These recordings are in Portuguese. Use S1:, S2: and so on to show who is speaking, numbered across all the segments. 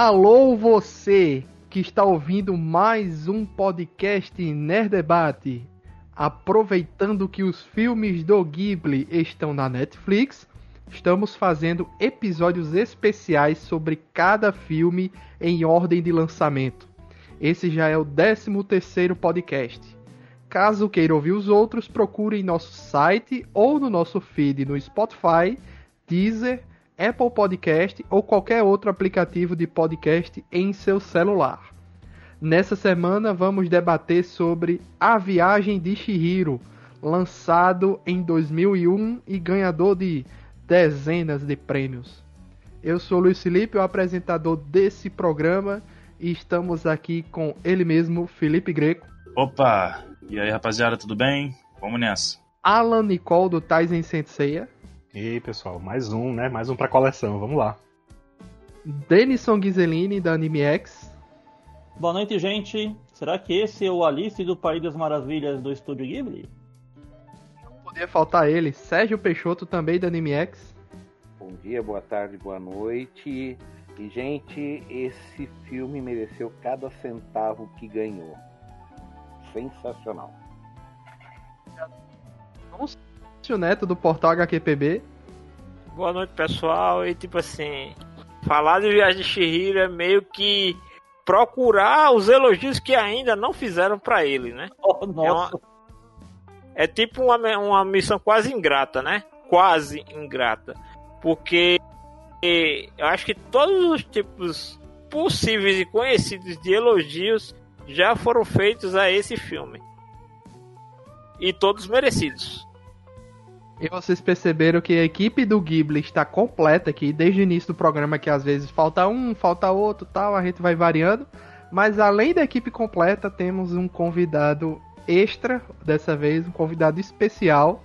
S1: Alô você que está ouvindo mais um podcast Nerd Debate. Aproveitando que os filmes do Ghibli estão na Netflix, estamos fazendo episódios especiais sobre cada filme em ordem de lançamento. Esse já é o 13 terceiro podcast. Caso queira ouvir os outros, procure em nosso site ou no nosso feed no Spotify, Deezer, Apple Podcast ou qualquer outro aplicativo de podcast em seu celular. Nessa semana vamos debater sobre A Viagem de Shihiro, lançado em 2001 e ganhador de dezenas de prêmios. Eu sou Luiz Felipe, o apresentador desse programa, e estamos aqui com ele mesmo, Felipe Greco.
S2: Opa! E aí, rapaziada, tudo bem? Vamos nessa.
S1: Alan Nicole do Tyson Senseiya.
S3: E aí, pessoal, mais um, né? Mais um pra coleção, vamos lá.
S1: Denison Ghiseline da Anime X.
S4: Boa noite, gente. Será que esse é o Alice do País das Maravilhas do Estúdio Ghibli?
S1: Não podia faltar ele, Sérgio Peixoto, também da Anime X.
S5: Bom dia, boa tarde, boa noite. E, gente, esse filme mereceu cada centavo que ganhou. Sensacional.
S1: Neto do portal HQPB.
S6: Boa noite, pessoal. E tipo assim, falar de Viagem de Shihiro é meio que procurar os elogios que ainda não fizeram para ele, né?
S4: Oh, nossa.
S6: É, uma... é tipo uma, uma missão quase ingrata, né? Quase ingrata. Porque eu acho que todos os tipos possíveis e conhecidos de elogios já foram feitos a esse filme. E todos merecidos.
S1: E vocês perceberam que a equipe do Ghibli está completa aqui desde o início do programa, que às vezes falta um, falta outro, tal, a gente vai variando. Mas além da equipe completa, temos um convidado extra, dessa vez um convidado especial,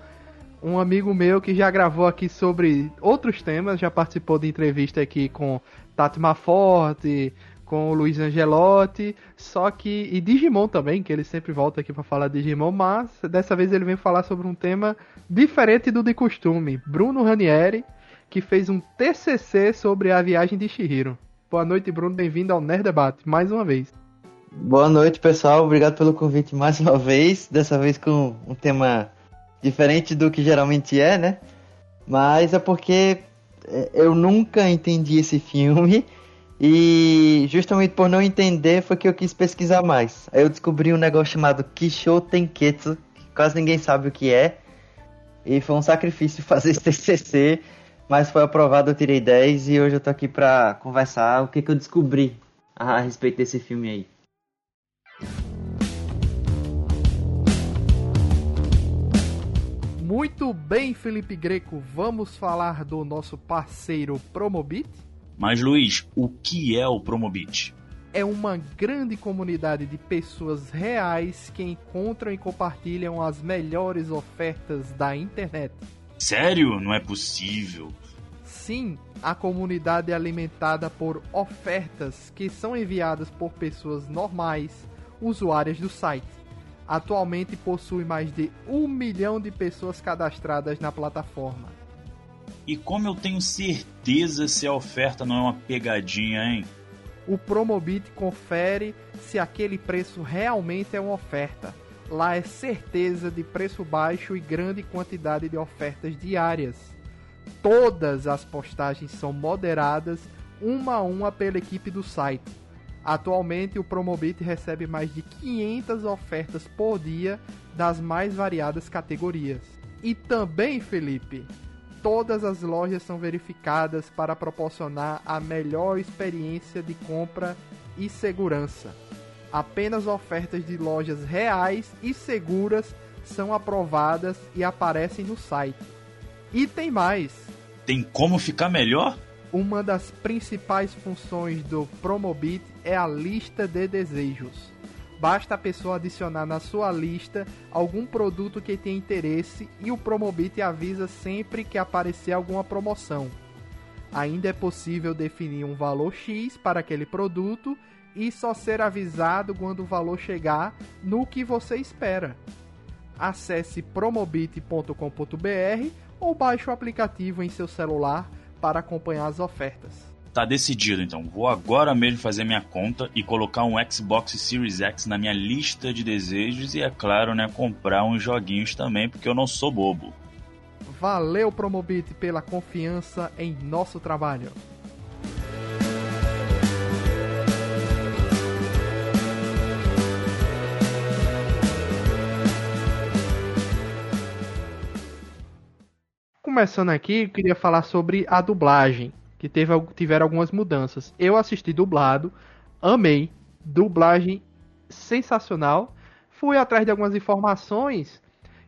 S1: um amigo meu que já gravou aqui sobre outros temas, já participou de entrevista aqui com Tati Maforte, com o Luiz Angelotti, só que e Digimon também, que ele sempre volta aqui para falar de Digimon, mas dessa vez ele vem falar sobre um tema diferente do de costume. Bruno Ranieri, que fez um TCC sobre a viagem de Shihiro. Boa noite, Bruno, bem-vindo ao Nerd Debate, mais uma vez.
S7: Boa noite, pessoal. Obrigado pelo convite mais uma vez, dessa vez com um tema diferente do que geralmente é, né? Mas é porque é, eu nunca entendi esse filme e justamente por não entender foi que eu quis pesquisar mais. Aí eu descobri um negócio chamado Kisho Tenketsu, que quase ninguém sabe o que é. E foi um sacrifício fazer esse TCC, mas foi aprovado, eu tirei 10 e hoje eu tô aqui pra conversar o que, que eu descobri a respeito desse filme aí.
S1: Muito bem, Felipe Greco, vamos falar do nosso parceiro Promobit?
S2: Mas Luiz, o que é o Promobit?
S1: É uma grande comunidade de pessoas reais que encontram e compartilham as melhores ofertas da internet.
S2: Sério? Não é possível.
S1: Sim, a comunidade é alimentada por ofertas que são enviadas por pessoas normais, usuárias do site. Atualmente possui mais de um milhão de pessoas cadastradas na plataforma.
S2: E como eu tenho certeza se a oferta não é uma pegadinha, hein?
S1: O Promobit confere se aquele preço realmente é uma oferta. Lá é certeza de preço baixo e grande quantidade de ofertas diárias. Todas as postagens são moderadas uma a uma pela equipe do site. Atualmente, o Promobit recebe mais de 500 ofertas por dia das mais variadas categorias. E também, Felipe, todas as lojas são verificadas para proporcionar a melhor experiência de compra e segurança. Apenas ofertas de lojas reais e seguras são aprovadas e aparecem no site. E tem mais!
S2: Tem como ficar melhor?
S1: Uma das principais funções do Promobit é a lista de desejos. Basta a pessoa adicionar na sua lista algum produto que tem interesse e o Promobit avisa sempre que aparecer alguma promoção. Ainda é possível definir um valor X para aquele produto e só ser avisado quando o valor chegar no que você espera. Acesse promobit.com.br ou baixe o aplicativo em seu celular para acompanhar as ofertas.
S2: Tá decidido, então. Vou agora mesmo fazer minha conta e colocar um Xbox Series X na minha lista de desejos e, é claro, né, comprar uns joguinhos também, porque eu não sou bobo.
S1: Valeu, Promobit, pela confiança em nosso trabalho. Começando aqui, eu queria falar sobre a dublagem, que teve, tiveram algumas mudanças. Eu assisti dublado, amei, dublagem sensacional. Fui atrás de algumas informações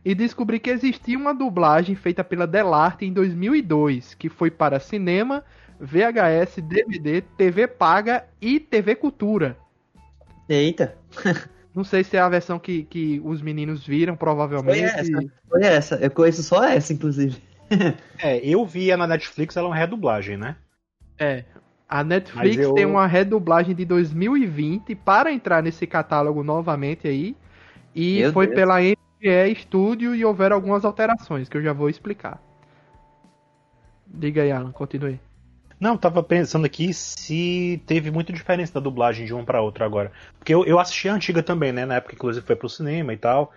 S1: e descobri que existia uma dublagem feita pela Delarte em 2002, que foi para cinema, VHS, DVD, TV paga e TV Cultura.
S7: Eita.
S1: Não sei se é a versão que, que os meninos viram, provavelmente.
S7: Foi essa. Foi essa. Eu conheço só essa, inclusive.
S3: é, eu via na Netflix, ela é uma redublagem, né?
S1: É. A Netflix
S3: eu...
S1: tem uma redublagem de 2020 para entrar nesse catálogo novamente aí. E
S7: Meu
S1: foi
S7: Deus.
S1: pela MGE Studio e houveram algumas alterações que eu já vou explicar. Diga aí, Alan, continue.
S3: Não, tava pensando aqui se teve muita diferença da dublagem de uma pra outra agora. Porque eu, eu assisti a antiga também, né? Na época, inclusive, foi pro cinema e tal.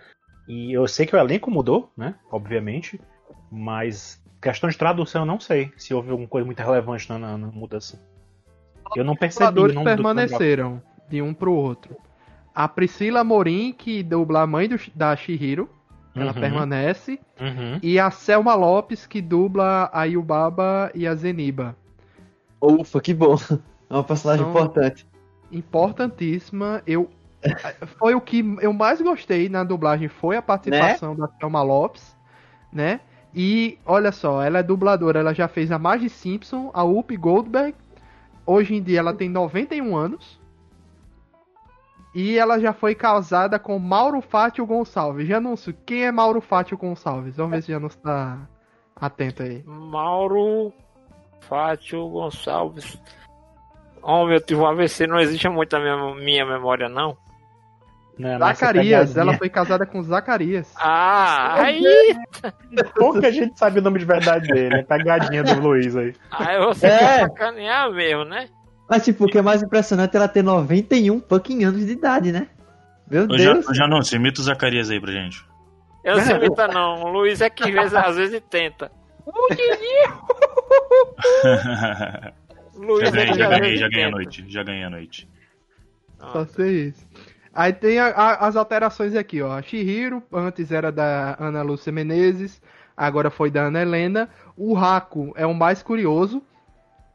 S3: E eu sei que o elenco mudou, né? Obviamente. Mas questão de tradução eu não sei se houve alguma coisa muito relevante na, na, na mudança. Eu não
S1: Os
S3: percebi o
S1: dubladores
S3: nome do
S1: permaneceram de um pro outro. A Priscila Morim, que dubla a mãe do, da Shihiro, ela
S3: Uhum.
S1: permanece.
S3: Uhum.
S1: E a Selma Lopes, que dubla a Yubaba e a Zeniba.
S7: Ufa, que bom. É uma personagem
S1: São-
S7: importante.
S1: Importantíssima. Eu foi o que eu mais gostei na dublagem foi a participação da Selma Lopes, né? E olha só, ela é dubladora, ela já fez a Marge Simpson, a Whoopi Goldberg. Hoje em dia ela tem 91 anos. E ela já foi casada com Mauro Fátio Gonçalves. Janúncio, quem é Mauro Fátio Gonçalves? Vamos ver se Janúncio tá atento aí.
S6: Mauro Fátio Gonçalves. Homem, eu tive um AVC, não existe muito a minha, minha memória, não.
S3: Né, nessa
S1: Zacarias, ela foi casada com Zacarias.
S6: Ah, aí,
S3: Pouca gente sabe o nome de verdade dele. É pegadinha do Luiz aí.
S6: aí você
S7: É.
S6: quer sacanear mesmo, né?
S7: Mas, tipo, o que é mais impressionante é ela ter 91 fucking anos de idade, né? Meu
S2: Ô, Já,
S7: Deus.
S2: ô, Janúncio, imita o Zacarias aí pra gente.
S6: Eu não sei imitar, não. O Luiz é que às vezes, às vezes tenta. Luiz
S2: já
S6: é
S2: ganhei,
S6: que
S2: já ganhei, já ganhei a noite. Já ganhei a noite.
S1: Só sei isso. Aí tem a- a- as alterações aqui, ó. Shihiro, antes era da Ana Lúcia Menezes, agora foi da Ana Helena. O Raku é o mais curioso,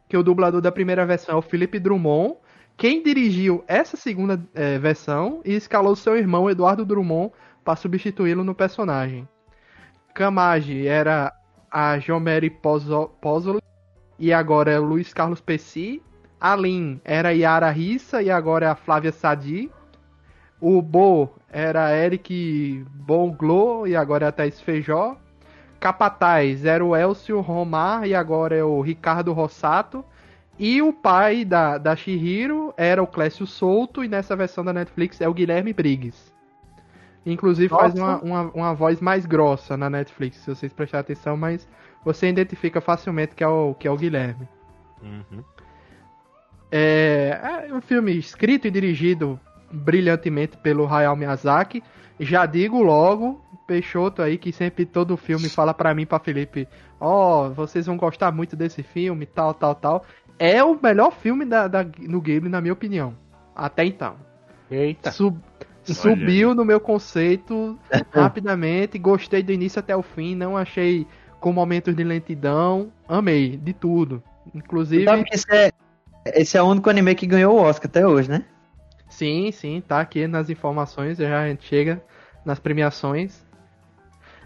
S1: que o dublador da primeira versão é o Felipe Drummond. Quem dirigiu essa segunda eh, versão e escalou seu irmão Eduardo Drummond para substituí-lo no personagem. Kamagi era a Jomeri Pozzo- Pozzoli e agora é o Luiz Carlos Pesci. A Lin era a Yara Rissa e agora é a Flávia Sadi. O Bo era Eric Bonglo e agora é a Thaís Feijó. Capataz era o Elcio Romar e agora é o Ricardo Rossato. E o pai da, da Shihiro era o Clécio Souto e nessa versão da Netflix é o Guilherme Briggs. Inclusive faz uma,
S7: Nossa.
S1: uma, uma voz mais grossa na Netflix, se vocês prestarem atenção, mas você identifica facilmente que é o, que é o Guilherme.
S3: Uhum.
S1: É, é um filme escrito e dirigido brilhantemente pelo Hayao Miyazaki. Já digo logo, Peixoto aí, que sempre todo filme fala pra mim, pra Felipe, ó, vocês vão gostar muito desse filme, tal, tal, tal. É o melhor filme da, da, no Ghibli, na minha opinião. Até então.
S3: Eita.
S1: Sub- subiu no meu conceito rapidamente, gostei do início até o fim, não achei com momentos de lentidão, amei, de tudo. Inclusive...
S7: Esse é, esse é o único anime que ganhou o Oscar até hoje, né?
S1: Sim, sim, tá aqui nas informações, já a gente chega nas premiações.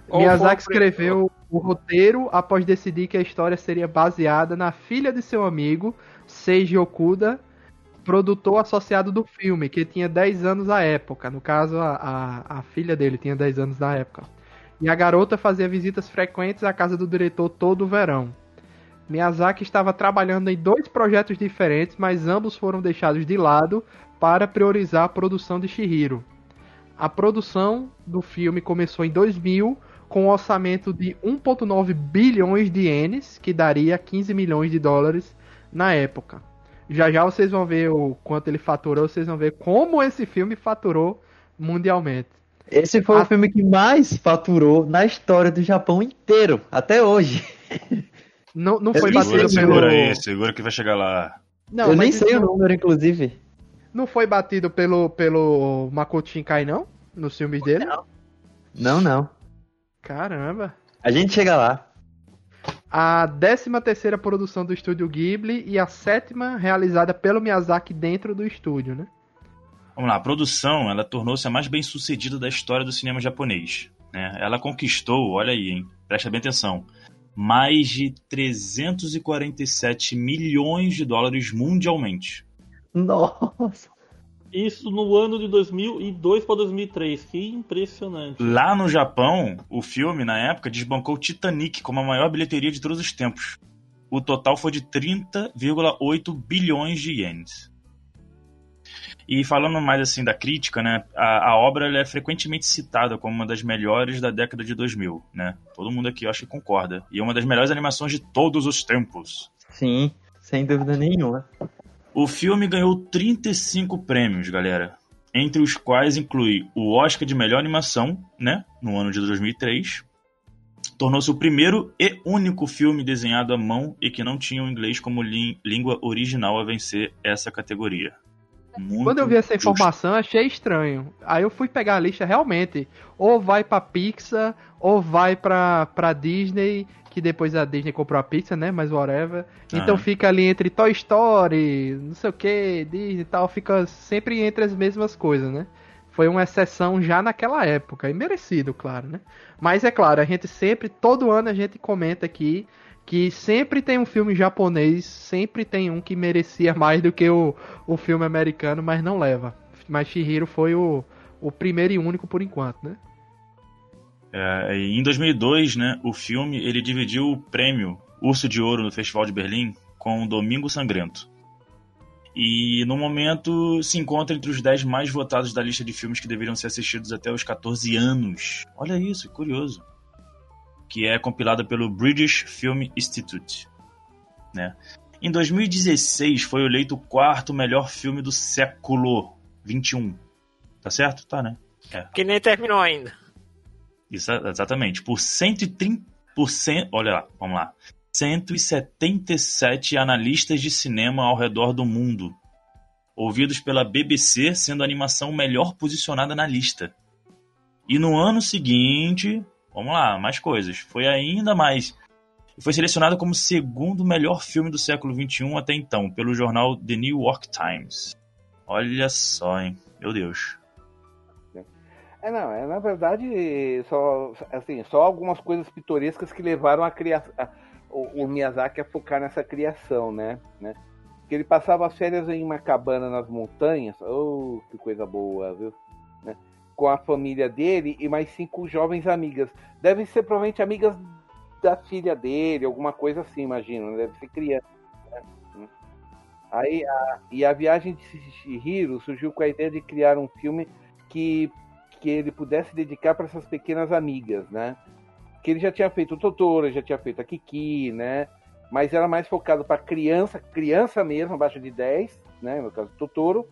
S6: Qual
S1: Miyazaki escreveu o roteiro após decidir que a história seria baseada na filha de seu amigo, Seiji Okuda, produtor associado do filme, que tinha 10 anos à época. No caso, a, a, a filha dele tinha 10 anos na época. E a garota fazia visitas frequentes à casa do diretor todo o verão. Miyazaki estava trabalhando em dois projetos diferentes, mas ambos foram deixados de lado para priorizar a produção de Shihiro. A produção do filme começou em 2000 com um orçamento de 1,9 bilhões de ienes, que daria 15 milhões de dólares na época. Já já vocês vão ver o quanto ele faturou, vocês vão ver como esse filme faturou mundialmente.
S7: Esse foi
S1: Ah.
S7: o filme que mais faturou na história do Japão inteiro, até hoje.
S1: Não, não
S7: Eu
S1: foi batido
S7: sei,
S1: pelo.
S2: Segura aí, segura que vai chegar lá.
S1: Não,
S7: eu nem sei o
S1: não,
S7: número, inclusive.
S1: não foi batido pelo, pelo Makoto Shinkai, não? Nos filmes dele?
S7: Não, não.
S1: Caramba.
S7: A gente chega lá.
S1: A 13 terceira produção do estúdio Ghibli e a sétima realizada pelo Miyazaki dentro do estúdio, né?
S2: Vamos lá, a produção ela tornou-se a mais bem sucedida da história do cinema japonês. Né? Ela conquistou, olha aí, hein? Presta bem atenção, mais de 347 milhões de dólares mundialmente.
S7: Nossa.
S4: Isso no ano de 2002 para 2003. Que impressionante.
S2: Lá no Japão, o filme, na época, desbancou Titanic como a maior bilheteria de todos os tempos. O total foi de 30,8 bilhões de ienes. E falando mais assim da crítica, né, a, a obra é frequentemente citada como uma das melhores da década de 2000, né? Todo mundo aqui eu acho que concorda. E é uma das melhores animações de todos os tempos.
S7: Sim, sem dúvida nenhuma.
S2: O filme ganhou 35 prêmios, galera. Entre os quais inclui o Oscar de melhor animação, né, no ano de 2003. Tornou-se o primeiro e único filme desenhado à mão e que não tinha o inglês como lí- língua original a vencer essa categoria. Muito
S1: Quando eu vi essa
S2: justo.
S1: informação, achei estranho. Aí eu fui pegar a lista realmente. Ou vai pra Pixar, ou vai pra, pra Disney, que depois a Disney comprou a Pixar, né? Mas whatever. Então
S2: Aham.
S1: fica ali entre Toy Story, não sei o que, Disney e tal. Fica sempre entre as mesmas coisas, né? Foi uma exceção já naquela época. E merecido, claro, né? Mas é claro, a gente sempre, todo ano a gente comenta aqui que sempre tem um filme japonês, sempre tem um que merecia mais do que o, o filme americano, mas não leva. Mas Shihiro foi o, o primeiro e único por enquanto, né?
S2: É, em 2002, né, o filme ele dividiu o prêmio Urso de Ouro no Festival de Berlim com Domingo Sangrento. E no momento se encontra entre os 10 mais votados da lista de filmes que deveriam ser assistidos até os 14 anos. Olha isso, curioso. Que é compilada pelo British Film Institute. Né? Em 2016 foi eleito o quarto melhor filme do século 21. Tá certo? Tá, né?
S6: Que nem terminou ainda.
S2: Isso, exatamente. Por 130%. Por cen- olha lá, vamos lá. 177 analistas de cinema ao redor do mundo. Ouvidos pela BBC, sendo a animação melhor posicionada na lista. E no ano seguinte, vamos lá, mais coisas. Foi ainda mais. Foi selecionado como segundo melhor filme do século XXI até então, pelo jornal The New York Times. Olha só, hein? Meu Deus.
S5: É, não, é, na verdade, só, assim, só algumas coisas pitorescas que levaram a criar, a- o, o Miyazaki a focar nessa criação, né? né? Que ele passava as férias em uma cabana nas montanhas, oh, que coisa boa, viu? Né? Com a família dele e mais cinco jovens amigas. Devem ser provavelmente amigas da filha dele, alguma coisa assim, imagino, né? deve ser criança. né? Aí, a, e a viagem de Shihiro surgiu com a ideia de criar um filme que que ele pudesse dedicar para essas pequenas amigas, né? Que ele já tinha feito o Totoro, já tinha feito a Kiki, né? Mas era mais focado para criança, criança mesmo, abaixo de 10, né? No caso do Totoro,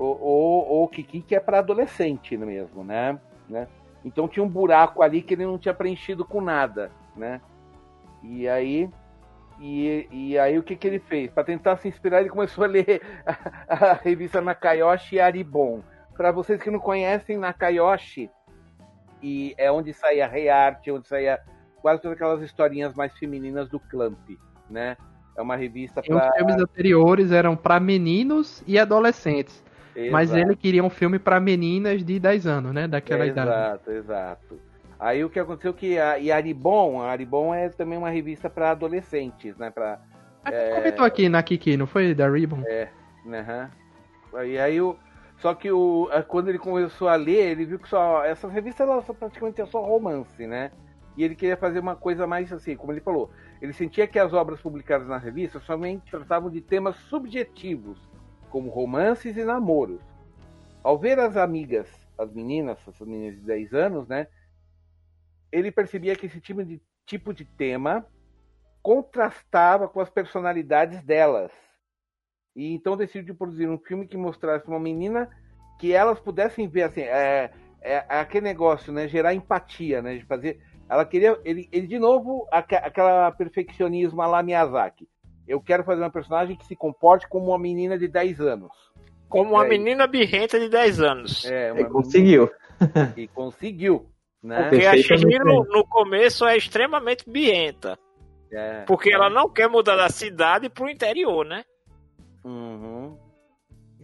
S5: ou, ou, ou Kiki, que é para adolescente mesmo, né? né? Então tinha um buraco ali que ele não tinha preenchido com nada, né? E aí e, e aí o que, que ele fez? Para tentar se inspirar, ele começou a ler a, a revista Nakayoshi Aribon. Para vocês que não conhecem, Nakayoshi e é onde saía Reart, onde saía quase todas aquelas historinhas mais femininas do Clamp, né? É uma revista
S1: E os
S5: para
S1: filmes anteriores eram pra meninos e adolescentes. Mas ele queria um filme pra meninas de 10 anos, né? Daquela idade.
S5: Exato, exato. Aí o que aconteceu que a e a Aribon, a Aribon é também uma revista para adolescentes, né? Para
S1: Ah, Comentou aqui na Kiki, não foi? Da Ribbon?
S5: Né? E aí o. Só que o, quando ele começou a ler, ele viu que só. Essas revistas elas praticamente é só romance, né? E ele queria fazer uma coisa mais assim, como ele falou. Ele sentia que as obras publicadas na revista somente tratavam de temas subjetivos, como romances e namoros. Ao ver as amigas, as meninas, essas meninas de 10 anos, né? Ele percebia que esse tipo de, tipo de tema contrastava com as personalidades delas. E então decidiu produzir um filme que mostrasse uma menina que elas pudessem ver assim, é, é, aquele negócio, né, gerar empatia, né, de fazer. Ela queria, ele, ele de novo, aqu aquela perfeccionismo la Miyazaki. Eu quero fazer uma personagem que se comporte como uma menina de 10 anos.
S6: Como uma
S5: É.
S6: menina birrenta de 10 anos.
S5: É, uma
S7: É, conseguiu.
S5: que conseguiu, né?
S6: Porque a Shihiro, no começo, é extremamente birrenta.
S5: É,
S6: Porque ela não quer mudar da cidade pro interior, né?
S5: Uhum.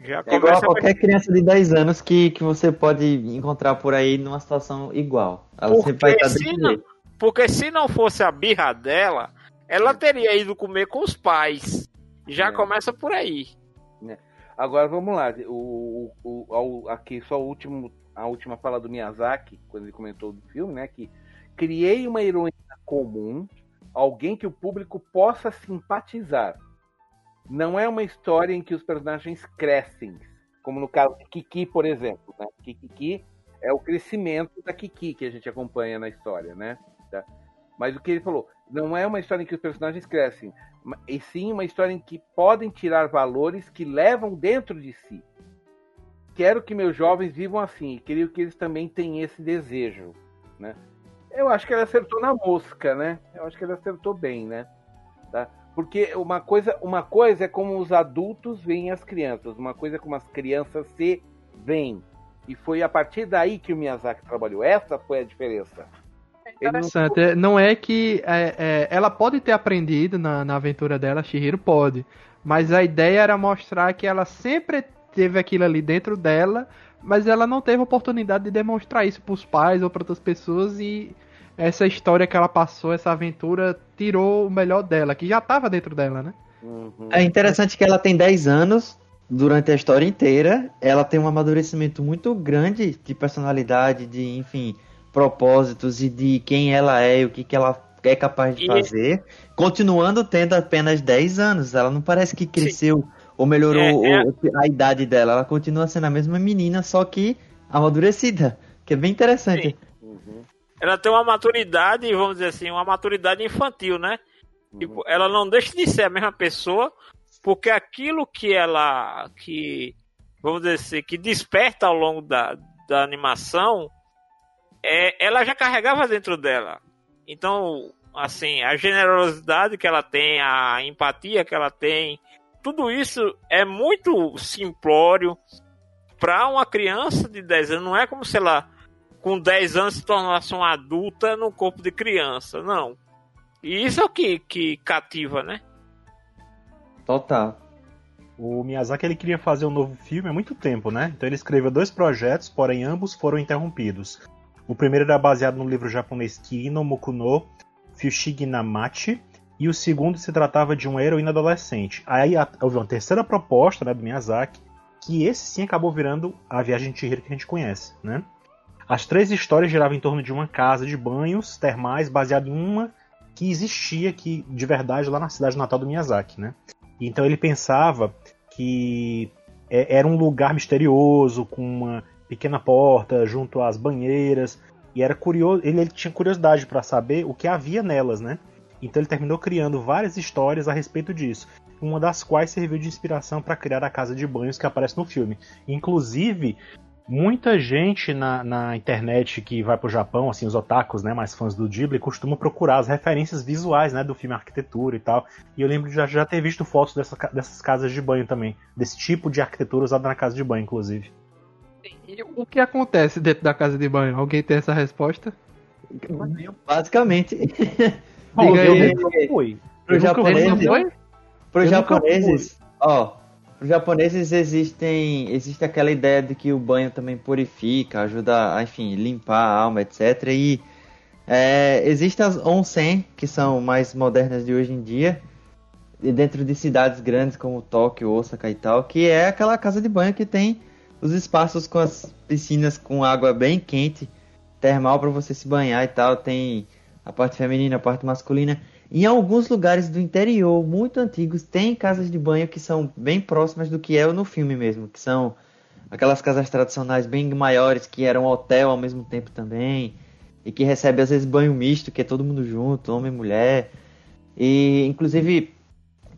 S6: Já
S7: É igual a qualquer criança de 10 anos que, que você pode encontrar por aí numa situação igual. Ela
S6: Porque
S7: sempre vai estar
S6: se não-. Porque se não fosse a birra dela, ela teria ido comer com os pais. Já
S5: É.
S6: começa por aí.
S5: Agora vamos lá. O, o, o- aqui só o último, a última fala do Miyazaki, quando ele comentou do filme, né? Que criei uma heroína comum, alguém que o público possa simpatizar. Não é uma história em que os personagens crescem, como no caso de Kiki, por exemplo. Né? Kiki é o crescimento da Kiki que a gente acompanha na história, né? Tá? Mas o que ele falou, não é uma história em que os personagens crescem, e sim uma história em que podem tirar valores que levam dentro de si. Quero que meus jovens vivam assim, e creio que eles também têm esse desejo, né? Eu acho que ele acertou na mosca, né? Eu acho que ele acertou bem, né? Tá? Porque uma coisa, uma coisa é como os adultos veem as crianças, uma coisa é como as crianças se veem. E foi a partir daí que o Miyazaki trabalhou. Essa foi a diferença. Ele não
S1: Interessante. É, Não é que é, é, ela pode ter aprendido na, na aventura dela, a Shihiro pode. Mas a ideia era mostrar que ela sempre teve aquilo ali dentro dela, mas ela não teve oportunidade de demonstrar isso pros pais ou para outras pessoas e essa história que ela passou, essa aventura, tirou o melhor dela, que já tava dentro dela, né?
S5: Uhum.
S7: É interessante que ela tem 10 anos durante a história inteira. Ela tem um amadurecimento muito grande de personalidade, de, enfim, propósitos e de quem ela é e o que, que ela é capaz de
S6: E-
S7: fazer. Continuando tendo apenas 10 anos. Ela não parece que cresceu ou melhorou
S6: É, é.
S7: a idade dela. Ela continua sendo a mesma menina, só que amadurecida. Que é bem interessante.
S6: Sim.
S5: Uhum.
S6: Ela tem uma maturidade, vamos dizer assim, uma maturidade infantil, né?
S5: Uhum.
S6: Tipo, ela não deixa de ser a mesma pessoa, porque aquilo que ela, que, vamos dizer assim, que desperta ao longo da, da animação, é, ela já carregava dentro dela. Então, assim, a generosidade que ela tem, a empatia que ela tem, tudo isso é muito simplório para uma criança de 10 anos. Não é como se ela, com 10 anos, se tornasse uma adulta no corpo de criança. Não. E isso é o que, que cativa, né?
S7: Total.
S3: O Miyazaki ele queria fazer um novo filme há muito tempo, né? Então ele escreveu dois projetos, porém ambos foram interrompidos. O primeiro era baseado no livro japonês Kirino Mokuno Fushigi Namachi, e o segundo se tratava de uma heroína adolescente. Aí houve uma terceira proposta né, do Miyazaki, que esse sim acabou virando a Viagem de Chihiro que a gente conhece, né? As três histórias giravam em torno de uma casa de banhos termais baseada em uma que existia aqui de verdade lá na cidade natal do Miyazaki, né? Então ele pensava que é- era um lugar misterioso com uma pequena porta junto às banheiras e era curioso, ele, ele tinha curiosidade para saber o que havia nelas, né? Então ele terminou criando várias histórias a respeito disso, uma das quais serviu de inspiração para criar a casa de banhos que aparece no filme. Inclusive, muita gente na, na internet que vai pro Japão, assim, os otakus, né, mais fãs do Ghibli, costumam procurar as referências visuais, né, do filme Arquitetura e tal. E eu lembro de já, já ter visto fotos dessa, dessas casas de banho também, desse tipo de arquitetura usada na casa de banho, inclusive.
S1: E o que acontece dentro da casa de banho? Alguém tem essa resposta?
S7: Basicamente.
S3: Bom,
S1: Diga
S3: eu
S1: aí.
S3: nunca fui.
S7: Pro japonês,
S1: foi?
S7: Para os
S3: Eu nunca
S7: japoneses, ó, os japoneses existem, existe aquela ideia de que o banho também purifica, ajuda a, enfim, limpar a alma, etc. E é, existem as onsen, que são mais modernas de hoje em dia, e dentro de cidades grandes como Tóquio, Osaka e tal, que é aquela casa de banho que tem os espaços com as piscinas com água bem quente, termal para você se banhar e tal, tem a parte feminina, a parte masculina. Em alguns lugares do interior, muito antigos, tem casas de banho que são bem próximas do que é no filme mesmo, que são aquelas casas tradicionais bem maiores que eram hotel ao mesmo tempo também, e que recebe às vezes banho misto, que é todo mundo junto, homem e mulher. E, inclusive,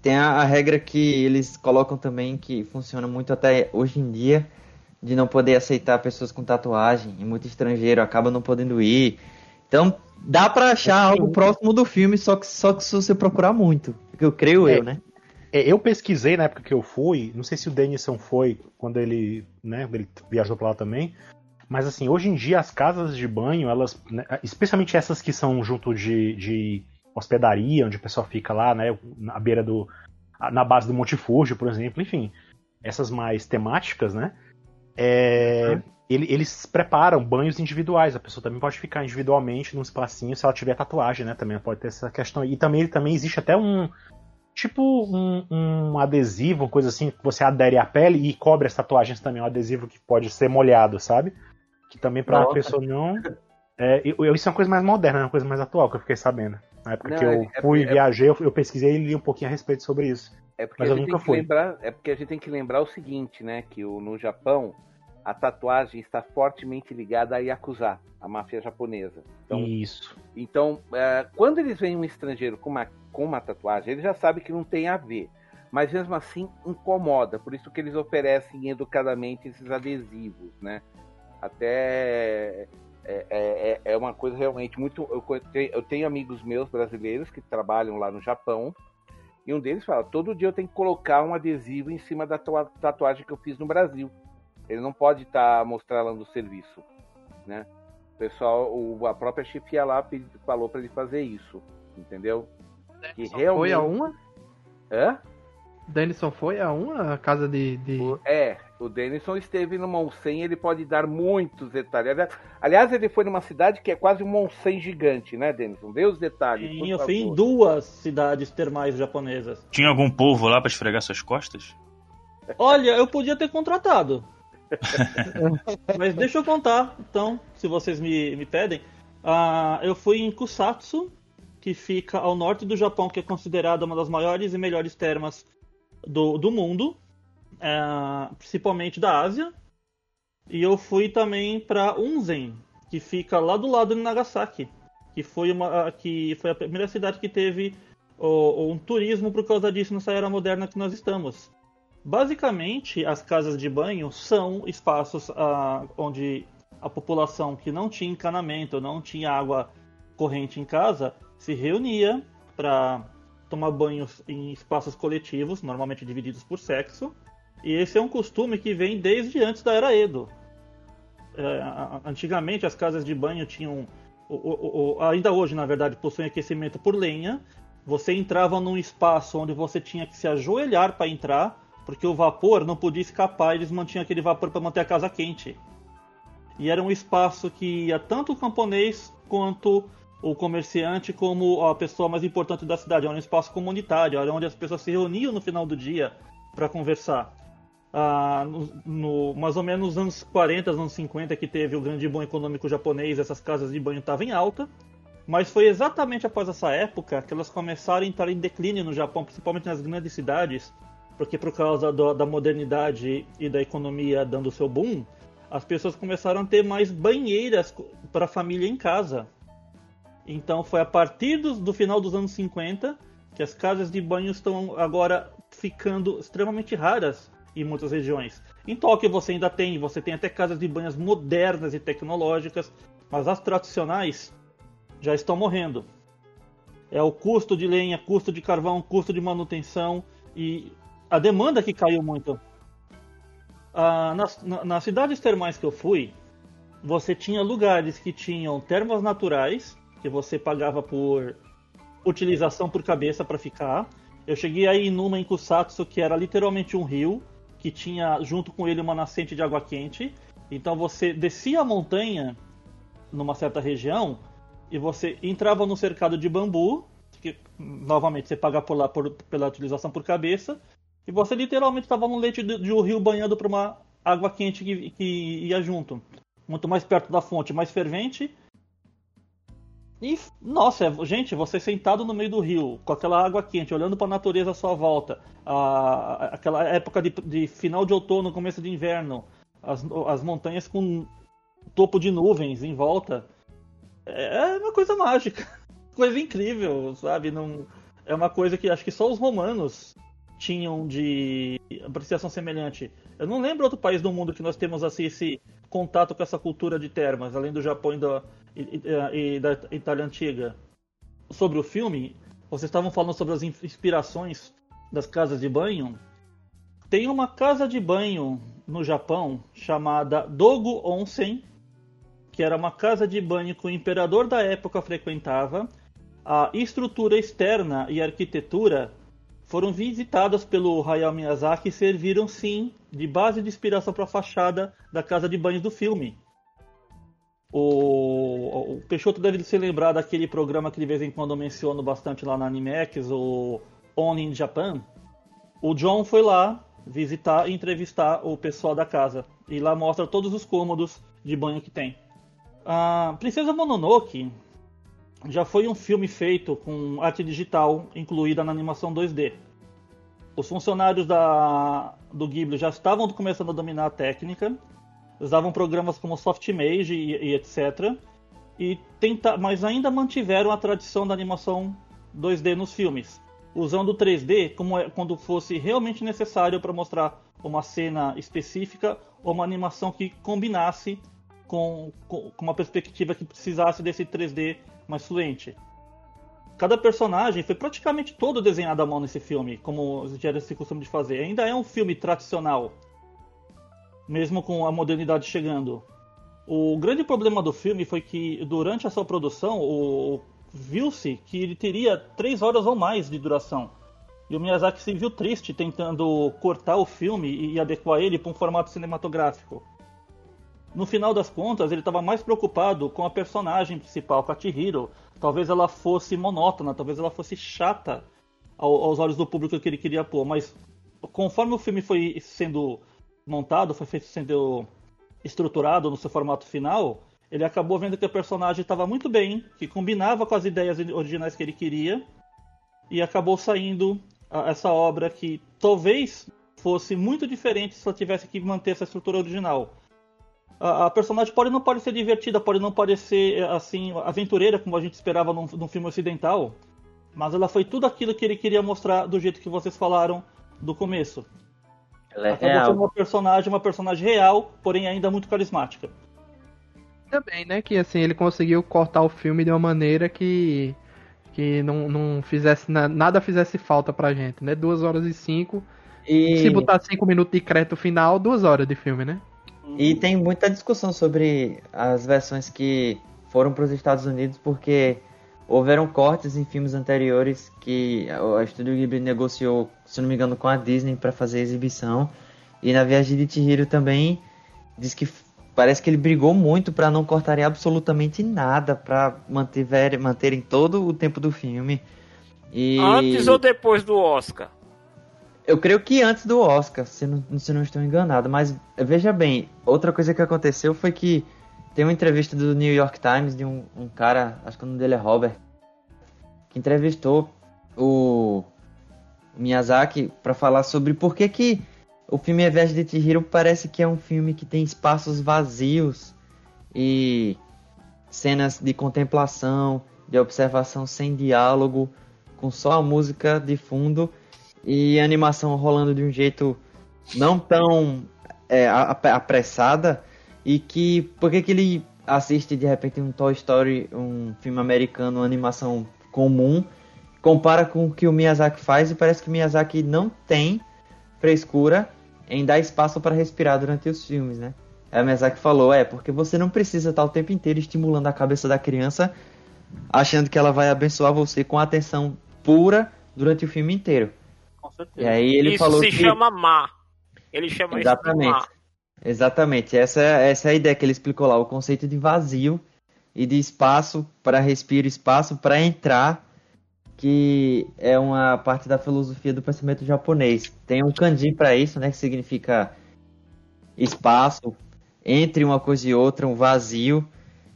S7: tem a, a regra que eles colocam também, que funciona muito até hoje em dia, de não poder aceitar pessoas com tatuagem, e muito estrangeiro acaba não podendo ir. Então, dá pra achar algo próximo do filme, só que, só que se você procurar muito. Que eu creio
S3: É.
S7: eu, né?
S3: É, eu pesquisei na época que eu fui, não sei se o Denison foi quando ele, né, ele viajou pra lá também, mas assim, hoje em dia as casas de banho, elas, né, especialmente essas que são junto de, de hospedaria, onde o pessoal fica lá, né, na beira do, na base do Monte Fuji, por exemplo, enfim, essas mais temáticas, né, é, ele- eles preparam banhos individuais, a pessoa também pode ficar individualmente num espacinho se ela tiver tatuagem, né, também pode ter essa questão, e também, também existe até um, tipo um, um adesivo, coisa assim, que você adere à pele e cobre as tatuagens também, um adesivo que pode ser molhado, sabe? Que também pra
S7: Nossa.
S3: pessoa não. É, isso é uma coisa mais moderna, é uma coisa mais atual que eu fiquei sabendo. Na época
S5: Não,
S3: que eu
S5: é- é-
S3: fui,
S5: é-
S3: viajei, eu, eu pesquisei e li um pouquinho a respeito sobre isso.
S5: É porque,
S3: Mas
S5: a
S3: eu nunca fui.
S5: lembrar, é porque a gente tem que lembrar o seguinte, né? Que o, no Japão a tatuagem está fortemente ligada à Yakuza, a máfia japonesa. Então,
S3: Isso.
S5: então é, quando eles veem um estrangeiro com uma, com uma tatuagem, ele já sabe que não tem a ver. Mas mesmo assim incomoda, por isso que eles oferecem educadamente esses adesivos, né? Até é, é, é uma coisa realmente muito. Eu, eu tenho amigos meus brasileiros que trabalham lá no Japão, e um deles fala: todo dia eu tenho que colocar um adesivo em cima da tua- tatuagem que eu fiz no Brasil. Ele não pode estar mostrando o serviço, né? O pessoal, o- a própria chefia lá falou para ele fazer isso, entendeu? Que
S1: Foi a uma?
S5: Hã?
S1: Denison foi a uma? A casa de. de...
S5: É, o Denison esteve no Monsen, ele pode dar muitos detalhes. Aliás- ele foi numa cidade que é quase um Monsen gigante, né, Denison? Dê os detalhes.
S4: Sim, eu fui em duas cidades termais japonesas.
S2: Tinha algum polvo lá pra esfregar suas costas?
S4: Olha, eu podia ter contratado. Mas deixa eu contar, então, se vocês me, me pedem. Ah, eu fui em Kusatsu, que fica ao norte do Japão, que é considerada uma das maiores e melhores termas do, do mundo, ah, principalmente da Ásia. E eu fui também para Unzen, que fica lá do lado de Nagasaki, que foi, uma, que foi a primeira cidade que teve um turismo por causa disso nessa era moderna que nós estamos. Basicamente, as casas de banho são espaços ah, onde a população que não tinha encanamento, não tinha água corrente em casa, se reunia para tomar banhos em espaços coletivos, normalmente divididos por sexo. E esse é um costume que vem desde antes da Era Edo. É, antigamente, as casas de banho tinham. o- o- o- ainda hoje, na verdade, possuem aquecimento por lenha. Você entrava num espaço onde você tinha que se ajoelhar para entrar, porque o vapor não podia escapar, eles mantinham aquele vapor para manter a casa quente. E era um espaço que ia tanto o camponês quanto o comerciante, como a pessoa mais importante da cidade. Era um espaço comunitário, era onde as pessoas se reuniam no final do dia para conversar. No, no- mais ou menos nos anos 40, anos 50, que teve o grande boom econômico japonês, essas casas de banho estavam em alta. Mas foi exatamente após essa época que elas começaram a entrar em declínio no Japão, principalmente nas grandes cidades, porque por causa do- da modernidade e da economia dando seu boom, as pessoas começaram a ter mais banheiras para a família em casa. Então foi a partir do, do final dos anos 50 que as casas de banho estão agora ficando extremamente raras em muitas regiões. Em Tóquio você ainda tem, você tem até casas de banhos modernas e tecnológicas, mas as tradicionais já estão morrendo. É o custo de lenha, custo de carvão, custo de manutenção e a demanda que caiu muito. Ah, nas, na- nas cidades termais que eu fui, você tinha lugares que tinham termas naturais, que você pagava por utilização por cabeça para ficar. Eu cheguei aí numa em Kusatsu que era literalmente um rio, que tinha junto com ele uma nascente de água quente. Então você descia a montanha numa certa região e você entrava no cercado de bambu, que novamente você paga por lá por- pela utilização por cabeça, e você literalmente estava no leite de, de um rio banhando por uma água quente que, que ia junto. Muito mais perto da fonte, mais fervente. E, nossa, é- gente, você sentado no meio do rio, com aquela água quente, olhando para a natureza à sua volta, a- aquela época de, de final de outono, começo de inverno, as, as montanhas com topo de nuvens em volta. É uma coisa mágica, coisa incrível, sabe? Não, é uma coisa que acho que só os romanos tinham de apreciação semelhante. Eu não lembro outro país do mundo que nós temos assim esse contato com essa cultura de termas, além do Japão e da, e, e da Itália antiga. Sobre o filme, vocês estavam falando sobre as inspirações das casas de banho. Tem uma casa de banho no Japão chamada Dogo Onsen, que era uma casa de banho que o imperador da época frequentava. A estrutura externa e a arquitetura foram visitadas pelo Hayao Miyazaki e serviram sim de base de inspiração para a fachada da casa de banho do filme. O, o Peixoto deve se lembrar daquele programa que de vez em quando eu menciono bastante lá na Animex, o Only in Japan. O John foi lá visitar e entrevistar o pessoal da casa. E lá mostra todos os cômodos de banho que tem. A Princesa Mononoke já foi um filme feito com arte digital incluída na animação 2D. Os funcionários da, do Ghibli já estavam começando a dominar a técnica usavam programas como Softmage e, e etc. E tenta, mas ainda mantiveram a tradição da animação 2D nos filmes, usando o 3D como é, quando fosse realmente necessário para mostrar uma cena específica ou uma animação que combinasse com, com, com uma perspectiva que precisasse desse 3D mais fluente. Cada personagem foi praticamente todo desenhado à mão nesse filme, como já era esse costume de fazer. Ainda é um filme tradicional, mesmo com a modernidade chegando. O grande problema do filme foi que durante a sua produção o... viu-se que ele teria três horas ou mais de duração. E o Miyazaki se viu triste tentando cortar o filme e adequar ele para um formato cinematográfico. No final das contas, ele estava mais preocupado com a personagem principal, com a Chihiro. Talvez ela fosse monótona, talvez ela fosse chata aos olhos do público que ele queria pôr. Mas conforme o filme foi sendo montado, foi sendo estruturado no seu formato final, ele acabou vendo que o personagem estava muito bem, que combinava com as ideias originais que ele queria, e acabou saindo essa obra que talvez fosse muito diferente se ela tivesse que manter essa estrutura original. A, a personagem pode não pode ser divertida, pode não parecer assim aventureira como a gente esperava num, num filme ocidental, mas ela foi tudo aquilo que ele queria mostrar do jeito que vocês falaram do começo. Ela é Acabou real. sendo uma personagem, uma personagem real, porém ainda muito carismática.
S1: Também, né? Que assim, ele conseguiu cortar o filme de uma maneira que. que não, não fizesse. nada fizesse falta pra gente, né? Duas horas e cinco. E... Se botar cinco minutos de crédito final, duas horas de filme, né?
S7: E tem muita discussão sobre as versões que foram para os Estados Unidos, porque houveram cortes em filmes anteriores que o Estúdio Ghibli negociou, se não me engano, com a Disney para fazer exibição. E na Viagem de Chihiro também diz que parece que ele brigou muito para não cortarem absolutamente nada para manter manterem todo o tempo do filme.
S6: E... Antes ou depois do Oscar?
S7: Eu creio que antes do Oscar, se não, se não estou enganado. Mas veja bem, outra coisa que aconteceu foi que tem uma entrevista do New York Times de um, um cara, acho que o nome dele é Robert, que entrevistou o Miyazaki para falar sobre por que, que o filme A Viagem de Chihiro parece que é um filme que tem espaços vazios e cenas de contemplação, de observação sem diálogo, com só a música de fundo e animação rolando de um jeito não tão é, apressada e que por que, que ele assiste de repente um Toy Story, um filme americano, uma animação comum, compara com o que o Miyazaki faz e parece que o Miyazaki não tem frescura em dar espaço para respirar durante os filmes, né? O Miyazaki falou, é, porque você não precisa estar o tempo inteiro estimulando a cabeça da criança, achando que ela vai abençoar você com atenção pura durante o filme inteiro.
S6: E aí ele Isso falou se que... chama má. Ele chama
S7: Exatamente. isso de má. Exatamente, essa, essa é a ideia que ele explicou lá, o conceito de vazio e de espaço para respirar, espaço para entrar, que é uma parte da filosofia do pensamento japonês. Tem um kanji para isso, né, que significa espaço entre uma coisa e outra, um vazio,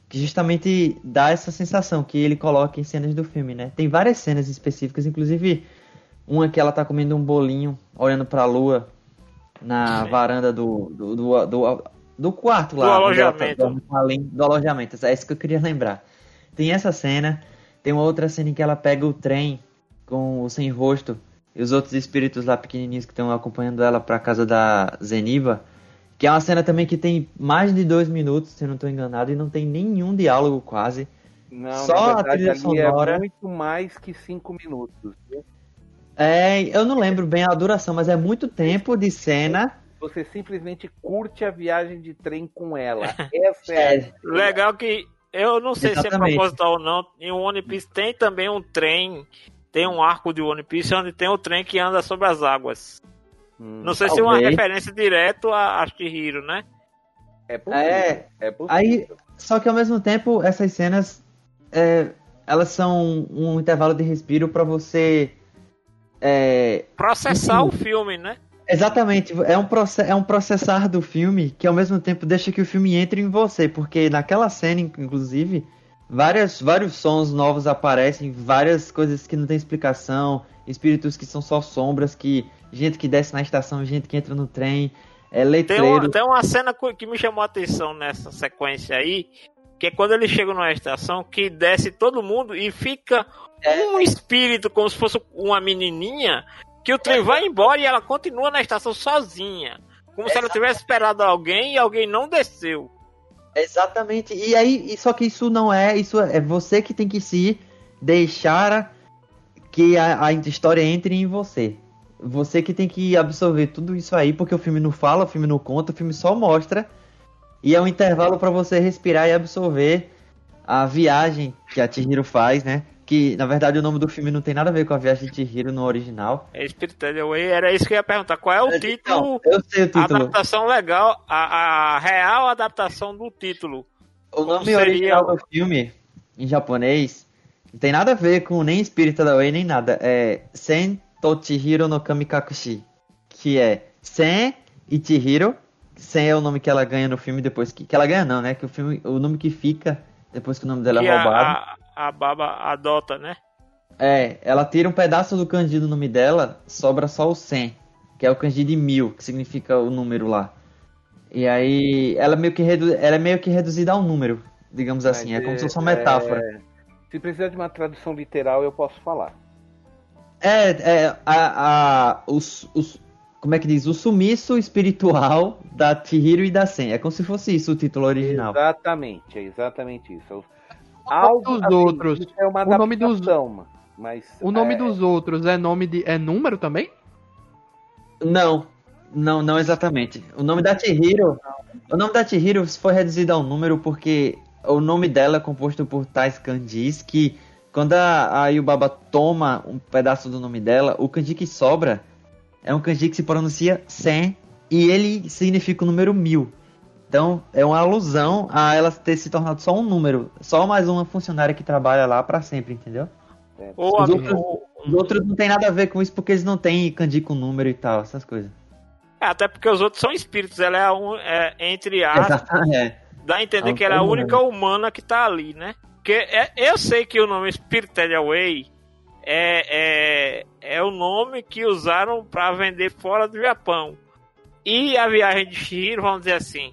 S7: que justamente dá essa sensação que ele coloca em cenas do filme, né? Tem várias cenas específicas, inclusive uma que ela tá comendo um bolinho, olhando para a lua, na Sim. varanda do, do, do, do, do quarto lá.
S6: Do alojamento.
S7: Tá, além do alojamento. É isso que eu queria lembrar. Tem essa cena. Tem uma outra cena em que ela pega o trem com o sem rosto e os outros espíritos lá pequenininhos que estão acompanhando ela pra casa da Zeniba. Que é uma cena também que tem mais de dois minutos, se eu não estou enganado, e não tem nenhum diálogo quase.
S5: Não,
S7: Só
S5: na
S7: a
S5: verdade,
S7: trilha
S5: ali
S7: sonora.
S5: é muito mais que cinco minutos. viu?
S7: É, eu não lembro bem a duração, mas é muito tempo de cena.
S5: Você simplesmente curte a viagem de trem com ela. Essa é,
S7: É,
S6: Legal que eu não sei se é
S7: Exatamente.
S6: proposital ou não. Em One Piece tem também um trem, tem um arco de One Piece onde tem o trem que anda sobre as águas.
S5: Hum,
S6: Não sei se é uma
S7: Talvez.
S6: referência direto a, a Chihiro, né?
S5: é possível.
S7: É,
S5: É possível.
S7: Aí, só que ao mesmo tempo, essas cenas, é, elas são um intervalo de respiro pra você. É,
S6: Processar o filme, né?
S7: exatamente, é um, é um processar do filme que ao mesmo tempo deixa que o filme entre em você, porque naquela cena, inclusive, várias, vários sons novos aparecem, várias coisas que não tem explicação, espíritos que são só sombras, que gente que desce na estação, gente que entra no trem, é
S6: Tem
S7: letreiro.
S6: uma, tem uma cena que me chamou a atenção nessa sequência aí, que é quando ele chega numa estação que desce todo mundo e fica um espírito como se fosse uma menininha, que o trem vai embora e ela continua na estação sozinha. Como se ela tivesse esperado alguém e alguém não desceu.
S7: Exatamente. E aí, só que isso não é, isso é você que tem que se deixar que a, a história entre em você. Você que tem que absorver tudo isso aí, porque o filme não fala, o filme não conta, o filme só mostra. E é um intervalo pra você respirar e absorver a viagem que a Chihiro faz, né? Que na verdade o nome do filme não tem nada a ver com a viagem de Chihiro no original.
S6: É Spirited Away, era isso que eu ia perguntar. Qual é o título?
S7: Então, eu sei o
S6: A
S7: título.
S6: adaptação legal, a, a real adaptação do título.
S7: O nome
S6: seria
S7: original do filme, em japonês, não tem nada a ver com nem Spirit Away nem nada. É Sen to Chihiro no Kamikakushi. Que é Sen e Sen é o nome que ela ganha no filme depois que. Que ela ganha não, né? Que o filme. O nome que fica depois que o nome dela
S6: que
S7: é roubado.
S6: a, a, a Baba adota, né?
S7: É, ela tira um pedaço do kanji do nome dela, sobra só o Sen, que é o kanji de mil, que significa o número lá. E aí ela meio que redu... ela é meio que reduzida a um número, digamos assim, é como se fosse uma metáfora.
S5: é, se precisar de uma tradução literal, eu posso falar.
S7: É, é a, a os, os, como é que diz? O sumiço espiritual da Chihiro e da Sen. É como se fosse isso o título original.
S5: Exatamente, é exatamente isso.
S1: nome dos
S5: assim,
S1: outros?
S5: é uma
S1: O nome dos-
S5: mas
S1: O nome
S5: é,
S1: dos outros é nome de. é número também?
S7: Não, não, não exatamente. O nome da Chihiro, o nome da Chihiro foi reduzido a um número porque o nome dela é composto por tais kanjis que quando a, a Yubaba toma um pedaço do nome dela, o kanji que sobra é um kanji que se pronuncia sen e ele significa o número mil. Então é uma alusão a ela ter se tornado só um número, só mais uma funcionária que trabalha lá pra sempre, entendeu?
S6: Ou
S7: Os outros, os outros não tem nada a ver com isso porque eles não têm kanji com número e tal, essas coisas.
S6: É, até porque os outros são espíritos. Ela é, a un- é, entre aspas,
S7: é.
S6: dá a entender
S7: É um
S6: que ela é a única humana que tá ali, né? Porque é- eu sei que o nome Spirited Away é, é, é o nome que usaram para vender fora do Japão. E a viagem de Shihiro, vamos dizer assim,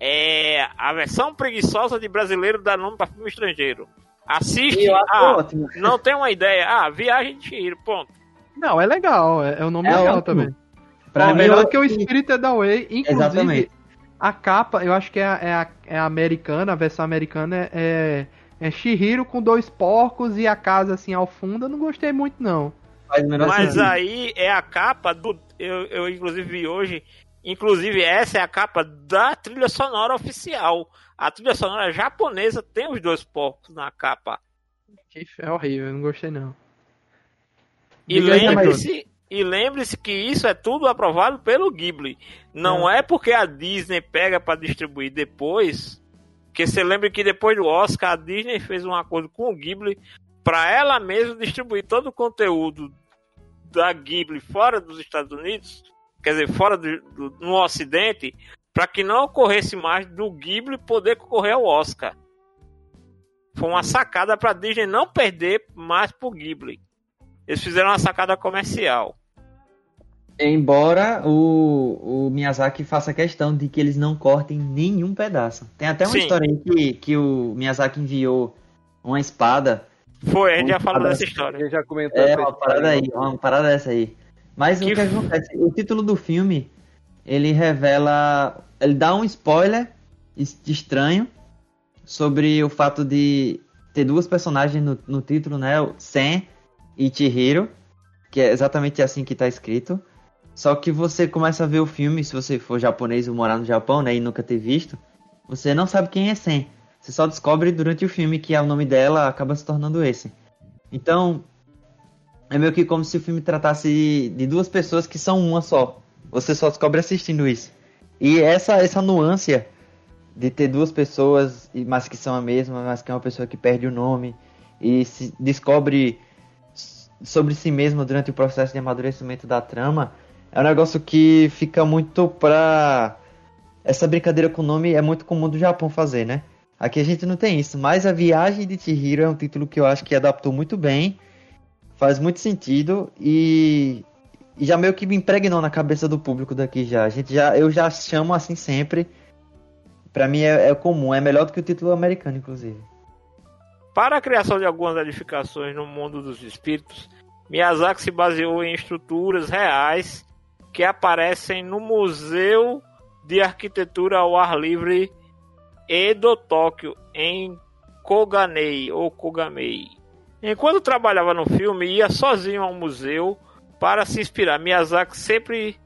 S6: é a versão preguiçosa de brasileiro dar nome para filme estrangeiro. Assiste, ah,
S7: ótimo.
S6: não tem uma ideia, ah, viagem de Shihiro, ponto.
S1: Não, é legal. É, é um nome
S7: É
S1: legal
S7: ótimo.
S1: também.
S7: Pra mim,
S1: melhor
S7: eu-
S1: que o Spirit Away. Inclusive,
S7: Exatamente.
S1: a capa, eu acho que é a, é é americana, a versão americana é, é, é Shihiro com dois porcos e a casa assim ao fundo. Eu não gostei muito, não.
S6: Mas
S7: sentido.
S6: aí é a capa do. Eu, eu inclusive vi hoje. Inclusive, essa é a capa da trilha sonora oficial. A trilha sonora japonesa tem os dois porcos na capa.
S1: É horrível, eu não gostei, não.
S6: E lembre-se. E lembre-se que isso é tudo aprovado pelo Ghibli. Não é, porque a Disney pega para distribuir depois. Que você lembre que depois do Oscar a Disney fez um acordo com o Ghibli para ela mesma distribuir todo o conteúdo da Ghibli fora dos Estados Unidos, quer dizer, fora do, do- no Ocidente, para que não ocorresse mais do Ghibli poder concorrer ao Oscar. Foi uma sacada para Disney não perder mais pro Ghibli. Eles fizeram uma sacada comercial.
S7: Embora o, o Miyazaki faça questão de que eles não cortem nenhum pedaço. Tem até uma
S6: Sim.
S7: história aí que, que o Miyazaki enviou uma espada
S6: Foi, a gente já falou dessa história.
S5: Ele já comentou
S7: É, uma parada aí, uma parada dessa aí. Mas o
S6: Que
S7: que
S6: f-
S7: acontece? O título do filme, ele revela. Ele dá um spoiler es- estranho sobre o fato de ter duas personagens no, no título, né? O Sen e Chihiro, que é exatamente assim que tá escrito. Só que você começa a ver o filme, se você for japonês ou morar no Japão, né, e nunca ter visto, você não sabe quem é Sen. Você só descobre durante o filme que é o nome dela acaba se tornando esse. Então, é meio que como se o filme tratasse de duas pessoas que são uma só. Você só descobre assistindo isso. E essa essa nuance de ter duas pessoas, mas que são a mesma, mas que é uma pessoa que perde o nome e se descobre sobre si mesma durante o processo de amadurecimento da trama, é um negócio que fica muito pra. Essa brincadeira com o nome é muito comum do Japão fazer, né? Aqui a gente não tem isso, mas A Viagem de Chihiro é um título que eu acho que adaptou muito bem, faz muito sentido e, e já meio que me impregnou na cabeça do público daqui já. A gente já eu já chamo assim sempre. Pra mim é, é comum, é melhor do que o título americano, inclusive.
S6: Para a criação de algumas edificações no mundo dos espíritos, Miyazaki se baseou em estruturas reais que aparecem no Museu de Arquitetura ao Ar Livre Edo Tóquio, em Koganei ou Kogamei. Enquanto trabalhava no filme, ia sozinho ao museu para se inspirar. Miyazaki sempre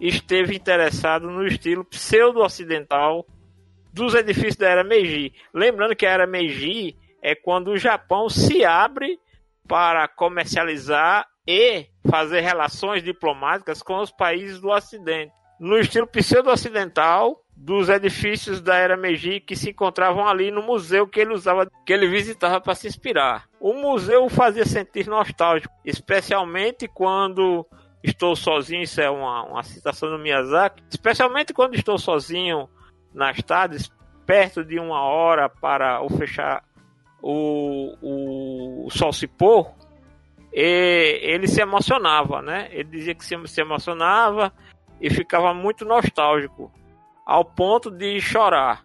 S6: esteve interessado no estilo pseudo-ocidental dos edifícios da era Meiji. Lembrando que a era Meiji é quando o Japão se abre para comercializar e fazer relações diplomáticas com os países do Ocidente. No estilo pseudo-ocidental dos edifícios da era Meiji que se encontravam ali no museu que ele usava, que ele visitava para se inspirar. O museu o fazia sentir nostálgico, especialmente quando estou sozinho, isso é uma, uma citação do Miyazaki, especialmente quando estou sozinho nas tardes, perto de uma hora para o fechar o, o, o sol se pôr, e ele se emocionava, né? Ele dizia que se, emocionava e ficava muito nostálgico, ao ponto de chorar,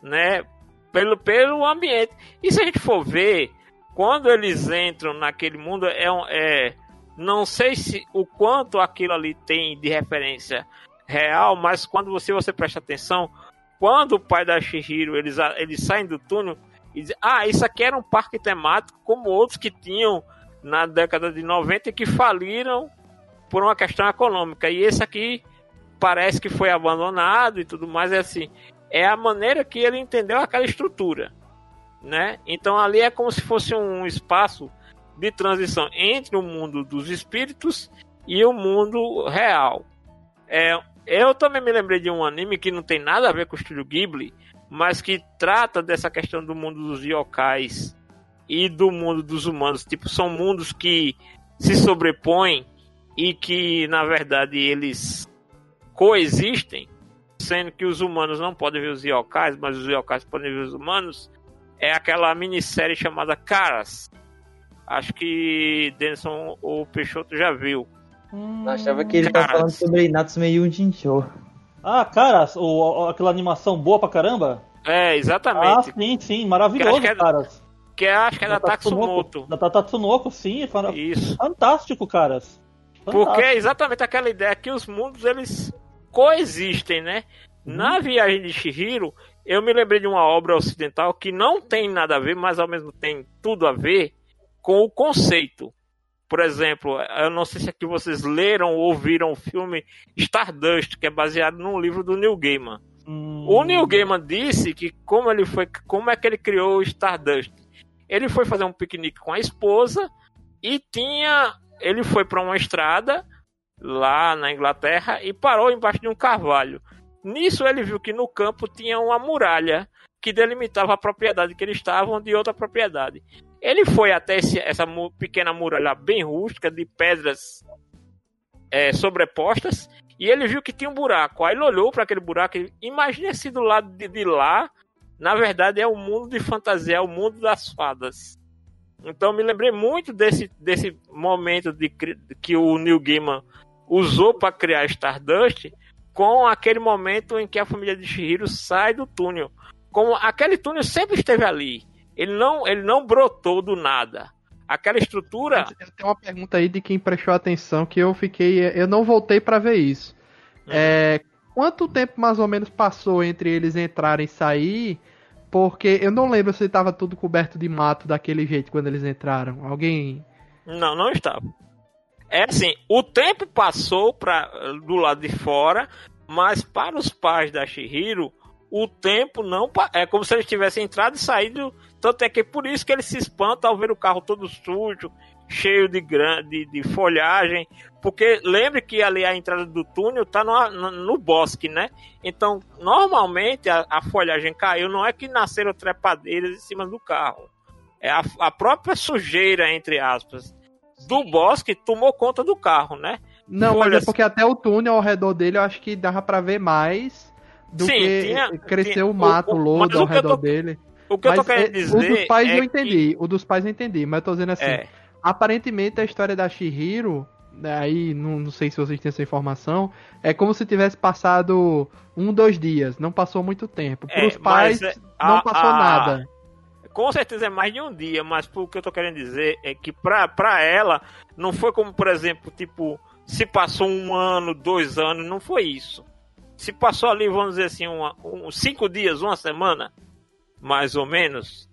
S6: né? Pelo, pelo ambiente. E se a gente for ver, quando eles entram naquele mundo, é, um- é não sei se o quanto aquilo ali tem de referência real, mas quando você, você presta atenção, quando o pai da Shihiro eles, eles saem do túnel e dizem, ah, isso aqui era um parque temático como outros que tinham na década de 90 e que faliram por uma questão econômica. E esse aqui parece que foi abandonado e tudo mais. É assim, é a maneira que ele entendeu aquela estrutura, né? Então ali é como se fosse um espaço de transição entre o mundo dos espíritos e o mundo real. É, eu também me lembrei de um anime que não tem nada a ver com o estúdio Ghibli, mas que trata dessa questão do mundo dos yokais e do mundo dos humanos. Tipo, são mundos que se sobrepõem e que, na verdade, eles coexistem, sendo que os humanos não podem ver os yokais, mas os yokais podem ver os humanos. É aquela minissérie chamada Caras. Acho que Denison ou Peixoto já viu.
S7: Eu achava que ele tava
S6: Caras.
S7: falando sobre Natsume Yujin Show.
S4: Ah, caras, o, o- aquela animação boa pra caramba?
S6: É,
S4: Ah,
S6: exatamente.
S4: sim, sim,
S6: Que
S4: maravilhoso,
S6: é-
S4: caras.
S6: Que é, acho que é da Tatsumoto.
S4: Da da Tatsunoko, sim, fana-
S6: Isso.
S4: fantástico, caras.
S6: Porque
S4: Fantástico.
S6: é exatamente aquela ideia que os mundos eles coexistem, né? Na viagem de Shihiro, eu me lembrei de uma obra ocidental que não tem nada a ver, mas ao mesmo tempo tem tudo a ver com o conceito. Por exemplo, eu não sei se aqui vocês leram ou viram o filme Stardust, que é baseado num livro do Neil Gaiman.
S4: Hum,
S6: O Neil Gaiman disse que como ele foi, como é que ele criou o Stardust? Ele foi fazer um piquenique com a esposa e tinha, ele foi para uma estrada lá na Inglaterra e parou embaixo de um carvalho. Nisso ele viu que no campo tinha uma muralha que delimitava a propriedade que eles estavam de outra propriedade. Ele foi até esse- essa pequena muralha bem rústica de pedras é, sobrepostas e ele viu que tinha um buraco. Aí ele olhou para aquele buraco e imagina se do lado de, de lá, na verdade, é o mundo de fantasia, é o mundo das fadas. Então me lembrei muito desse, desse momento de, que o Neil Gaiman usou para criar Stardust com aquele momento em que a família de Shihiro sai do túnel. Como aquele túnel sempre esteve ali. Ele não, ele não brotou do nada. Aquela estrutura.
S1: Tenho uma pergunta aí de quem prestou atenção que eu fiquei. Eu não voltei para ver isso. Hum. É, quanto tempo mais ou menos passou entre eles entrarem e sair? Porque eu não lembro se estava tudo coberto de mato daquele jeito quando eles entraram. Alguém.
S6: Não, não estava. É assim, o tempo passou pra, do lado de fora, mas para os pais da Shihiro, o tempo não. É como se eles tivessem entrado e saído. Tanto é que é por isso que eles se espantam ao ver o carro todo sujo, cheio de, grande, de folhagem. Porque lembre que ali a entrada do túnel está no, no, no, bosque, né? Então, normalmente a, a, folhagem caiu, não é que nasceram trepadeiras em cima do carro. É a, a própria sujeira, entre aspas, do bosque tomou conta do carro, né?
S1: Não, Folhas... mas é porque até o túnel ao redor dele eu acho que dava para ver mais do Sim, que tinha, cresceu tinha, o mato, o, lodo ao redor tô, dele.
S6: O que mas eu tô querendo dizer.
S1: O dos pais
S6: é
S1: eu entendi, que... o dos pais eu entendi, mas eu tô dizendo assim. É. Aparentemente a história da Shihiro, né, aí não, não sei se vocês têm essa informação, é como se tivesse passado um, dois dias, não passou muito tempo. Para os é, pais é, não a, passou a... nada
S6: com certeza é mais de um dia, mas o que eu tô querendo dizer é que pra, pra ela, não foi como, por exemplo, tipo, se passou um ano, dois anos, não foi isso. Se passou ali, vamos dizer assim, uma, um, cinco dias, uma semana, mais ou menos.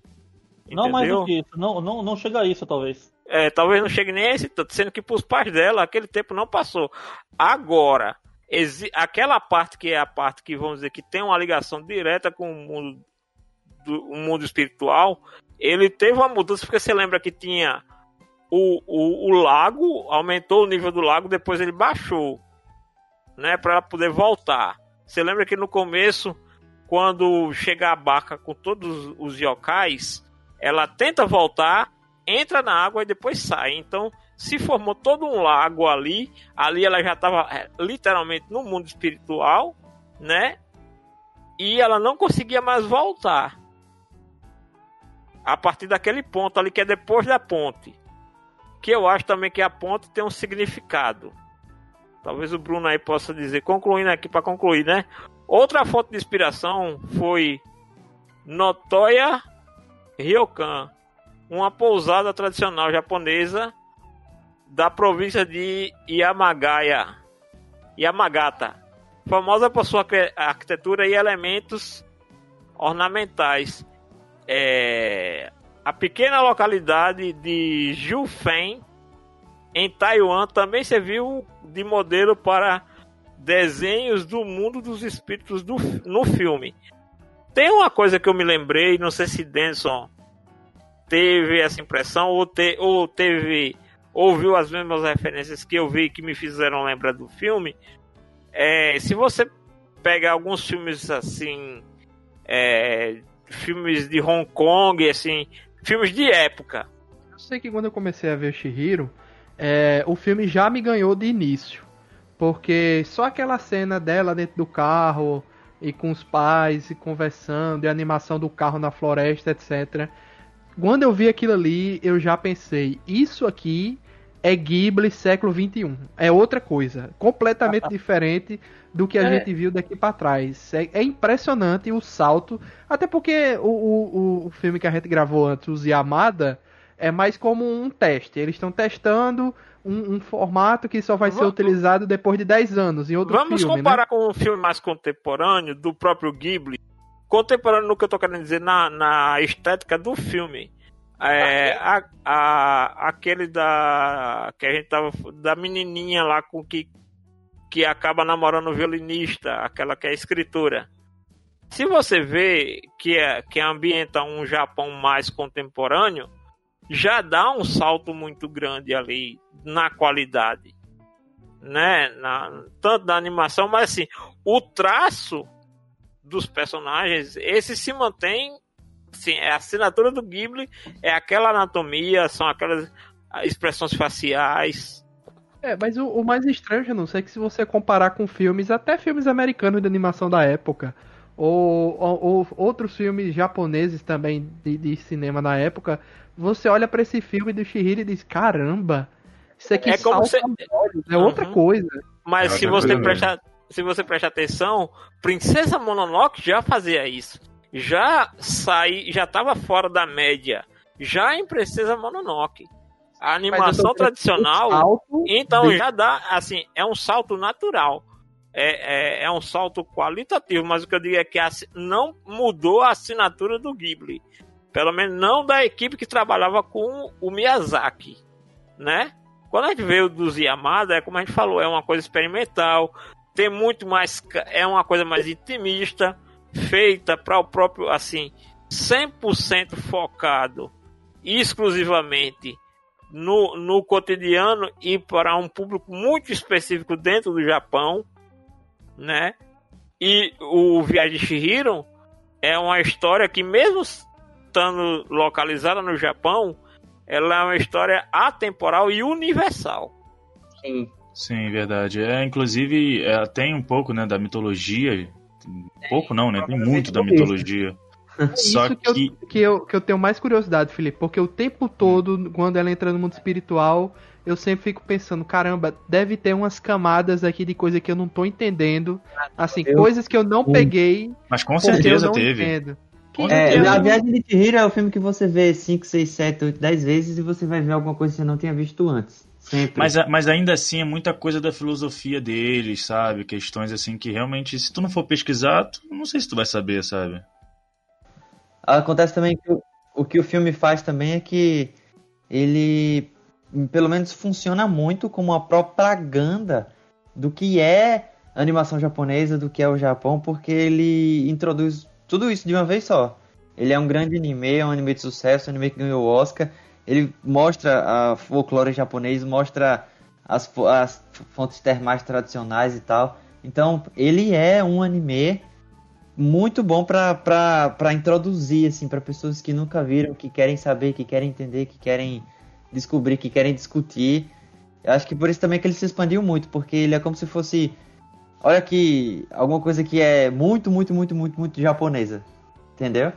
S4: Entendeu? Não mais do que isso, não, não, não chega a isso, talvez.
S6: É, talvez não chegue nem a esse tanto, sendo que pros pais dela aquele tempo não passou. Agora, aquela parte que é a parte que, vamos dizer, que tem uma ligação direta com o mundo, do, o mundo espiritual, ele teve uma mudança, porque você lembra que tinha o, o, o lago, aumentou o nível do lago, depois ele baixou, né, para ela poder voltar. Você lembra que no começo, quando chega a barca com todos os yokais, ela tenta voltar, entra na água e depois sai. Então, se formou todo um lago ali, ali ela já estava é, literalmente no mundo espiritual, né? E ela não conseguia mais voltar. A partir daquele ponto ali que é depois da ponte que eu acho também que a ponte tem um significado. Talvez o Bruno aí possa dizer, concluindo aqui para concluir, né? Outra fonte de inspiração foi Notoya Ryokan, uma pousada tradicional japonesa da província de Yamagaya, Yamagata, famosa por sua arquitetura e elementos ornamentais. É, a pequena localidade de Jufen, em Taiwan, também serviu de modelo para desenhos do mundo dos espíritos do, no filme. Tem uma coisa que eu me lembrei, não sei se Denson teve essa impressão ou, te, ou teve ouviu as mesmas referências que eu vi que me fizeram lembrar do filme. É, se você pega alguns filmes assim, é, filmes de Hong Kong, assim, filmes de época.
S1: Eu sei que quando eu comecei a ver Shihiro, é, o filme já me ganhou de início. Porque só aquela cena dela dentro do carro e com os pais e conversando, e a animação do carro na floresta, etc. Quando eu vi aquilo ali, eu já pensei, isso aqui é Ghibli século 21. É outra coisa, completamente diferente do que a é. gente viu daqui para trás. É, é, impressionante o salto, até porque o, o, o filme que a gente gravou antes, o Yamada, é mais como um teste. Eles estão testando um, um, formato que só vai vamos, ser utilizado depois de 10 anos em outro
S6: vamos
S1: filme.
S6: Vamos comparar
S1: né?
S6: com um filme mais contemporâneo do próprio Ghibli. Contemporâneo no que eu tô querendo dizer, na, na estética do filme. É, a, a, aquele da. que a gente tava. da menininha lá com que. que acaba namorando o violinista, aquela que é escritora. Se você vê que, é, que ambienta um Japão mais contemporâneo, já dá um salto muito grande ali na qualidade. Né? Na, tanto da animação, mas assim, o traço dos personagens, esse se mantém Sim, é a assinatura do Ghibli, é aquela anatomia, são aquelas expressões faciais.
S1: É, mas o, o mais estranho, eu não sei, é que se você comparar com filmes, até filmes americanos de animação da época, ou, ou, ou outros filmes japoneses também de, de, cinema na época, você olha para esse filme do Shihiro e diz, caramba, isso aqui
S6: é como você...
S1: é outra uhum. coisa.
S6: Mas é se você prestar se você prestar atenção, Princesa Mononoke já fazia isso já saí, já estava fora da média, já em Princesa Mononoke. A animação tradicional,
S1: Salto
S6: então
S1: de-
S6: já dá, assim, é um salto natural. É, é, é um salto qualitativo, mas o que eu digo é que não mudou a assinatura do Ghibli. Pelo menos não da equipe que trabalhava com o Miyazaki, né? Quando a gente veio dos Yamada, é como a gente falou, é uma coisa experimental, tem muito mais, é uma coisa mais intimista, feita para o próprio, assim, 100% focado exclusivamente no, no cotidiano e para um público muito específico dentro do Japão, né? E o Viagem de Shihiro é uma história que mesmo estando localizada no Japão, ela é uma história atemporal e universal.
S7: Sim.
S2: Sim, verdade. É, inclusive, é, tem um pouco, né, da mitologia. Um pouco não, né? Tem muito da mitologia. Só
S1: isso que,
S2: que.
S1: eu, que, eu, que eu tenho mais curiosidade, Felipe, porque o tempo todo, quando ela entra no mundo espiritual, eu sempre fico pensando, caramba, deve ter umas camadas aqui de coisa que eu não tô entendendo. Assim,
S7: Eu-
S1: coisas que eu não peguei
S2: Mas com certeza teve.
S1: entendo.
S7: É,
S2: certeza.
S7: a Viagem de Chihiro é o filme que você vê 5, 6, 7, 8, 10 vezes e você vai ver alguma coisa que você não tinha visto antes. Sempre.
S2: Mas, mas ainda assim é muita coisa da filosofia deles, sabe? Questões assim que realmente, se tu não for pesquisar, tu, não sei se tu vai saber, sabe?
S7: Acontece também que o, o que o filme faz também é que ele, pelo menos, funciona muito como uma propaganda do que é a animação japonesa, do que é o Japão, porque ele introduz tudo isso de uma vez só. Ele é um grande anime, é um anime de sucesso, um anime que ganhou o Oscar. Ele mostra a folclore japonês, mostra as, as fontes termais tradicionais e tal. Então, ele é um anime muito bom pra introduzir, assim, pra pessoas que nunca viram, que querem saber, que querem entender, que querem descobrir, que querem discutir. Eu acho que por isso também que ele se expandiu muito, porque ele é como se fosse. Olha aqui, alguma coisa que é muito, muito, muito, muito, muito japonesa. Entendeu?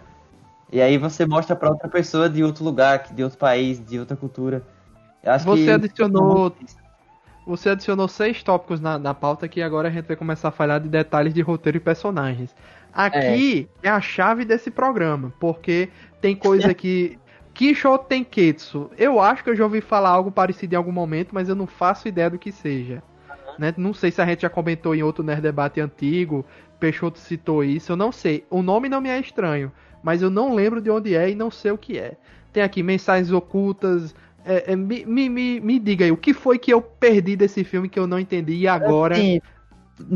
S7: E aí você mostra pra outra pessoa de outro lugar, de outro país, de outra cultura. Eu acho
S1: Você
S7: que
S1: adicionou. Você adicionou seis tópicos na, na pauta que agora a gente vai começar a falar de detalhes de roteiro e personagens. Aqui é, a chave desse programa, porque tem coisa que. Kisho Tenketsu. Eu acho que eu já ouvi falar algo parecido em algum momento, mas eu não faço ideia do que seja. Né? Não sei se a gente já comentou em outro Nerd Debate antigo, Peixoto citou isso, eu não sei. O nome não me é estranho, mas eu não lembro de onde é e não sei o que é. Tem aqui mensagens ocultas. É, é, me, me, me, diga aí, o que foi que eu perdi desse filme que eu não entendi e agora.
S7: Assim,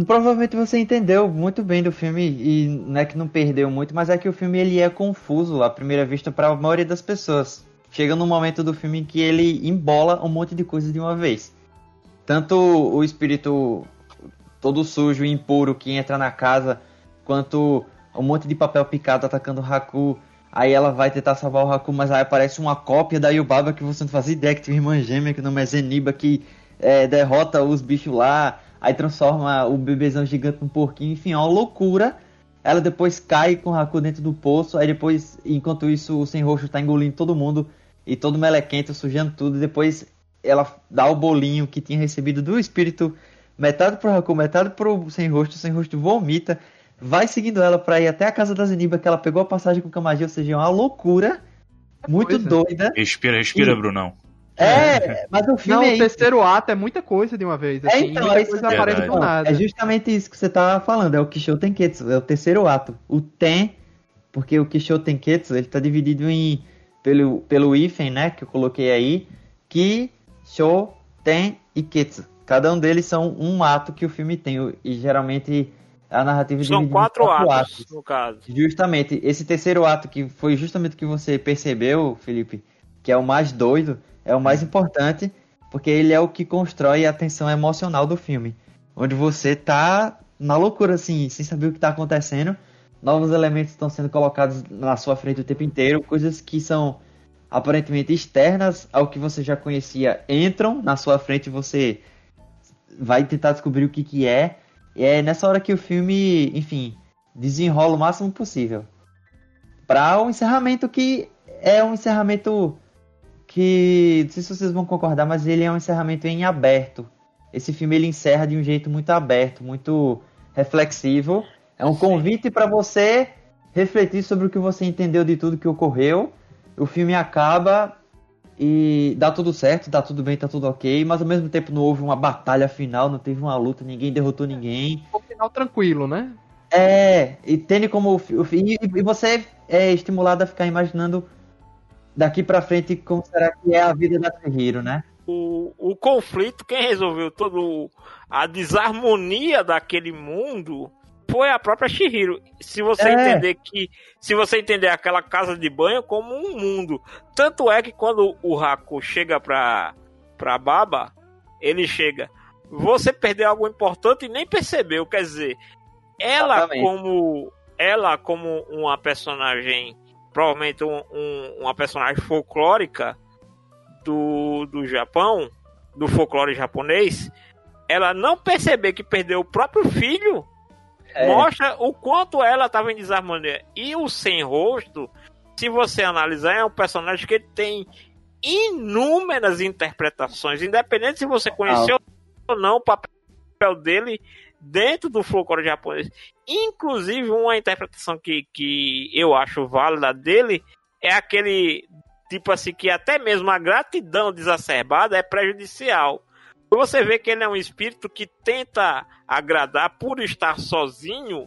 S7: provavelmente você entendeu muito bem do filme e não é que não perdeu muito, mas é que o filme ele é confuso à primeira vista para a maioria das pessoas. Chega num momento do filme que ele embola um monte de coisa de uma vez. Tanto o espírito todo sujo e impuro que entra na casa, quanto um monte de papel picado atacando o Haku. Aí ela vai tentar salvar o Haku, mas aí aparece uma cópia da Yubaba que você não faz ideia que uma irmã gêmea que o nome é Zeniba que é, derrota os bichos lá, aí transforma o bebezão gigante num porquinho, enfim, é uma loucura. Ela depois cai com o Haku dentro do poço, aí depois, enquanto isso, o Sem Roxo tá engolindo todo mundo e todo melequento, sujando tudo, e depois ela dá o bolinho que tinha recebido do espírito, metade pro Haku, metade pro Sem Rosto, o Sem Rosto vomita, vai seguindo ela pra ir até a casa da Zeniba, que ela pegou a passagem com o Kamaji, ou seja, é uma loucura, muito
S1: Coisa.
S7: doida.
S2: Respira, respira,
S7: E-
S2: Brunão.
S7: É, mas o filme
S1: Não,
S7: é
S1: o
S7: isso.
S1: terceiro ato é muita coisa de uma vez.
S7: É,
S1: Assim,
S7: então,
S1: muita
S7: é isso
S1: coisa
S7: que-
S1: aparece do nada.
S7: É justamente isso que você tá falando, é o Kisho Tenketsu, é o terceiro ato. O Ten, porque o Kisho Tenketsu, ele tá dividido em pelo pelo hífen, né, que eu coloquei aí, Ki, Sho, Ten e Ketsu. Cada um deles são um ato que o filme tem e geralmente a narrativa
S6: São
S7: em
S6: quatro atos, no caso.
S7: Justamente, esse terceiro ato que foi justamente o que você percebeu, Felipe, que é o mais doido, é o mais importante, porque ele é o que constrói a tensão emocional do filme. Onde você tá na loucura, assim, sem saber o que tá acontecendo. Novos elementos estão sendo colocados na sua frente o tempo inteiro, coisas que são aparentemente externas ao que você já conhecia entram na sua frente você vai tentar descobrir o que que é. E é nessa hora que o filme, enfim, desenrola o máximo possível. Para o um encerramento que é um encerramento que, não sei se vocês vão concordar, mas ele é um encerramento em aberto. Esse filme ele encerra de um jeito muito aberto, muito reflexivo. É um convite para você refletir sobre o que você entendeu de tudo que ocorreu. O filme acaba e dá tudo certo, dá tudo bem, tá tudo ok, mas ao mesmo tempo não houve uma batalha final, não teve uma luta, ninguém derrotou ninguém.
S1: Um final tranquilo, né?
S7: É, e tendo como o e, e você é estimulado a ficar imaginando daqui pra frente como será que é a vida da Chihiro, né?
S6: o, o conflito, quem resolveu todo a desarmonia daquele mundo foi a própria Shihiro. Se você
S7: É.
S6: entender que se você entender aquela casa de banho como um mundo, tanto é que quando o Haku chega pra para Baba, ele chega, você perdeu algo importante e nem percebeu, quer dizer, ela
S7: Exatamente.
S6: como ela como uma personagem, provavelmente um- um- uma personagem folclórica do, do Japão, do folclore japonês, ela não perceber que perdeu o próprio filho,
S7: É.
S6: mostra o quanto ela estava em desarmonia. E o sem rosto, se você analisar, é um personagem que tem inúmeras interpretações, independente se você conheceu ou não o papel dele dentro do folclore japonês. Inclusive, uma interpretação que, que eu acho válida dele é aquele tipo assim que até mesmo a gratidão desacerbada é prejudicial. Você vê que ele é um espírito que tenta agradar por estar sozinho,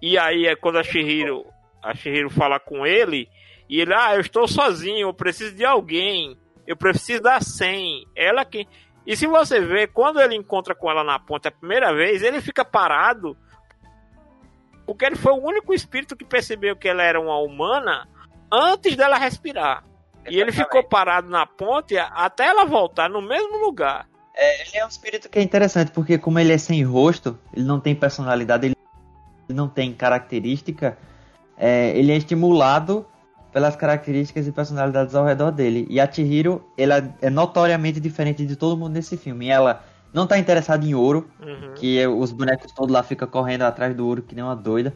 S6: e aí é quando a Shihiro, a Shihiro fala com ele, e ele, ah, eu estou sozinho, eu preciso de alguém, eu preciso da 100. Ela que. E se você vê, quando ele encontra com ela na ponte a primeira vez, ele fica parado, porque ele foi o único espírito que percebeu que ela era uma humana antes dela respirar. E ele ficou parado na ponte até ela voltar no mesmo lugar.
S7: É, ele é um espírito que é interessante, porque como ele é sem rosto, ele não tem personalidade, ele não tem característica, é, ele é estimulado pelas características e personalidades ao redor dele. E a Chihiro, ela é notoriamente diferente de todo mundo nesse filme. Ela não tá interessada em ouro,
S6: Uhum.
S7: que é- os bonecos todos lá ficam correndo atrás do ouro que nem uma doida.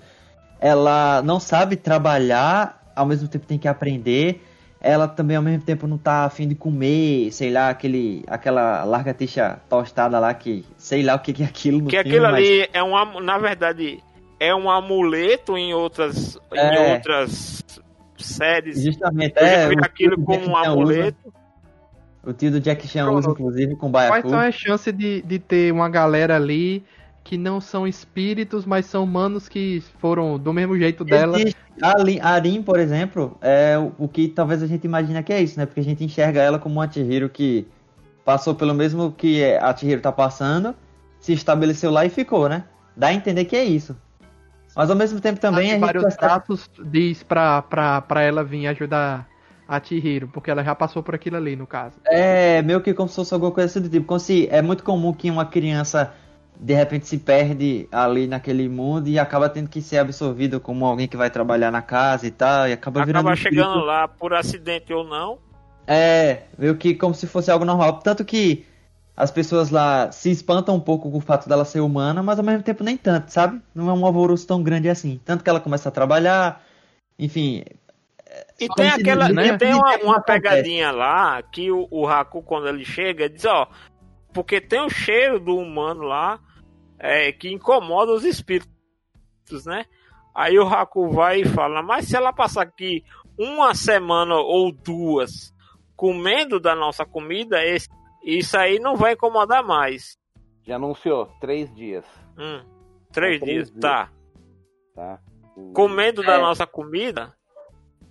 S7: Ela não sabe trabalhar, ao mesmo tempo tem que aprender. Ela também ao mesmo tempo não tá afim de comer, sei lá, aquele, aquela largatixa tostada lá que sei lá o que, que é aquilo no
S6: Que
S7: filme,
S6: aquilo
S7: mas-
S6: ali é um, na verdade, é um amuleto em outras, em
S7: É.
S6: outras séries.
S7: Justamente,
S6: Eu já
S7: é, o
S6: aquilo como um
S7: Chan
S6: amuleto.
S7: usa, o tio do Jack Chan
S1: Pronto.
S7: usa, inclusive, com
S1: Quais
S7: Baiacu.
S1: são as chances de, de ter uma galera ali que não são espíritos, mas são humanos que foram do mesmo jeito dela?
S7: A a Arin, por exemplo, é o, que talvez a gente imagina que é isso, né? Porque a gente enxerga ela como uma Chihiro que passou pelo mesmo que a Chihiro tá passando, se estabeleceu lá e ficou, né? Dá a entender que é isso. Mas ao mesmo tempo também a
S1: Em
S7: gente percebe-
S1: tratos diz pra, pra, pra ela vir ajudar a Chihiro, porque ela já passou por aquilo ali, no caso.
S7: É meio que como se fosse alguma coisa assim do tipo. Como se é muito comum que uma criança de repente se perde ali naquele mundo e acaba tendo que ser absorvido como alguém que vai trabalhar na casa e tal, e acaba virando
S6: Acaba
S7: um espírito-
S6: chegando lá por acidente ou não.
S7: É, meio que como se fosse algo normal. Tanto que as pessoas lá se espantam um pouco com o fato dela ser humana, mas ao mesmo tempo nem tanto, sabe? Não é um alvoroço tão grande assim. Tanto que ela começa a trabalhar, enfim.
S6: E
S7: Como
S6: tem aquela, e tem uma, uma pegadinha lá que o, o Haku, quando ele chega, diz, ó, porque tem o cheiro do humano lá é, que incomoda os espíritos, né? Aí o Haku vai e fala, mas se ela passar aqui uma semana ou duas comendo da nossa comida, esse- isso aí não vai incomodar mais.
S5: Já anunciou, três dias,
S6: Hum, três
S5: É, três
S6: dias, tá.
S5: tá?
S6: Comendo da
S7: É.
S6: nossa comida.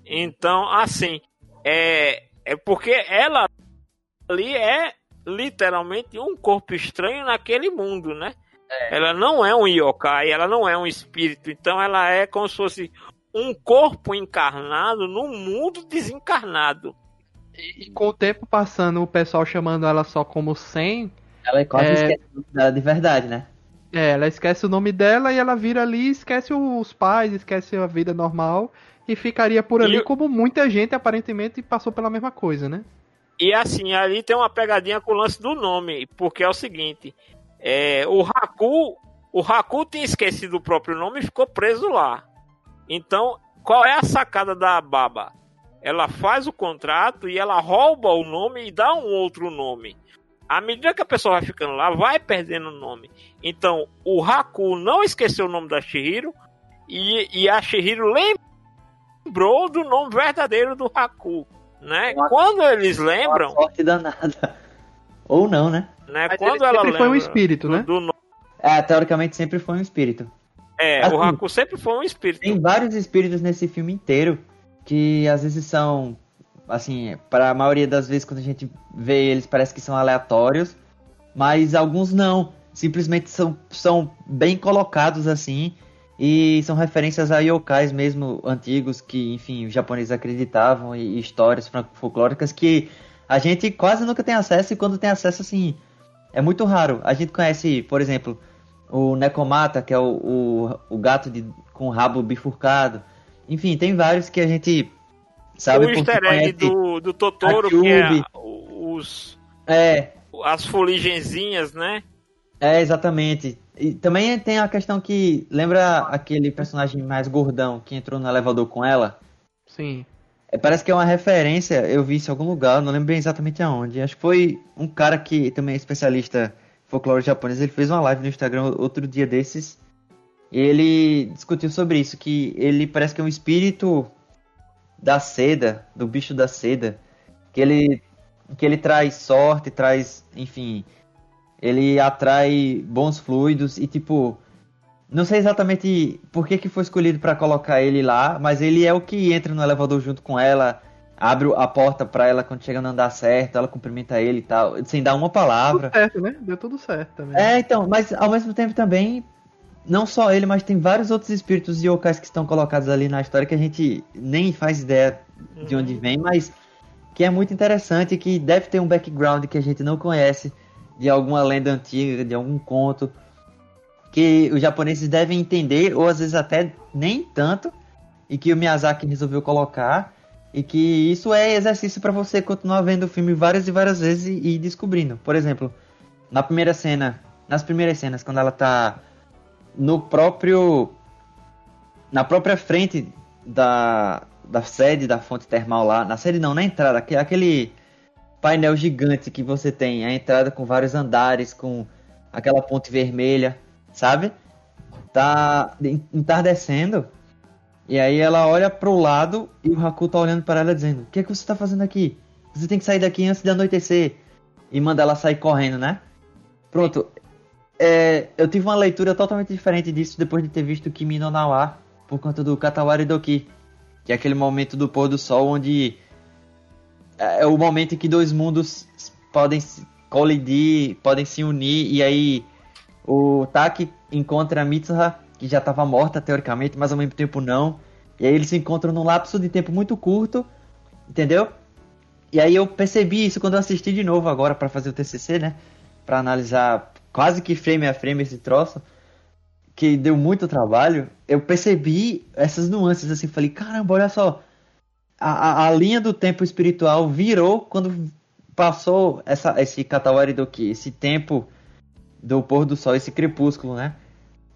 S6: Então, assim, é, é porque ela ali é literalmente um corpo estranho naquele mundo, né? Ela não é um yokai, ela não é um espírito, então ela é como se fosse um corpo encarnado num mundo desencarnado.
S1: E, e com o tempo passando, o pessoal chamando ela só como 100,
S7: Ela quase
S1: É.
S7: esquece o nome dela de verdade, né?
S1: é, ela esquece o nome dela e ela vira ali, esquece os pais, esquece a vida normal e ficaria por ali
S6: E-
S1: como muita gente aparentemente passou pela mesma coisa, né?
S6: E assim, ali tem uma pegadinha com o lance do nome, porque é o seguinte, é, o Haku, o Haku tinha esquecido o próprio nome e ficou preso lá. Então, qual é a sacada da Baba? Ela faz o contrato e ela rouba o nome e dá um outro nome. À medida que a pessoa vai ficando lá, vai perdendo o nome. Então, o Haku não esqueceu o nome da Shihiro e, e a Shihiro lembrou do nome verdadeiro do Haku. Né?
S7: Uma-
S6: Quando eles
S7: Uma
S6: lembram,
S7: sorte danada. Ou não, né?
S6: né?
S1: Mas
S6: Quando ela
S1: sempre foi um espírito,
S6: do-
S1: né?
S6: do
S7: É, teoricamente sempre foi um espírito.
S6: é,
S7: Assim,
S6: o Haku sempre foi um espírito.
S7: Tem vários espíritos nesse filme inteiro que às vezes são, assim, para a maioria das vezes quando a gente vê eles parece que são aleatórios, mas alguns não. Simplesmente são, são bem colocados assim e são referências a yokais mesmo antigos que, enfim, os japoneses acreditavam e, histórias folclóricas que a gente quase nunca tem acesso e quando tem acesso assim é muito raro. A gente conhece, por exemplo, o Nekomata, que é o, o, o gato de, com o rabo bifurcado. Enfim, tem vários que a gente sabe
S6: o easter egg do, do Totoro, que é os,
S7: É,
S6: as fuligenzinhas, né?
S7: é, exatamente. E também tem a questão que lembra aquele personagem mais gordão que entrou no elevador com ela?
S1: Sim.
S7: É, parece que é uma referência, eu vi isso em algum lugar, não lembro bem exatamente aonde. Acho que foi um cara que também é especialista em folclore japonês, ele fez uma live no Instagram outro dia desses. E ele discutiu sobre isso, que ele parece que é um espírito da seda, do bicho da seda, que ele que ele traz sorte, traz, enfim, ele atrai bons fluidos e tipo, não sei exatamente por que, que foi escolhido pra colocar ele lá, mas ele é o que entra no elevador junto com ela, abre a porta pra ela quando chega no andar certo, ela cumprimenta ele e tal, sem dar uma palavra.
S1: Tudo certo, né? Deu tudo certo também.
S7: É, então, mas ao mesmo tempo também, não só ele, mas tem vários outros espíritos yokais que estão colocados ali na história que a gente nem faz ideia de onde vem, mas que é muito interessante, que deve ter um background que a gente não conhece, de alguma lenda antiga, de algum conto, que os japoneses devem entender, ou às vezes até nem tanto, e que o Miyazaki resolveu colocar, e que isso é exercício para você continuar vendo o filme várias e várias vezes e, e descobrindo. Por exemplo, na primeira cena, nas primeiras cenas, quando ela tá no próprio na própria frente da, da sede da fonte termal lá, na sede não, na entrada, é aquele painel gigante que você tem, a entrada com vários andares, com aquela ponte vermelha, sabe? Tá entardecendo. E aí ela olha pro lado e o Haku tá olhando para ela dizendo: "O que é que você tá fazendo aqui? Você tem que sair daqui antes de anoitecer." E manda ela sair correndo, né? Pronto. É, eu tive uma leitura totalmente diferente disso depois de ter visto Kimi no Nawa por conta do Katawari Doki, que é aquele momento do pôr do sol onde é é o momento em que dois mundos podem colidir, podem se unir e aí o Taki encontra a Mitsuha, que já estava morta teoricamente, mas ao mesmo tempo não. E aí eles se encontram num lapso de tempo muito curto, entendeu? E aí eu percebi isso quando eu assisti de novo agora para fazer o TCC, né? Para analisar quase que frame a frame esse troço, que deu muito trabalho. Eu percebi essas nuances assim, falei, caramba, olha só, a, a, a linha do tempo espiritual virou quando passou essa, esse Katawari Doki, esse tempo do pôr do sol, esse crepúsculo, né?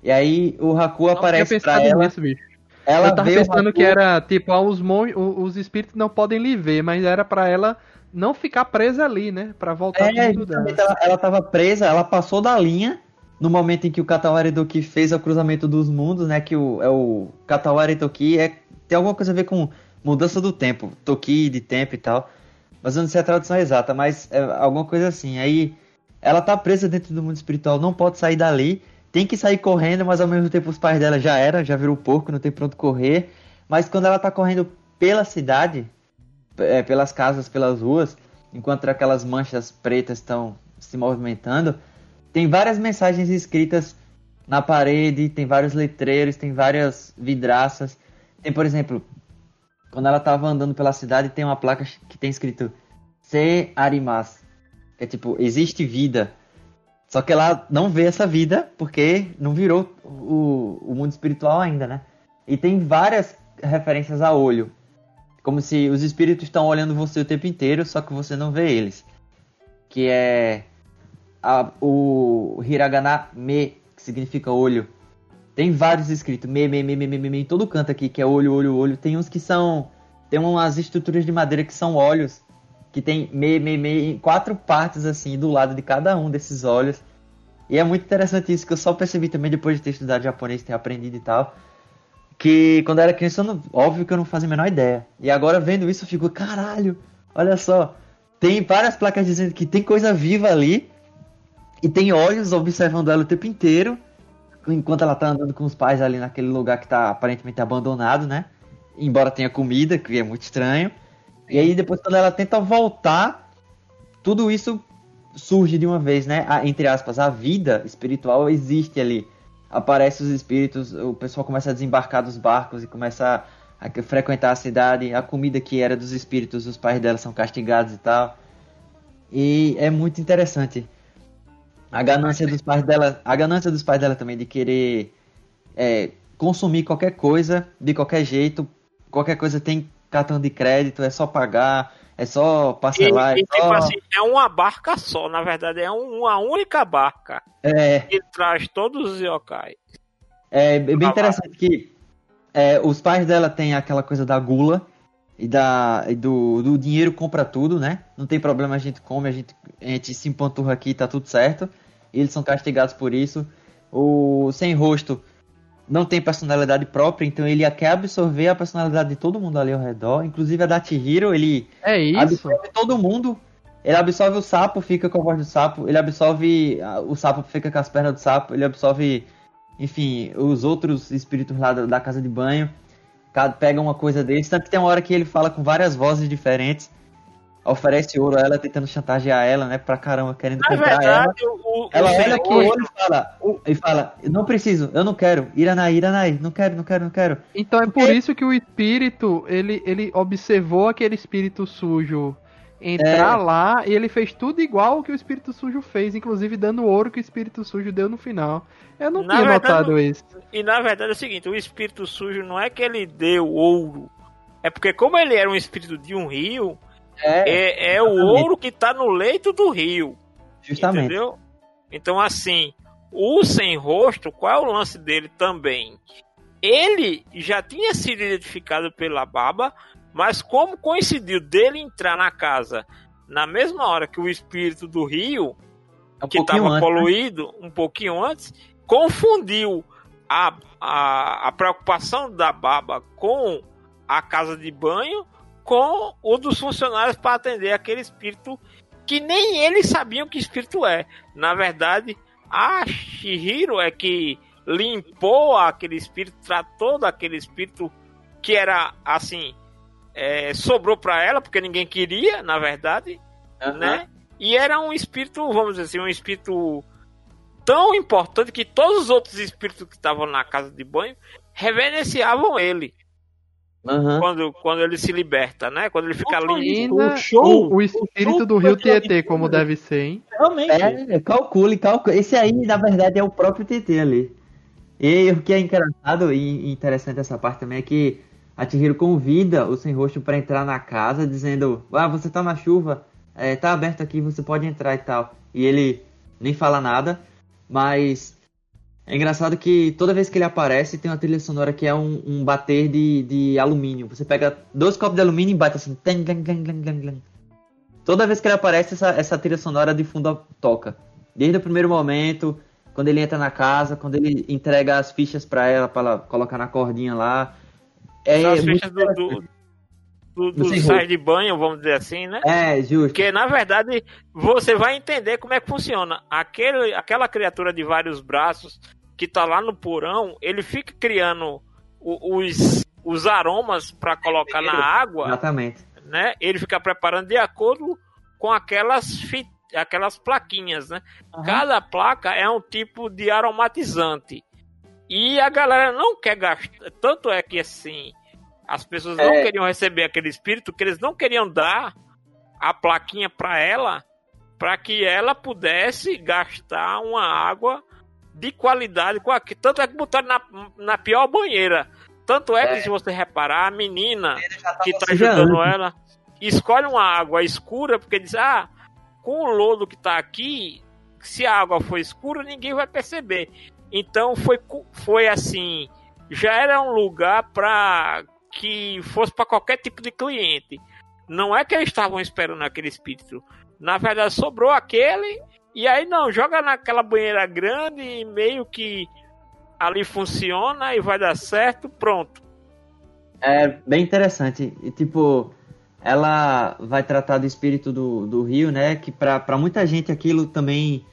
S7: E aí o Haku aparece pra ela.
S1: nisso, bicho.
S7: Ela
S1: eu tava
S7: vê o
S1: pensando
S7: Haku-
S1: que era tipo, ah, os, mon... os espíritos não podem lhe ver, mas era pra ela não ficar presa ali, né? Pra voltar
S7: É,
S1: mundo dela.
S7: ela, ela tava presa, ela passou da linha no momento em que o Katawari Doki fez o cruzamento dos mundos, né? Que o, é o Katawari Doki é, tem alguma coisa a ver com mudança do tempo, Toki de tempo e tal. Mas eu não sei a tradução exata, mas é alguma coisa assim. Aí ela tá presa dentro do mundo espiritual, não pode sair dali, tem que sair correndo, mas ao mesmo tempo os pais dela já eram, já virou porco, não tem pra onde correr. Mas quando ela tá correndo pela cidade, é, pelas casas, pelas ruas, enquanto aquelas manchas pretas estão se movimentando, tem várias mensagens escritas na parede, tem vários letreiros, tem várias vidraças. Tem, por exemplo, quando ela tava andando pela cidade, tem uma placa que tem escrito Se Arimas. É tipo, existe vida. Só que ela não vê essa vida porque não virou o, o mundo espiritual ainda, né? E tem várias referências a olho. Como se os espíritos estão olhando você o tempo inteiro, só que você não vê eles. Que é a- o hiragana me, que significa olho. Tem vários escritos, me, me, me, me, me, me, em todo canto aqui, que é olho, olho, olho. Tem uns que são. Tem umas estruturas de madeira que são olhos, que tem me, me, me, em quatro partes assim, do lado de cada um desses olhos. E é muito interessante isso, que eu só percebi também depois de ter estudado japonês, ter aprendido e tal. que quando eu era criança, não- óbvio que eu não fazia a menor ideia. E agora vendo isso, eu fico, caralho, olha só. Tem várias placas dizendo que tem coisa viva ali. E tem olhos observando ela o tempo inteiro. Enquanto ela tá andando com os pais ali naquele lugar que tá aparentemente abandonado, né? Embora tenha comida, que é muito estranho. E aí depois quando ela tenta voltar, tudo isso surge de uma vez, né? A- entre aspas, a vida espiritual existe ali. Aparecem os espíritos, o pessoal começa a desembarcar dos barcos e começa a, a frequentar a cidade. A comida que era dos espíritos, os pais dela são castigados e tal. E é muito interessante. A ganância dos pais dela, a ganância dos pais dela também de querer é, consumir qualquer coisa de qualquer jeito. Qualquer coisa tem cartão de crédito, é só pagar, é só parcelar,
S6: E,
S7: é
S6: tipo
S7: só...
S6: assim, é uma barca só, na verdade, é um- uma única barca
S7: É,
S6: que traz todos os yokai.
S7: É bem interessante que é, os pais dela têm aquela coisa da gula e, da, e do, do dinheiro compra tudo, né? Não tem problema, a gente come, a gente, a gente se empanturra aqui, tá tudo certo. Eles são castigados por isso. O sem rosto não tem personalidade própria, então ele quer absorver a personalidade de todo mundo ali ao redor, inclusive a da Chihiro, ele
S1: É isso.
S7: absorve todo mundo. Ele absorve o sapo, fica com a voz do sapo. Ele absorve ah, o sapo, fica com as pernas do sapo. Ele absorve, enfim, os outros espíritos lá da, da casa de banho. Pega uma coisa deles. Tanto que tem uma hora que ele fala com várias vozes diferentes. Oferece ouro a ela, tentando chantagear ela, né? Pra caramba, querendo
S6: Na
S7: comprar ela.
S6: verdade, o, o,
S7: Ela
S6: o
S7: olha pro olho e fala, e fala, não preciso, eu não quero. Iranai, Iranai, não quero, não quero, não quero.
S1: Então é por isso que o espírito, ele, ele observou aquele espírito sujo entrar
S7: É.
S1: lá e ele fez tudo igual o que o espírito sujo fez, inclusive dando o ouro que o espírito sujo deu no final. Eu não
S6: Na
S1: tinha
S6: verdade,
S1: notado isso.
S6: E na verdade é o seguinte, o espírito sujo não é que ele deu ouro. É porque como ele era um espírito de um rio,
S7: É,
S6: é, é o ouro que tá no leito do rio.
S7: justamente.
S6: Entendeu? Então, assim, o sem rosto, qual é o lance dele também? Ele já tinha sido identificado pela baba, mas como coincidiu dele entrar na casa na mesma hora que o espírito do rio,
S7: É um
S6: que estava
S7: né?
S6: poluído um pouquinho antes, confundiu a, a, a preocupação da baba com a casa de banho com o dos funcionários para atender aquele espírito que nem eles sabiam que espírito é. Na verdade, a Shihiro é que limpou aquele espírito, tratou daquele espírito que era assim, é, sobrou para ela porque ninguém queria, na verdade,
S7: Aham.
S6: né? E era um espírito, vamos dizer assim, um espírito tão importante que todos os outros espíritos que estavam na casa de banho reverenciavam ele
S7: Aham.
S6: quando, quando ele se liberta, né? Quando ele fica.
S1: Ainda
S4: O show-
S1: o, o espírito
S4: show
S1: do rio Tietê, como deve ser, hein?
S4: Realmente.
S7: É, calcule, calcule. Esse aí, na verdade, é o próprio TT ali. E o que é engraçado e interessante essa parte também é que a Chihiro convida o Sem Rosto pra entrar na casa, dizendo: Ah, você tá na chuva, é, tá aberto aqui, você pode entrar e tal. E ele nem fala nada, mas é engraçado que toda vez que ele aparece tem uma trilha sonora que é um, um bater de, de alumínio. Você pega dois copos de alumínio e bate assim. Tang, tang, tang. Toda vez que ele aparece, essa, essa trilha sonora de fundo toca. Desde o primeiro momento, quando ele entra na casa, quando ele entrega as fichas pra ela, pra ela colocar na cordinha lá. É,
S6: As fichas do, do, do, do sai de banho, vamos dizer assim, né?
S7: É, justo.
S6: Porque, na verdade, você vai entender como é que funciona. Aquele, aquela criatura de vários braços que tá lá no porão, ele fica criando os, os aromas para colocar na água,
S7: Exatamente.
S6: né? Ele fica preparando de acordo com aquelas fi- aquelas plaquinhas, né? Cada placa é um tipo de aromatizante. E a galera não quer gastar. Tanto é que assim, as pessoas não
S7: É.
S6: queriam receber aquele espírito, que eles não queriam dar a plaquinha para ela, para que ela pudesse gastar uma água de qualidade. com aqui. Tanto é que botaram na, na pior banheira. Tanto é, que, se você reparar, a menina que tá ajudando ela escolhe uma água escura, porque diz: ah, com o lodo que tá aqui, se a água for escura, ninguém vai perceber. Então foi, foi assim, já era um lugar para que fosse para qualquer tipo de cliente. Não é que eles estavam esperando aquele espírito. Na verdade, sobrou aquele, e aí não, joga naquela banheira grande e meio que ali funciona e vai dar certo, pronto.
S7: É bem interessante. E, tipo, ela vai tratar do espírito do, do rio, né? Que pra muita gente aquilo também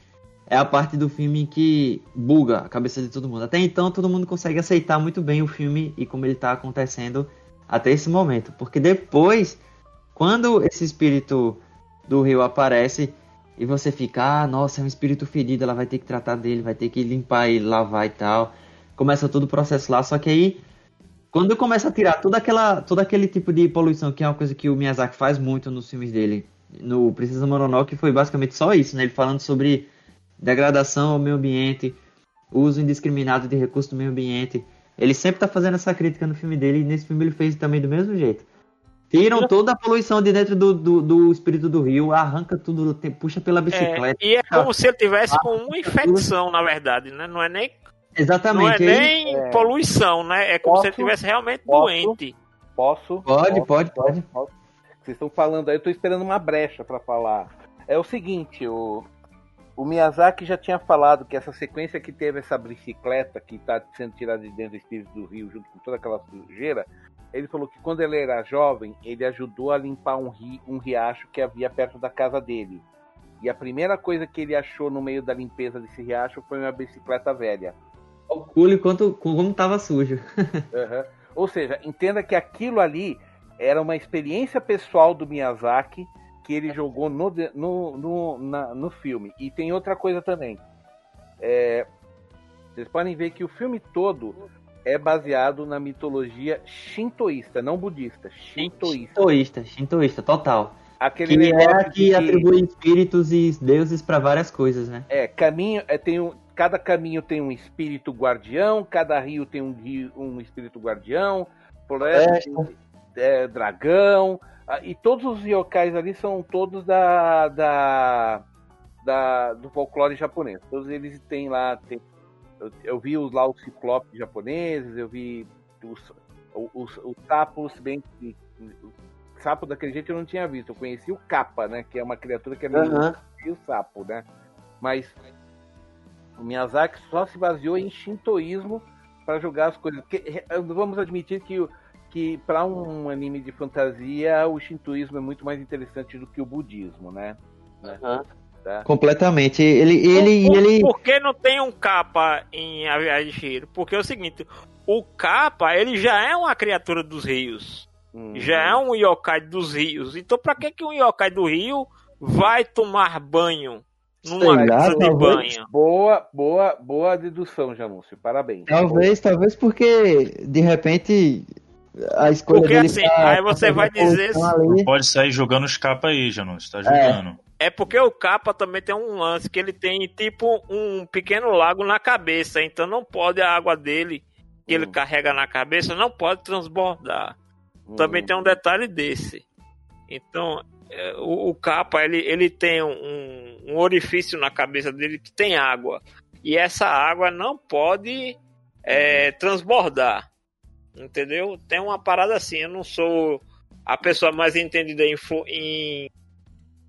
S7: é a parte do filme que buga a cabeça de todo mundo. Até então, todo mundo consegue aceitar muito bem o filme e como ele tá acontecendo até esse momento. Porque depois, quando esse espírito do rio aparece e você fica, ah, nossa, é um espírito ferido, ela vai ter que tratar dele, vai ter que limpar e lavar e tal. Começa todo o processo lá, só que aí quando começa a tirar toda aquela, todo aquele tipo de poluição, que é uma coisa que o Miyazaki faz muito nos filmes dele, no Princesa Mononoke foi basicamente só isso, né? Ele falando sobre degradação ao meio ambiente, uso indiscriminado de recursos do meio ambiente. Ele sempre tá fazendo essa crítica no filme dele, e nesse filme ele fez também do mesmo jeito. Tiram toda a poluição de dentro do, do, do espírito do rio, arranca tudo, te- puxa pela bicicleta.
S6: É, e é como se ele tivesse com uma infecção, na verdade, né? Não é nem, não é
S7: Exatamente.
S6: nem
S5: É.
S6: poluição, né? É como se ele
S5: Posso?
S6: estivesse realmente
S5: Posso?
S6: doente.
S5: Posso?
S7: Pode,
S5: Posso?
S7: pode, pode.
S5: Posso? Vocês estão falando aí, eu tô esperando uma brecha pra falar. É o seguinte, o, o Miyazaki já tinha falado que essa sequência que teve essa bicicleta que tá sendo tirada de dentro do espírito do rio, junto com toda aquela sujeira, ele falou que quando ele era jovem, ele ajudou a limpar um, ri, um riacho que havia perto da casa dele. E a primeira coisa que ele achou no meio da limpeza desse riacho foi uma bicicleta velha.
S7: Calcule quanto, como tava sujo.
S5: Aham. Ou seja, entenda que aquilo ali era uma experiência pessoal do Miyazaki que ele jogou no, no, no, na- no filme. E tem outra coisa também. É, vocês podem ver que o filme todo é baseado na mitologia shintoísta, não budista. Shintoísta.
S7: Shintoísta, shintoísta, total.
S5: Aquele
S7: Que é a que atribui espíritos e deuses pra várias coisas, né?
S5: É, caminho, é, tem um, cada caminho tem um espírito guardião, cada rio tem um, rio, um espírito guardião, floresta, tem, é, dragão, e todos os yokais ali são todos da, da, da- do folclore japonês. Todos eles têm lá, tem- eu, eu vi os, lá os ciclopes japoneses, eu vi os, os, os sapos, bem o sapo daquele jeito eu não tinha visto, eu conheci o Kappa, né, que é uma criatura que é meio
S7: Aham.
S5: e o sapo, né? Mas o Miyazaki só se baseou em shintoísmo para jogar as coisas. Porque, vamos admitir que, o- que para um anime de fantasia, o shintoísmo é muito mais interessante do que o budismo, né? Tá?
S7: Completamente. Ele, ele,
S6: por,
S7: ele.
S6: por que não tem um capa em A Viagem de Chihiro? Porque é o seguinte, o capa, ele já é uma criatura dos rios.
S5: Uhum.
S6: Já é um yokai dos rios. Então pra que, que um yokai do rio vai tomar banho numa
S7: Sei
S6: casa de banho?
S5: Boa, boa, boa dedução, Janúncio. Parabéns.
S7: Talvez, talvez porque de repente a escolha
S6: Porque
S7: dele
S6: assim,
S7: pra-
S6: aí você
S7: pra
S6: vai dizer
S2: pode sair jogando os capas aí, Janus. Tá jogando.
S6: É porque o capa também tem um lance que ele tem tipo um pequeno lago na cabeça, então não pode a água dele que ele
S5: Hum.
S6: carrega na cabeça não pode transbordar.
S5: Hum.
S6: Também tem um detalhe desse. Então, é, o, o capa ele, ele tem um, um orifício na cabeça dele que tem água. E essa água não pode é, transbordar. Entendeu? Tem uma parada assim. Eu não sou a pessoa mais entendida em, em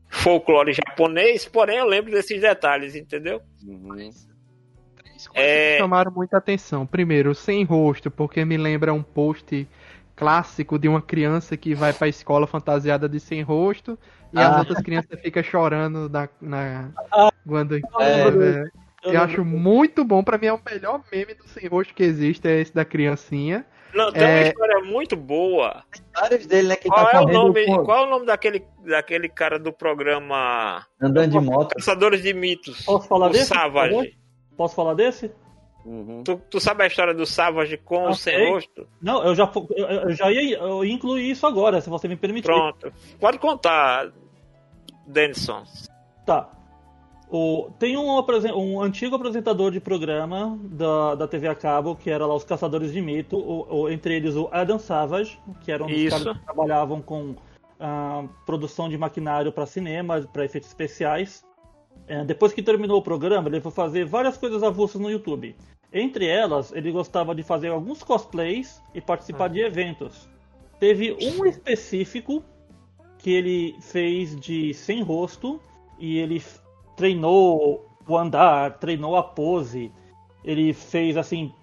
S6: folclore japonês, porém eu lembro desses detalhes, entendeu?
S5: Uhum.
S1: Três coisas
S6: É.
S1: que chamaram muita atenção. Primeiro, sem rosto, porque me lembra um post clássico de uma criança que vai pra escola fantasiada de sem rosto e as
S7: Ah.
S1: outras crianças ficam chorando na, na... quando
S7: É,
S1: é,
S4: Eu
S1: acho muito bom, pra mim é o melhor meme do sem rosto que existe, é esse da criancinha.
S6: Não, tem uma
S1: É.
S6: história muito boa.
S7: vários dele, né? Que
S6: Qual
S7: tá
S6: é o nome? Qual é o nome daquele, daquele cara do programa
S7: andando de moto.
S6: Caçadores de Mitos?
S4: Posso falar
S6: o
S4: desse?
S6: Savage.
S4: Posso falar desse?
S5: Uhum.
S6: Tu, tu sabe a história do Savage com
S4: Ah,
S6: o sem rosto?
S4: Não, eu já, eu, eu já ia eu ia incluir isso agora, se você me permitir.
S6: Pronto. Pode contar, Denison.
S4: Tá. O, tem um, um antigo apresentador de programa da, da TV a cabo, que era lá os Caçadores de Mito, o, o- entre eles o Adam Savage, que era um dos
S6: Isso.
S4: caras que trabalhavam com ah, produção de maquinário para cinema, para efeitos especiais. É, depois que terminou o programa, ele foi fazer várias coisas avulsas no YouTube. Entre elas, ele gostava de fazer alguns cosplays e participar de eventos. Teve um específico que ele fez de sem rosto e ele treinou o andar, treinou a pose. Ele fez assim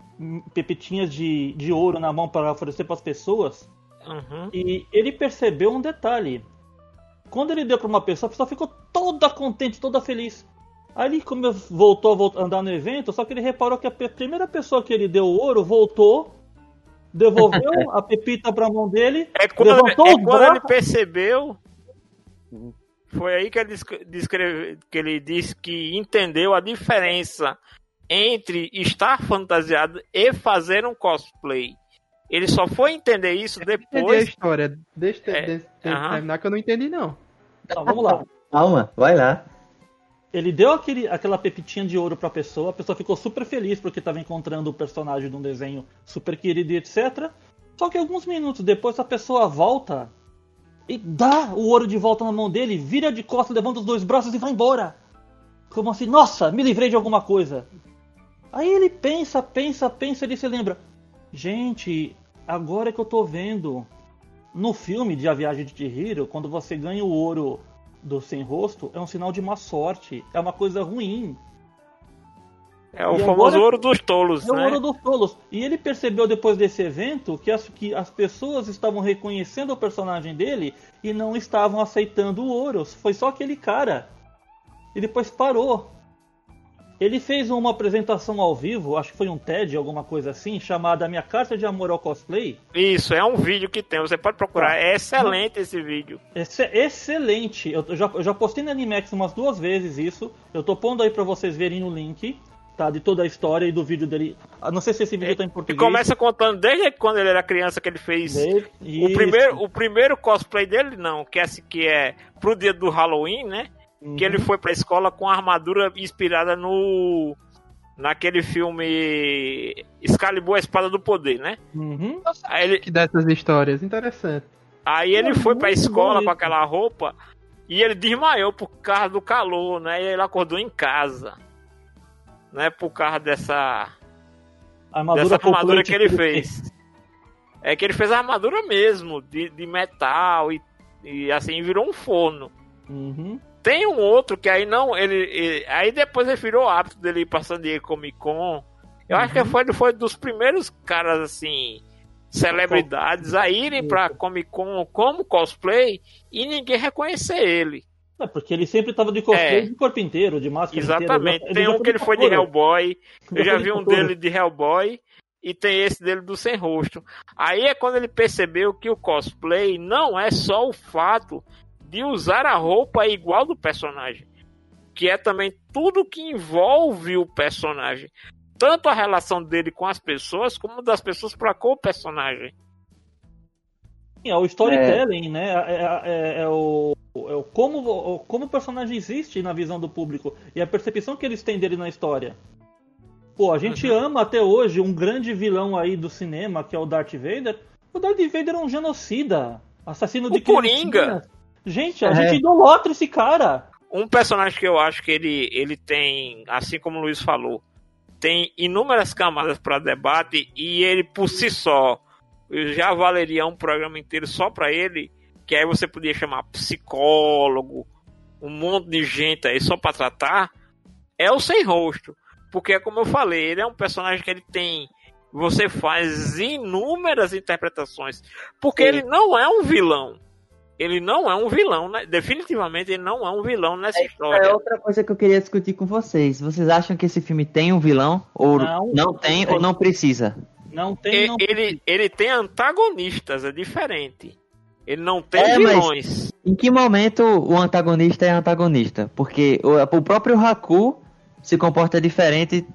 S4: pepitinhas de, de ouro na mão para oferecer para as pessoas.
S6: Uhum.
S4: E ele percebeu um detalhe. Quando ele deu para uma pessoa, a pessoa ficou toda contente, toda feliz. Ele como voltou a andar no evento, só que ele reparou que a primeira pessoa que ele deu o ouro voltou, devolveu a pepita para a mão dele,
S6: É quando,
S4: levantou
S6: é
S4: os
S6: quando ele percebeu. Foi aí que ele, descre- descreve, que ele disse que entendeu a diferença entre estar fantasiado e fazer um cosplay. Ele só foi entender isso
S1: Entendi a
S6: depois.
S1: história. Deixa eu
S6: É,
S1: terminar que eu não entendi, não.
S4: Então, vamos lá.
S7: Calma, vai lá.
S4: Ele deu aquele, aquela pepitinha de ouro pra pessoa, a pessoa ficou super feliz porque estava encontrando o personagem de um desenho super querido e etc. Só que alguns minutos depois a pessoa volta e dá o ouro de volta na mão dele, vira de costas, levanta os dois braços e vai embora. Como assim, nossa, me livrei de alguma coisa. Aí ele pensa, pensa, pensa, ele se lembra. Gente, agora é que eu tô vendo. No filme de A Viagem de Chihiro, quando você ganha o ouro do sem rosto, é um sinal de má sorte. É uma coisa ruim.
S6: É o
S4: E
S6: famoso
S4: agora-
S6: ouro dos tolos,
S4: É o
S6: né?
S4: ouro dos tolos. E ele percebeu depois desse evento que as, que as pessoas estavam reconhecendo o personagem dele e não estavam aceitando o ouro. Foi só aquele cara. E depois parou. Ele fez uma apresentação ao vivo, acho que foi um TED, alguma coisa assim, chamada Minha Carta de Amor ao Cosplay.
S6: Isso, é um vídeo que tem, você pode procurar.
S4: Tá.
S6: É excelente esse vídeo.
S4: Esse é excelente. Eu já, eu já postei na Animax umas duas vezes isso. Eu tô pondo aí pra vocês verem o link, tá? De toda a história e do vídeo dele. Ah, Não sei se esse vídeo tá em
S6: E
S4: português.
S6: começa contando desde quando ele era criança que ele fez.
S4: Dele.
S6: O primeiro, o primeiro cosplay dele, não, que é, assim- que é pro dia do Halloween, né? Que ele foi pra escola com a armadura inspirada no. Naquele filme Excalibur, a Espada do Poder, né?
S4: Uhum.
S6: Aí ele,
S1: Que dessas histórias. Interessante.
S6: aí ele foi pra escola
S4: bom
S6: com aquela roupa e ele desmaiou por causa do calor, né? E ele acordou em casa. Né? Por causa dessa.
S4: A armadura,
S6: dessa armadura que ele fez. É que ele fez a armadura mesmo, de, de metal e, e assim virou um forno.
S4: Uhum.
S6: Tem um outro que aí não, ele, ele- aí depois ele virou hábito dele ir pra San Diego Comic Con. Eu acho que foi, ele foi dos primeiros caras assim, celebridades a irem pra Comic Con como cosplay e ninguém reconhecer ele.
S4: É, porque ele sempre tava de cosplay
S6: É.
S4: de corpo inteiro, de máscara
S6: Exatamente.
S4: inteira.
S6: Tem um que ele foi de. Hellboy. Eu
S4: Já
S6: vi um dele de Hellboy e tem esse dele do sem rosto. Aí é quando ele percebeu que o cosplay não é só o fato de usar a roupa igual do personagem, que é também tudo que envolve o personagem, tanto a relação dele com as pessoas como das pessoas para com o personagem.
S4: É o storytelling, né? É, é- é o, é o como, o como o personagem existe na visão do público e a percepção que eles têm dele na história. Pô, a gente
S6: Uhum.
S4: ama até hoje um grande vilão aí do cinema, que é o Darth Vader. O Darth Vader é um genocida, assassino de
S6: O Coringa.
S4: criancinhas. Gente, a
S7: É.
S4: gente idolatra esse cara.
S6: Um personagem que eu acho que ele, ele tem, assim como o Luiz falou, tem inúmeras camadas para debate e ele por si só já valeria um programa inteiro só para ele, que aí você podia chamar psicólogo, um monte de gente aí só para tratar, é o sem rosto. Porque como eu falei, ele é um personagem que ele tem você faz inúmeras interpretações, porque
S5: Sim.
S6: ele não é um vilão. Ele não é um vilão, né? definitivamente ele não é um vilão nessa
S7: É
S6: história.
S7: outra coisa que eu queria discutir com vocês. Vocês acham que esse filme tem um vilão? Ou
S4: Não.
S7: não, tem ou não precisa?
S4: Não tem, não
S6: ele, ele tem antagonistas, é diferente. Ele não tem
S7: É,
S6: vilões.
S7: Em que momento o antagonista é antagonista? Porque o, o próprio Haku se comporta diferente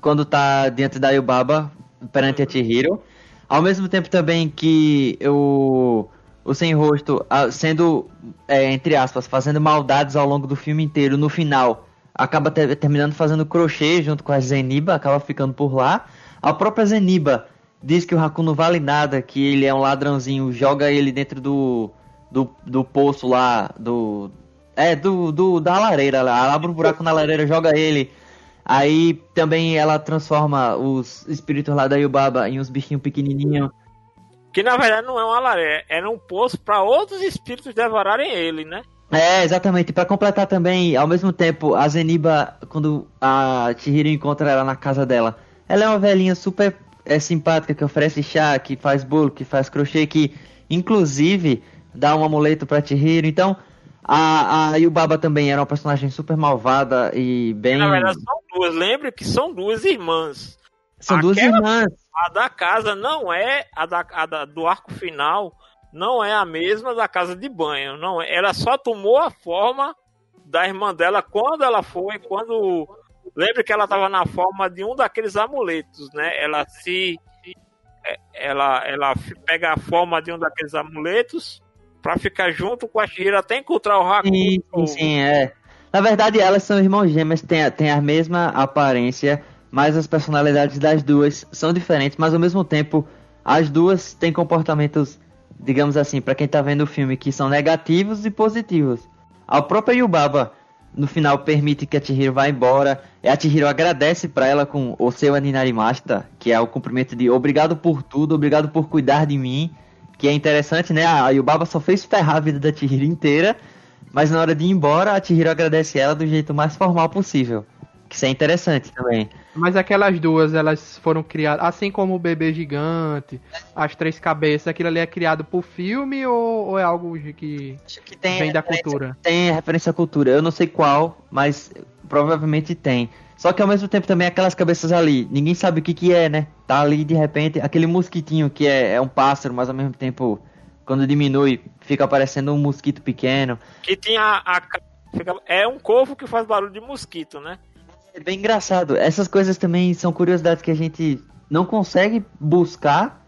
S7: quando tá diante da Yubaba perante a Chihiro. Ao mesmo tempo também que o, o Sem Rosto, sendo, é, entre aspas, fazendo maldades ao longo do filme inteiro, no final, acaba te- terminando fazendo crochê junto com a Zeniba, acaba ficando por lá. A própria Zeniba diz que o Haku não vale nada, que ele é um ladrãozinho, joga ele dentro do, do, do poço lá, do. É, do, do da lareira lá. Ela abre um buraco na lareira, joga ele. Aí também ela transforma os espíritos lá da Yubaba em uns bichinhos pequenininhos.
S6: Que na verdade não é uma laré, era um poço para outros espíritos devorarem ele, né?
S7: É, exatamente. Pra completar também, ao mesmo tempo, a Zeniba, quando a Chihiro encontra ela na casa dela, ela é uma velhinha super é, simpática, que oferece chá, que faz bolo, que faz crochê, que inclusive dá um amuleto pra Chihiro. Então, a, a Yubaba também era uma personagem super malvada e bem.
S6: Na verdade, são duas. Lembre que são duas irmãs.
S7: São duas
S6: aquela-
S7: irmãs.
S6: A da casa não é a, da, a da- do arco final, não é a mesma da casa de banho. Não é. Ela só tomou a forma da irmã dela quando ela foi, quando. Lembre que ela estava na forma de um daqueles amuletos, né? Ela se. é, Ela, ela pega a forma de um daqueles amuletos pra ficar junto com a Shira até encontrar o Haku.
S7: Sim, sim, sim, é. Na verdade, elas são irmãos gêmeas, têm, têm a mesma aparência, mas as personalidades das duas são diferentes, mas ao mesmo tempo, as duas têm comportamentos, digamos assim, pra quem tá vendo o filme, que são negativos e positivos. A própria Yubaba, no final, permite que a Chihiro vá embora, e a Chihiro agradece pra ela com o seu Aninarimaster, que é o cumprimento de obrigado por tudo, obrigado por cuidar de mim, que é interessante, né? A Yubaba só fez ferrar a vida da Chihiro inteira, mas na hora de ir embora, a Chihiro agradece ela do jeito mais formal possível. Que isso é interessante também.
S1: Mas aquelas duas, elas foram criadas, assim como o bebê gigante, as três cabeças, aquilo ali é criado por filme ou, ou é algo que
S7: Acho que tem,
S1: vem da cultura?
S7: tem referência à cultura. Eu não sei qual, mas provavelmente tem. Só que ao mesmo tempo também aquelas cabeças ali, ninguém sabe o que que é, né? Tá ali de repente, aquele mosquitinho que é, é um pássaro, mas ao mesmo tempo, quando diminui, fica parecendo um mosquito pequeno.
S6: Que tinha a. fica- É um corvo que faz barulho de mosquito, né?
S7: É bem engraçado. Essas coisas também são curiosidades que a gente não consegue buscar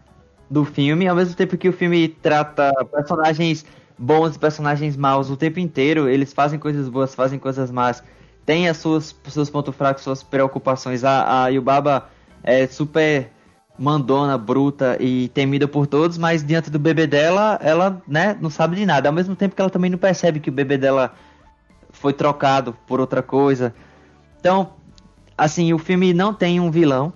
S7: do filme, ao mesmo tempo que o filme trata personagens bons e personagens maus o tempo inteiro. Eles fazem coisas boas, fazem coisas más. Tem as suas seus pontos fracos, suas preocupações. A, a Yubaba é super mandona, bruta e temida por todos, mas diante do bebê dela, ela, né, não sabe de nada. Ao mesmo tempo que ela também não percebe que o bebê dela foi trocado por outra coisa. Então, assim, o filme não tem um vilão,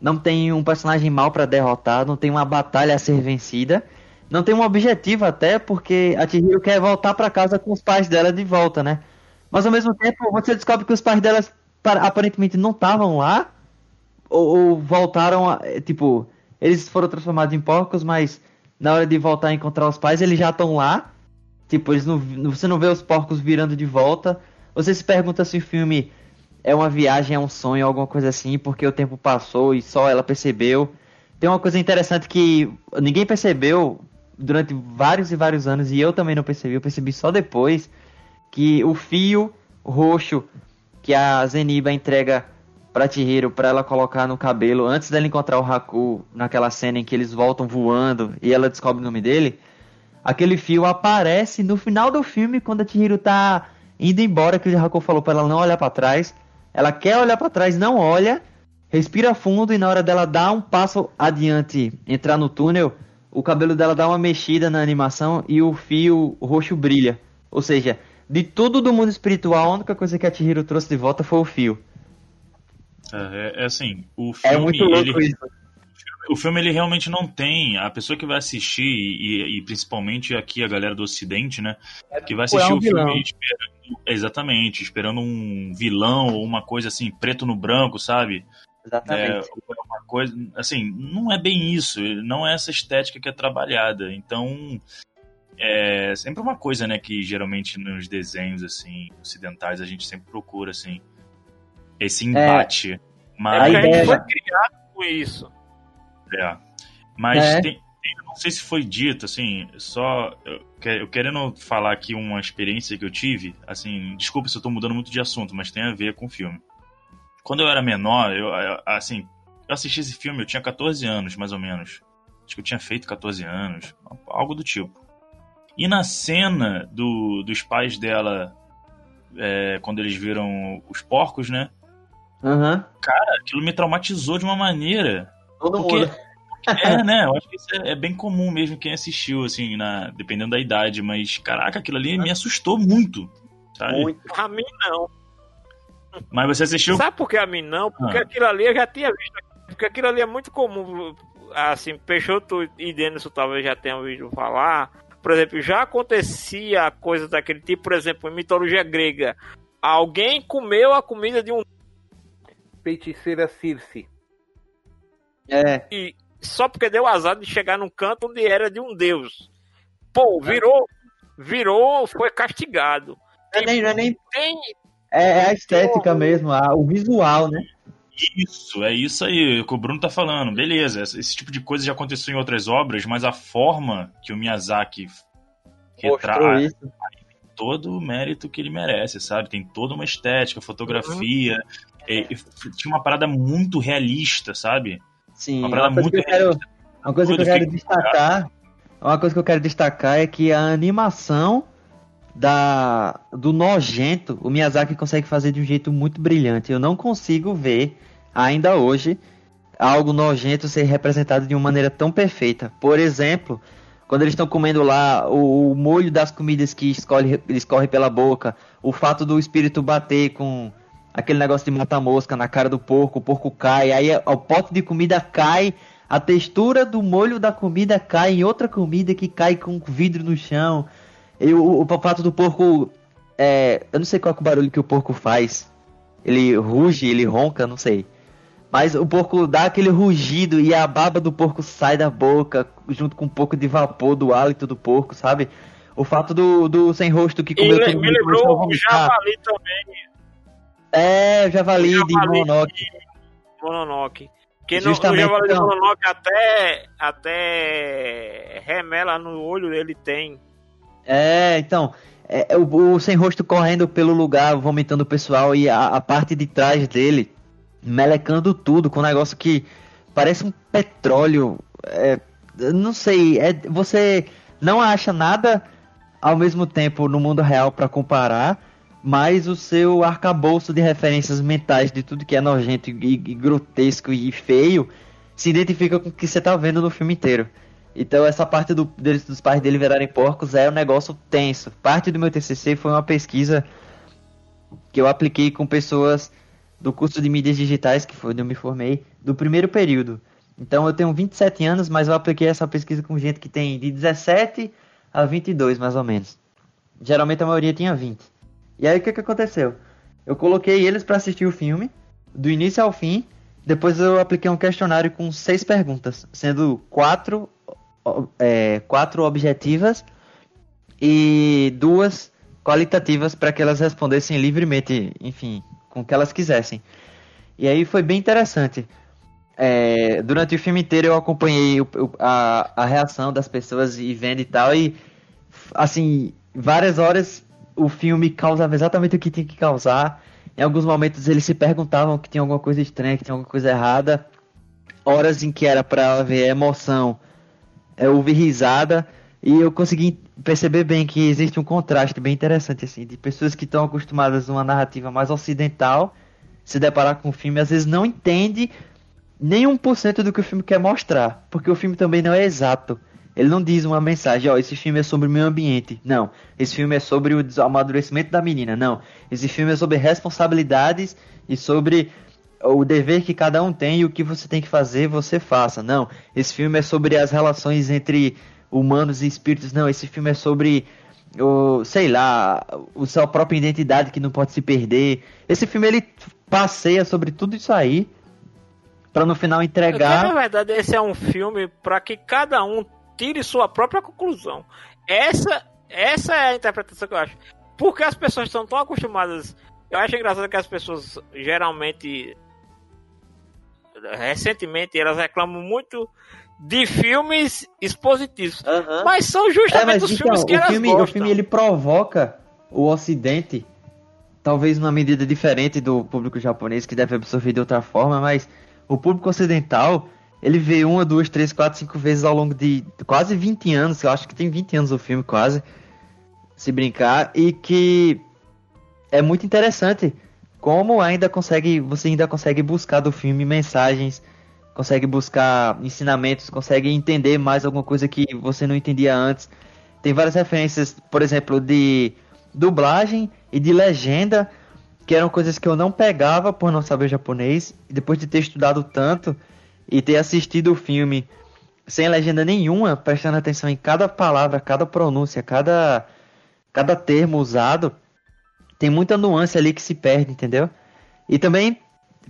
S7: não tem um personagem mal pra derrotar, não tem uma batalha a ser vencida, não tem um objetivo até porque a Chihiro quer voltar pra casa com os pais dela de volta, né? Mas ao mesmo tempo você descobre que os pais dela pa- aparentemente não estavam lá ou, ou voltaram, a, é, tipo, eles foram transformados em porcos, mas na hora de voltar a encontrar os pais eles já estão lá. Tipo, eles não, você não vê os porcos virando de volta. Você se pergunta se o filme é uma viagem, é um sonho, alguma coisa assim, porque o tempo passou e só ela percebeu. Tem uma coisa interessante que ninguém percebeu durante vários e vários anos, e eu também não percebi, eu percebi só depois, que o fio roxo que a Zeniba entrega pra Chihiro pra ela colocar no cabelo antes dela encontrar o Haku naquela cena em que eles voltam voando e ela descobre o nome dele, aquele fio aparece no final do filme quando a Chihiro tá indo embora, que o Haku falou pra ela não olhar pra trás. Ela quer olhar pra trás, não olha, respira fundo e na hora dela dar um passo adiante, entrar no túnel, o cabelo dela dá uma mexida na animação e o fio roxo brilha. Ou seja, de tudo do mundo espiritual, a única coisa que a Chihiro trouxe de volta foi o fio.
S2: É, é assim, o
S7: É
S2: filme,
S7: muito louco
S2: ele,
S7: isso.
S2: o filme ele realmente não tem a pessoa que vai assistir e, e principalmente aqui a galera do Ocidente, né, que vai assistir
S1: um
S2: o filme
S1: vilão.
S2: esperando, exatamente, esperando um vilão ou uma coisa assim preto no branco, sabe? É,
S7: Exatamente.
S2: uma coisa, assim, não é bem isso, não é essa estética que é trabalhada. Então, é sempre uma coisa, né, que geralmente nos desenhos assim ocidentais a gente sempre procura assim esse embate.
S6: É
S2: Mas
S6: porque a gente foi criado com isso.
S2: é. Mas
S7: É.
S2: tem, tem- não sei se foi dito, assim, só eu, eu querendo falar aqui uma experiência que eu tive, assim, desculpa se eu tô mudando muito de assunto, mas tem a ver com o filme. Quando eu era menor, eu, assim, eu assisti esse filme, eu tinha 14 anos, mais ou menos. Acho que eu tinha feito 14 anos, algo do tipo. E na cena do, dos pais dela, é, quando eles viram os porcos, né?
S7: Aham.
S2: Aquilo me traumatizou de uma maneira
S7: Todo
S2: Porque-
S7: mundo.
S2: É, né? Eu acho que isso é, é bem comum mesmo quem assistiu, assim, na, dependendo da idade. Mas, caraca, aquilo ali me assustou muito. Sabe?
S3: Muito.
S6: A mim não.
S2: Mas você assistiu?
S6: Sabe por que a mim não? Porque
S2: Ah.
S6: aquilo ali eu já tinha visto. Porque aquilo ali é muito comum. Assim, Peixoto e Denison talvez já tenham ouvido falar. Por exemplo, já acontecia coisa daquele tipo, por exemplo, em mitologia grega. Alguém comeu a comida de um.
S5: Feiticeira Circe.
S7: É,
S6: E só porque deu azar de chegar num canto onde era de um deus. Pô, virou, virou, foi castigado.
S7: não é nem, não é, nem-
S6: Tem,
S7: é- é a estética mesmo, a- o visual, né?
S2: Isso, é isso aí o que o Bruno tá falando. Beleza, esse esse tipo de coisa já aconteceu em outras obras, mas a forma que o Miyazaki
S7: isso.
S2: todo o mérito que ele merece, sabe? Tem toda uma estética, fotografia. e- e tinha uma parada muito realista, sabe?
S7: Sim,
S2: Uma
S7: coisa, que eu quero, uma coisa que eu quero destacar, uma coisa que eu quero destacar é que a animação da do nojento, o Miyazaki consegue fazer de um jeito muito brilhante. Eu não consigo ver ainda hoje algo nojento ser representado de uma maneira tão perfeita. Por exemplo, quando eles estão comendo lá o, o molho das comidas que escorre, escorre pela boca, o fato do espírito bater com aquele negócio de matar mosca na cara do porco, o porco cai, aí o pote de comida cai, a textura do molho da comida cai em outra comida que cai com vidro no chão. E o, o fato do porco. É, eu não sei qual é o barulho que o porco faz. Ele ruge, ele ronca, não sei. Mas o porco dá aquele rugido e a baba do porco sai da boca, junto com um pouco de vapor do hálito do porco, sabe? O fato do, do sem rosto que comeu
S6: me
S7: a
S6: lembrou o. Javali também,
S7: É, o javali de
S6: Javali
S7: Mononoke.
S6: Mononoke. Porque no,
S7: Justamente,
S6: Javali de
S7: então.
S6: Mononoke até, até remela no olho ele tem.
S7: É, então, é, o, o sem rosto correndo pelo lugar, vomitando o pessoal e a, a parte de trás dele melecando tudo com um negócio que parece um petróleo. É, não sei, é, você não acha nada ao mesmo tempo no mundo real para comparar, mas o seu arcabouço de referências mentais de tudo que é nojento e, e grotesco e feio se identifica com o que você tá vendo no filme inteiro. Então essa parte do, deles, dos pais dele virarem porcos é um negócio tenso. Parte do meu TCC foi uma pesquisa que eu apliquei com pessoas do curso de mídias digitais, que foi onde eu me formei, do primeiro período. Então eu tenho 27 anos, mas eu apliquei essa pesquisa com gente que tem de 17 a 22, mais ou menos. Geralmente a maioria tinha 20. E aí o que, que aconteceu? Eu coloquei eles para assistir o filme, do início ao fim. Depois eu apliquei um questionário com seis perguntas, sendo quatro, é, quatro objetivas e duas qualitativas para que elas respondessem livremente, enfim, com o que elas quisessem. E aí foi bem interessante. É, durante o filme inteiro eu acompanhei o- a, a reação das pessoas e vendo e tal, e assim, várias horas o filme causava exatamente o que tinha que causar. Em alguns momentos eles se perguntavam que tinha alguma coisa estranha, que tinha alguma coisa errada. Horas em que era pra ver emoção, eu ouvi risada e eu consegui perceber bem que existe um contraste bem interessante assim de pessoas que estão acostumadas a uma narrativa mais ocidental se deparar com o filme às vezes não entende nem 1% do que o filme quer mostrar, porque o filme também não é exato. Ele não diz uma mensagem, ó, esse filme é sobre o meio ambiente. Não. Esse filme é sobre o amadurecimento da menina. Não. Esse filme é sobre responsabilidades e sobre o dever que cada um tem e o que você tem que fazer, você faça. Não. Esse filme é sobre as relações entre humanos e espíritos. Não. Esse filme é sobre o, sei lá, o sua própria identidade que não pode se perder. Esse filme ele passeia sobre tudo isso aí para no final
S6: Porque,
S7: entregar
S6: na verdade, esse é um filme para que cada um tire sua própria conclusão. Essa, essa é a interpretação que eu acho. Porque as pessoas estão tão acostumadas. Eu acho engraçado que as pessoas geralmente. Recentemente, elas reclamam muito de filmes expositivos. Mas são
S7: É,
S6: justamente
S7: mas
S6: os
S7: então,
S6: filmes que
S7: o
S6: elas
S7: filme,
S6: gostam.
S7: o filme ele provoca o Ocidente, talvez numa medida diferente do público japonês que deve absorver de outra forma, mas o público ocidental ele vê uma, duas, três, quatro, cinco vezes ao longo de quase 20 anos, eu acho que tem 20 anos o filme quase, se brincar, e que é muito interessante como ainda consegue, você ainda consegue buscar do filme mensagens, consegue buscar ensinamentos, consegue entender mais alguma coisa que você não entendia antes. Tem várias referências, por exemplo, de dublagem e de legenda, que eram coisas que eu não pegava por não saber japonês. Depois de ter estudado tanto e ter assistido o filme sem legenda nenhuma, prestando atenção em cada palavra, cada pronúncia, cada, cada termo usado, tem muita nuance ali que se perde, entendeu? E também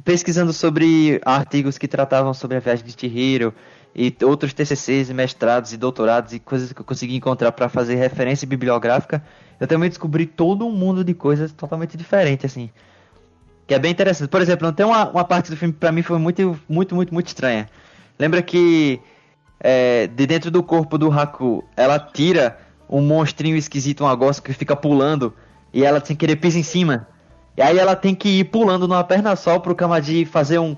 S7: pesquisando sobre artigos que tratavam sobre a viagem de Chihiro e outros TCCs, e mestrados e doutorados e coisas que eu consegui encontrar para fazer referência bibliográfica, eu também descobri todo um mundo de coisas totalmente diferente, assim. Que é bem interessante. Por exemplo, tem uma, uma parte do filme que pra mim foi muito, muito, muito, muito estranha. Lembra que é, de dentro do corpo do Haku, ela tira um monstrinho esquisito, um negócio que fica pulando, e ela sem querer pisa em cima. E aí ela tem que ir pulando numa perna só pro Kamadi fazer um,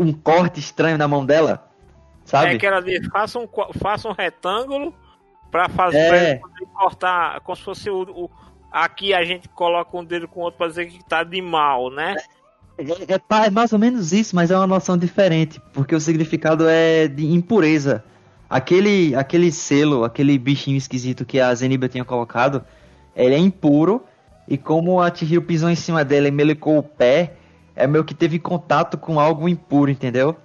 S7: um corte estranho na mão dela. Sabe?
S6: É que ela diz, faça um, faça um retângulo pra fazer
S7: É.
S6: pra poder cortar, como se fosse o, o- Aqui a gente coloca um dedo com o outro pra dizer que tá de mal, né?
S7: É, é pa- é mais ou menos isso, mas é uma noção diferente, porque o significado é de impureza. Aquele, aquele selo, aquele bichinho esquisito que a Zeniba tinha colocado, ele é impuro, e como a Chihiro pisou em cima dela e melecou o pé, é meio que teve contato com algo impuro, entendeu?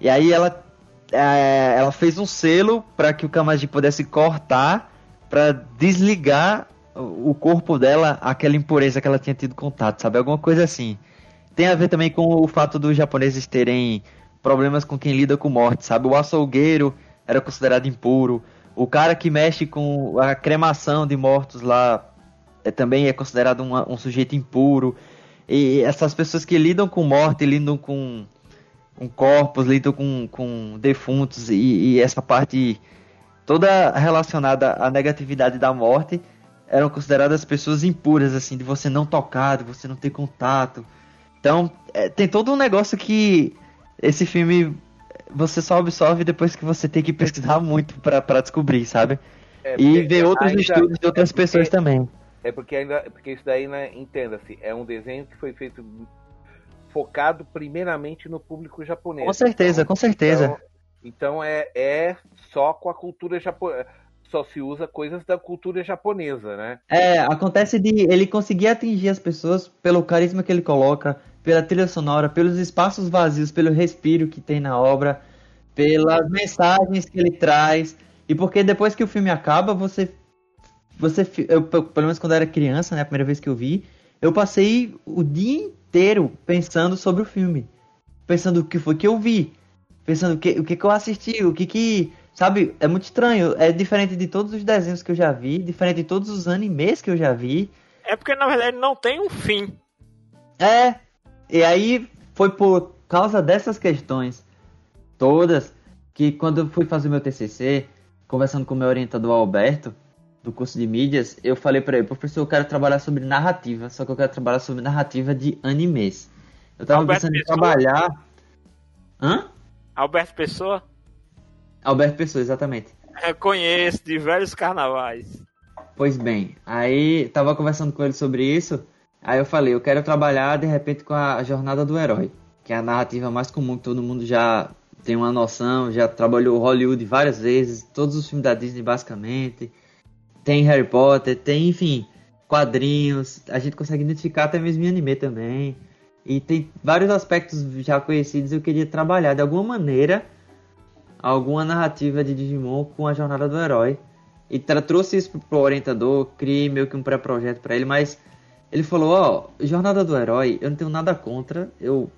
S7: E aí ela, é, ela fez um selo para que o Kamaji pudesse cortar, para desligar o corpo dela, aquela impureza que ela tinha tido contato, sabe? Alguma coisa assim. Tem a ver também com o fato dos japoneses terem problemas com quem lida com morte, sabe? O açougueiro era considerado impuro. O cara que mexe com a cremação de mortos lá é, também é considerado uma- um sujeito impuro. E essas pessoas que lidam com morte, lidam com, com corpos, lidam com, com defuntos e, e essa parte toda relacionada à negatividade da morte eram consideradas pessoas impuras, assim, de você não tocar, de você não ter contato. Então, é, tem todo um negócio que esse filme você só absorve depois que você tem que pesquisar muito pra pra descobrir, sabe?
S5: É,
S7: E ver outros
S5: ainda-
S7: estudos de outras
S5: é porque-
S7: pessoas também.
S5: É porque ainda. Porque isso daí, né, entenda-se, é um desenho que foi feito focado primeiramente no público japonês.
S7: Com certeza,
S5: Então-
S7: com certeza.
S5: Então, então é, é só com a cultura japonesa. Só se usa coisas da cultura japonesa, né?
S7: É, acontece de ele conseguir atingir as pessoas pelo carisma que ele coloca, pela trilha sonora, pelos espaços vazios, pelo respiro que tem na obra, pelas mensagens que ele traz. E porque depois que o filme acaba, você. você eu, pe- pelo menos quando eu era criança, né, a primeira vez que eu vi, eu passei o dia inteiro pensando sobre o filme. Pensando o que foi que eu vi. Pensando o que, o que, que eu assisti, o que que. Sabe, é muito estranho. É diferente de todos os desenhos que eu já vi, diferente de todos os animes que eu já vi.
S6: É porque na verdade não tem um fim.
S7: É. E aí foi por causa dessas questões todas que quando eu fui fazer meu TCC, conversando com o meu orientador Alberto, do curso de mídias, eu falei pra ele, professor, eu quero trabalhar sobre narrativa, só que eu quero trabalhar sobre narrativa de animes. Eu tava
S6: Alberto
S7: pensando em
S6: Pessoa?
S7: trabalhar. Hã?
S6: Alberto Pessoa,
S7: Alberto Pessoa, exatamente.
S6: eu conheço de velhos carnavais.
S7: Pois bem, aí tava conversando com ele sobre isso, aí eu falei, eu quero trabalhar de repente com a jornada do herói, que é a narrativa mais comum que todo mundo já tem uma noção, já trabalhou Hollywood várias vezes, todos os filmes da Disney basicamente, tem Harry Potter, tem, enfim, quadrinhos, a gente consegue identificar até mesmo em anime também, e tem vários aspectos já conhecidos, eu queria trabalhar de alguma maneira alguma narrativa de Digimon com a jornada do herói. E trouxe isso pro, orientador, criei meio que um pré-projeto pra ele, mas ele falou, ó, jornada do herói, eu não tenho nada contra, eu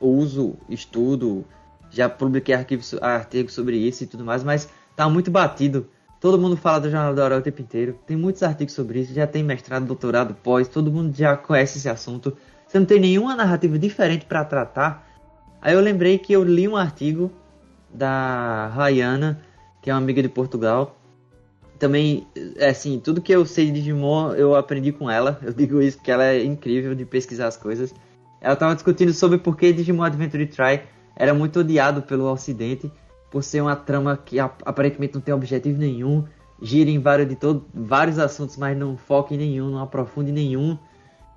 S7: uso, estudo, já publiquei arquivos, artigos sobre isso e tudo mais, mas tá muito batido. Todo mundo fala da jornada do herói o tempo inteiro, tem muitos artigos sobre isso, já tem mestrado, doutorado, pós, todo mundo já conhece esse assunto. Você não tem nenhuma narrativa diferente pra tratar. Aí eu lembrei que eu li um artigo da Rayana, que é uma amiga de Portugal. Também, é assim, tudo que eu sei de Digimon eu aprendi com ela. Eu digo isso porque ela é incrível de pesquisar as coisas. Ela estava discutindo sobre por que Digimon Adventure Try era muito odiado pelo Ocidente, por ser uma trama que ap- aparentemente não tem objetivo nenhum, gira em vários, de todo, vários assuntos, mas não foca em nenhum, não aprofunde em nenhum.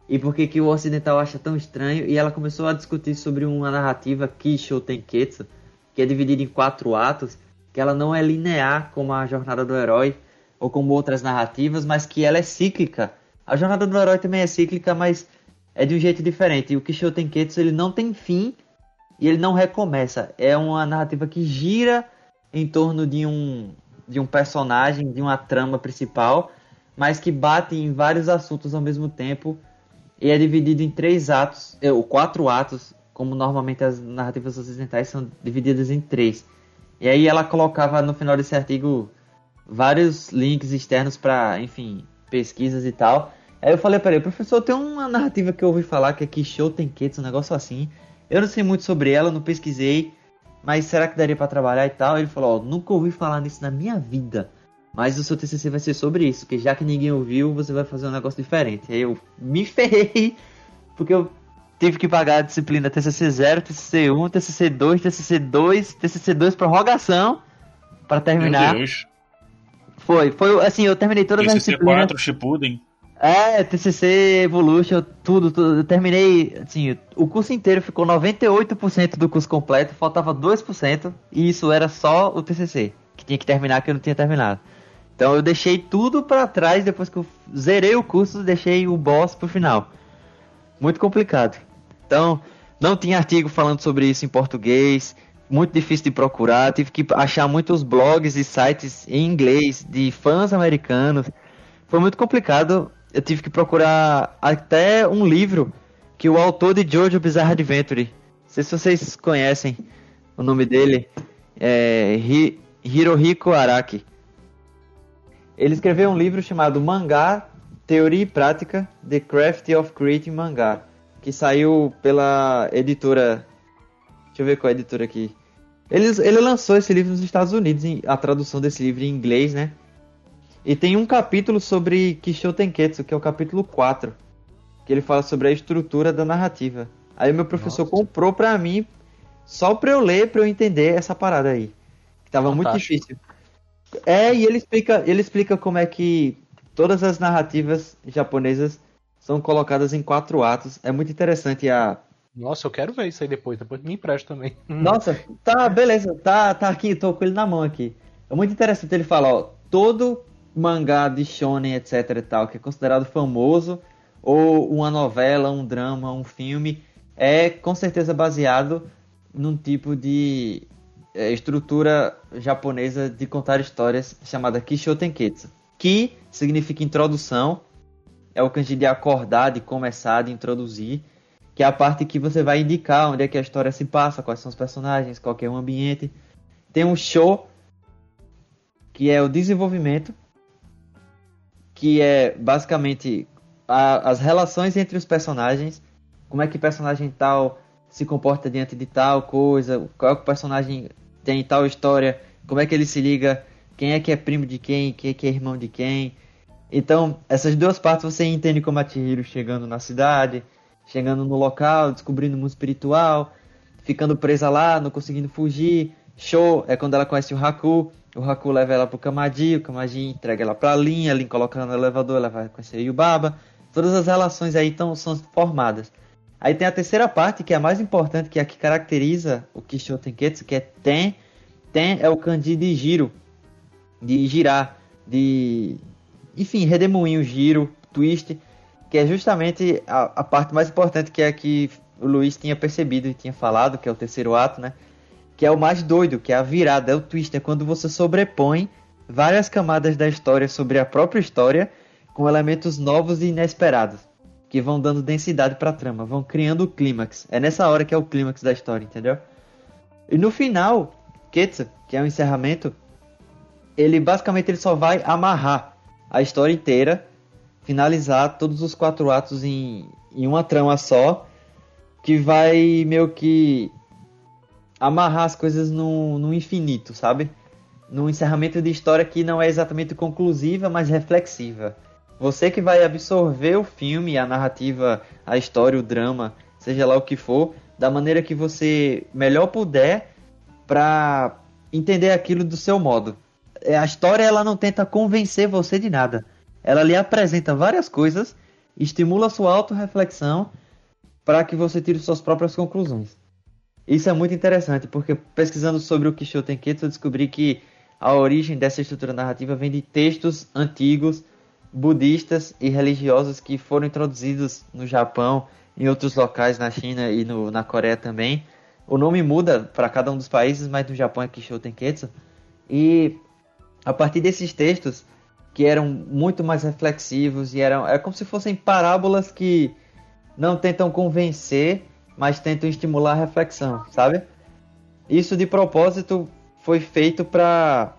S7: E por que, que o ocidental acha tão estranho? E ela começou a discutir sobre uma narrativa Kisho Tenketsu, que é dividida em quatro atos, que ela não é linear como a jornada do herói ou como outras narrativas, mas que ela é cíclica. A jornada do herói também é cíclica, mas é de um jeito diferente. E o Kisho Tenketsu ele não tem fim e ele não recomeça. É uma narrativa que gira em torno de um de um personagem, de uma trama principal, mas que bate em vários assuntos ao mesmo tempo e é dividido em três atos, eh, ou quatro atos, como normalmente as narrativas ocidentais são divididas em três. E aí ela colocava no final desse artigo vários links externos para, enfim, pesquisas e tal. Aí eu falei para ele, professor, tem uma narrativa que eu ouvi falar que é Kisho Tenketsu, um negócio assim. Eu não sei muito sobre ela, não pesquisei, mas será que daria para trabalhar e tal? Ele falou, ó, nunca ouvi falar nisso na minha vida. Mas o seu TCC vai ser sobre isso, que já que ninguém ouviu, você vai fazer um negócio diferente. Aí eu me ferrei, porque eu tive que pagar a disciplina TCC 0, TCC 1, TCC 2, TCC 2, TCC 2 prorrogação para terminar.
S2: Meu Deus.
S7: Foi, foi assim, eu terminei todas as
S2: TCC
S7: disciplinas.
S2: 4, Shippuden.
S7: É, TCC, Evolution, tudo, tudo. Eu terminei, assim, o curso inteiro ficou 98% do curso completo, faltava 2%, e isso era só o TCC, que tinha que terminar, que eu não tinha terminado. Então eu deixei tudo pra trás, depois que eu zerei o curso, deixei o boss pro final. Muito complicado. Então, não tinha artigo falando sobre isso em português, muito difícil de procurar, tive que achar muitos blogs e sites em inglês de fãs americanos. Foi muito complicado. Eu tive que procurar até um livro que o autor de Jojo Bizarre Adventure, não sei se vocês conhecem o nome dele, é Hi Hirohiko Araki. Ele escreveu um livro chamado Mangá, Teoria e Prática, The Craft of Creating Mangá, que saiu pela editora. Deixa eu ver qual é a editora aqui. Ele, ele lançou esse livro nos Estados Unidos, a tradução desse livro em inglês, né? E tem um capítulo sobre Kisho Tenketsu, que é o capítulo 4, que ele fala sobre a estrutura da narrativa. Aí meu professor
S3: Nossa.
S7: comprou pra mim, só pra eu ler, pra eu entender essa parada aí. Que tava muito
S3: Fantástico.
S7: difícil. É, e ele explica, ele explica como é que todas as narrativas japonesas são colocadas em quatro atos. É muito interessante a.
S3: Nossa, eu quero ver isso aí depois. Depois me empresta também.
S7: Nossa, tá, beleza, tá, tá aqui, tô com ele na mão aqui. É muito interessante ele falar, ó, todo mangá de shonen, etc e tal, que é considerado famoso, ou uma novela, um drama, um filme, é com certeza baseado num tipo de é, estrutura japonesa de contar histórias chamada Kisho Tenketsu. Ki significa introdução, é o kanji de acordar, de começar, de introduzir, que é a parte que você vai indicar onde é que a história se passa, quais são os personagens, qual que é o ambiente. Tem um show, que é o desenvolvimento, que é basicamente a- as relações entre os personagens, como é que personagem tal se comporta diante de tal coisa, qual é que o personagem tem tal história, como é que ele se liga, quem é que é primo de quem, quem é que é irmão de quem. Então, essas duas partes você entende como a Chihiro chegando na cidade, chegando no local, descobrindo o mundo espiritual, ficando presa lá, não conseguindo fugir. Show é quando ela conhece o Haku, o Haku leva ela pro Kamaji, o Kamaji entrega ela pra Lin, a Lin coloca ela no elevador, ela vai conhecer o Yubaba. Todas as relações aí tão, são formadas. Aí tem a terceira parte, que é a mais importante, que é a que caracteriza o Kisho Tenketsu, que é Ten. Ten é o kanji de giro, de girar, de... Enfim, redemoinho, giro, twist, que é justamente a, a parte mais importante, que é a que o Luiz tinha percebido e tinha falado, que é o terceiro ato, né? Que é o mais doido, que é a virada, é o twist, é quando você sobrepõe várias camadas da história sobre a própria história com elementos novos e inesperados que vão dando densidade pra trama, vão criando o clímax. É nessa hora que é o clímax da história, entendeu? E no final, Ketsu, que é o encerramento, ele basicamente ele só vai amarrar a história inteira, finalizar todos os quatro atos em, em uma trama só, que vai meio que amarrar as coisas no, no infinito, sabe? Num encerramento de história que não é exatamente conclusiva, mas reflexiva. Você que vai absorver o filme, a narrativa, a história, o drama, seja lá o que for, da maneira que você melhor puder para entender aquilo do seu modo. É, A história ela não tenta convencer você de nada. Ela lhe apresenta várias coisas, estimula sua autorreflexão para que você tire suas próprias conclusões. Isso é muito interessante, porque pesquisando sobre o Kisho Tenketsu, eu descobri que a origem dessa estrutura narrativa vem de textos antigos budistas e religiosos que foram introduzidos no Japão, em outros locais na China e no, na Coreia também. O nome muda para cada um dos países, mas no Japão é Kisho Tenketsu. E a partir desses textos, que eram muito mais reflexivos e eram é como se fossem parábolas que não tentam convencer, mas tentam estimular a reflexão, sabe? Isso de propósito foi feito para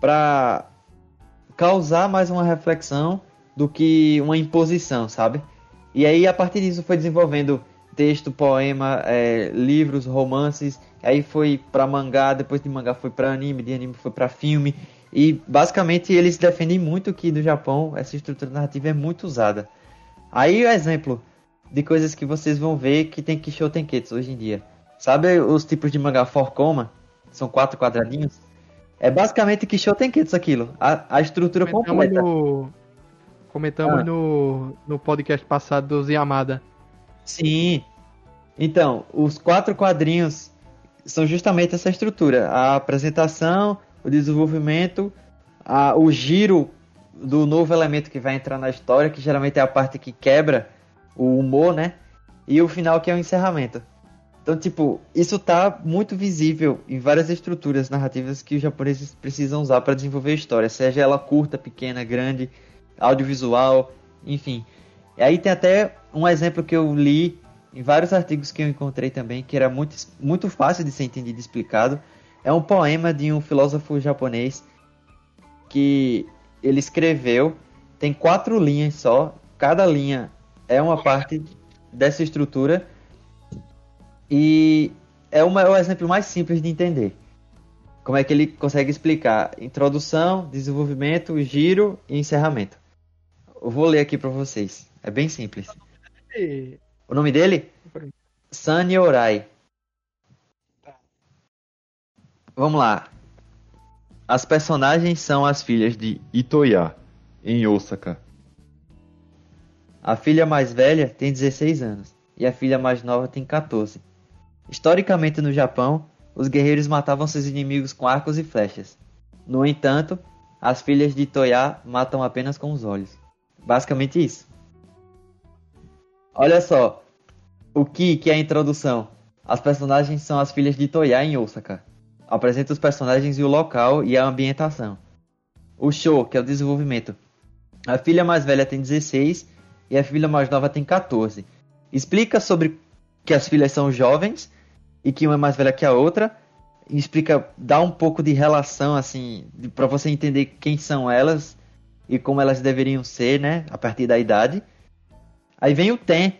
S7: para causar mais uma reflexão do que uma imposição, sabe? E aí a partir disso foi desenvolvendo texto, poema, é, livros, romances. Aí foi para mangá, depois de mangá foi para anime, de anime foi para filme. E basicamente eles defendem muito que no Japão essa estrutura narrativa é muito usada. Aí o exemplo de coisas que vocês vão ver que tem Kisho Tenketsu hoje em dia. Sabe os tipos de mangá Forcoma? São quatro quadradinhos. É basicamente Kisho Tenketsu aquilo. A, a estrutura
S1: Comentamos
S7: completa.
S1: no, comentamos
S7: Ah.
S1: no, no podcast passado do Yamada.
S7: Sim. Então, os quatro quadrinhos são justamente essa estrutura: a apresentação, o desenvolvimento, a- o giro do novo elemento que vai entrar na história, que geralmente é a parte que quebra o humor, né? E o final que é o encerramento. Então, tipo, isso tá muito visível em várias estruturas narrativas que os japoneses precisam usar para desenvolver a história, seja ela curta, pequena, grande, audiovisual, enfim. E aí tem até um exemplo que eu li em vários artigos que eu encontrei também, que era muito, muito fácil de ser entendido e explicado. É um poema de um filósofo japonês que ele escreveu, tem quatro linhas só, cada linha é uma parte dessa estrutura e é, uma, é o exemplo mais simples de entender. Como é que ele consegue explicar introdução, desenvolvimento, giro e encerramento. Eu vou ler aqui para vocês. É bem simples.
S1: E-
S7: O nome dele? Sani Orai. Vamos lá. As personagens são as filhas de Itoya, em Osaka. A filha mais velha tem 16 anos e a filha mais nova tem 14. Historicamente no Japão, os guerreiros matavam seus inimigos com arcos e flechas. No entanto, as filhas de Itoya matam apenas com os olhos. Basicamente isso. Olha só, o Ki, que é a introdução. As personagens são as filhas de Toya em Osaka. Apresenta os personagens e o local e a ambientação. O Sho, que é o desenvolvimento. A filha mais velha tem 16 e a filha mais nova tem 14. Explica sobre que as filhas são jovens e que uma é mais velha que a outra. Explica, dá um pouco de relação assim, para você entender quem são elas e como elas deveriam ser, né, a partir da idade. Aí vem o Ten,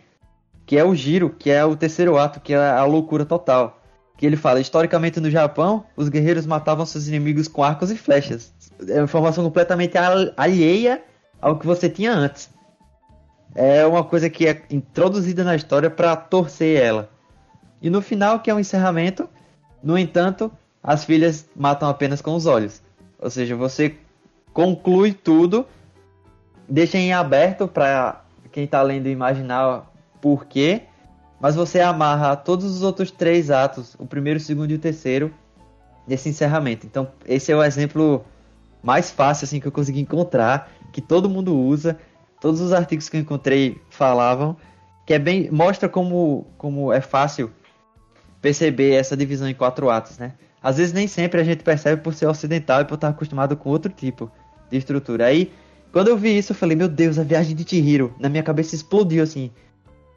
S7: que é o giro, que é o terceiro ato, que é a loucura total. Que ele fala, historicamente no Japão, os guerreiros matavam seus inimigos com arcos e flechas. É uma informação completamente al- alheia ao que você tinha antes. É uma coisa que é introduzida na história para torcer ela. E no final, que é o encerramento, no entanto, as filhas matam apenas com os olhos. Ou seja, você conclui tudo, deixa em aberto para quem tá lendo imaginar por quê, mas você amarra todos os outros três atos, o primeiro, o segundo e o terceiro, nesse encerramento. Então, esse é o exemplo mais fácil assim que eu consegui encontrar, que todo mundo usa, todos os artigos que eu encontrei falavam, que é bem mostra como como é fácil perceber essa divisão em quatro atos, né? Às vezes nem sempre a gente percebe por ser ocidental e por estar acostumado com outro tipo de estrutura. Aí, quando eu vi isso, eu falei, meu Deus, a viagem de Chihiro. Na minha cabeça explodiu assim.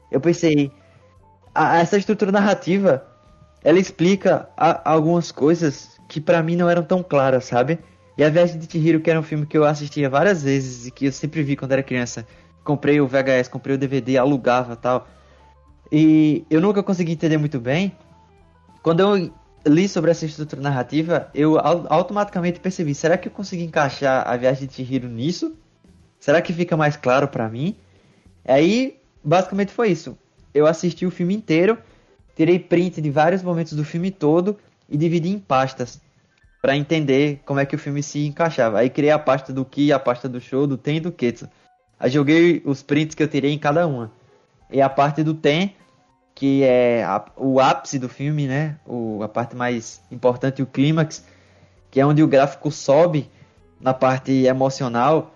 S7: Eu pensei, essa estrutura narrativa, ela explica a- algumas coisas que pra mim não eram tão claras, sabe? E a Viagem de Chihiro, que era um filme que eu assistia várias vezes e que eu sempre vi quando era criança. Comprei o VHS, comprei o DVD, alugava tal. E eu nunca consegui entender muito bem. Quando eu li sobre essa estrutura narrativa, eu au- automaticamente percebi, será que eu consegui encaixar a Viagem de Chihiro nisso? Será que fica mais claro pra mim? Aí, basicamente foi isso. Eu assisti o filme inteiro, tirei print de vários momentos do filme todo e dividi em pastas Pra entender como é que o filme se encaixava. Aí criei a pasta do Ki, a pasta do Show, do Ten e do Ketsu. Aí joguei os prints que eu tirei em cada uma. E a parte do Ten, que é a- o ápice do filme, né? O, a parte mais importante, o clímax, que é onde o gráfico sobe na parte emocional.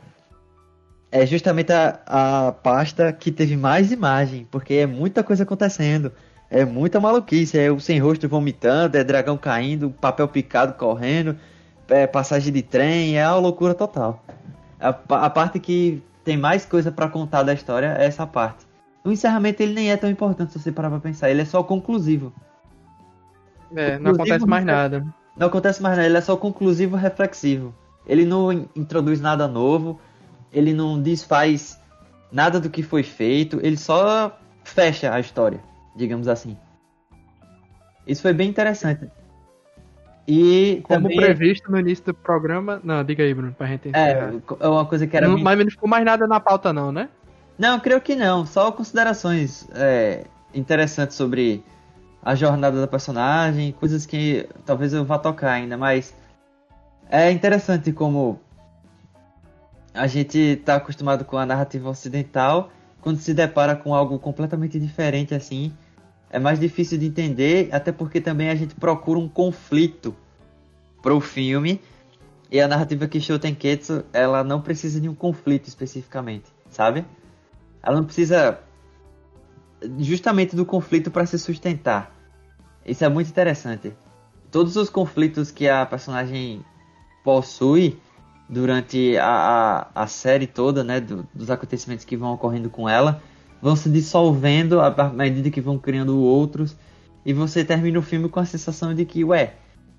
S7: É justamente a, a pasta que teve mais imagem, porque é muita coisa acontecendo. É muita maluquice, é o sem rosto vomitando, é dragão caindo, papel picado correndo, é passagem de trem, é uma loucura total. A, a parte que tem mais coisa pra contar da história é essa parte. o encerramento ele nem é tão importante se você parar pra pensar. Ele é só conclusivo.
S1: É, não acontece mais nada.
S7: Não acontece mais nada, ele é só conclusivo reflexivo. Ele não introduz nada novo, ele não desfaz nada do que foi feito, ele só fecha a história, digamos assim. Isso foi bem interessante. E
S1: Como
S7: também,
S1: previsto no início do programa. Não, diga aí, Bruno, pra gente
S7: é, é uma coisa que era
S1: Não- mas não ficou mais nada na pauta, não, né?
S7: Não, creio que não. Só considerações é, interessantes sobre a jornada da personagem, coisas que talvez eu vá tocar ainda, mas é interessante como a gente tá acostumado com a narrativa ocidental, quando se depara com algo completamente diferente assim, é mais difícil de entender, até porque também a gente procura um conflito pro filme, e a narrativa Kisho Tenketsu, ela não precisa de um conflito especificamente, sabe? Ela não precisa justamente do conflito para se sustentar. Isso é muito interessante. Todos os conflitos que a personagem possui durante a, a, a série toda, né, do- dos acontecimentos que vão ocorrendo com ela, vão se dissolvendo à medida que vão criando outros, e você termina o filme com a sensação de que, ué,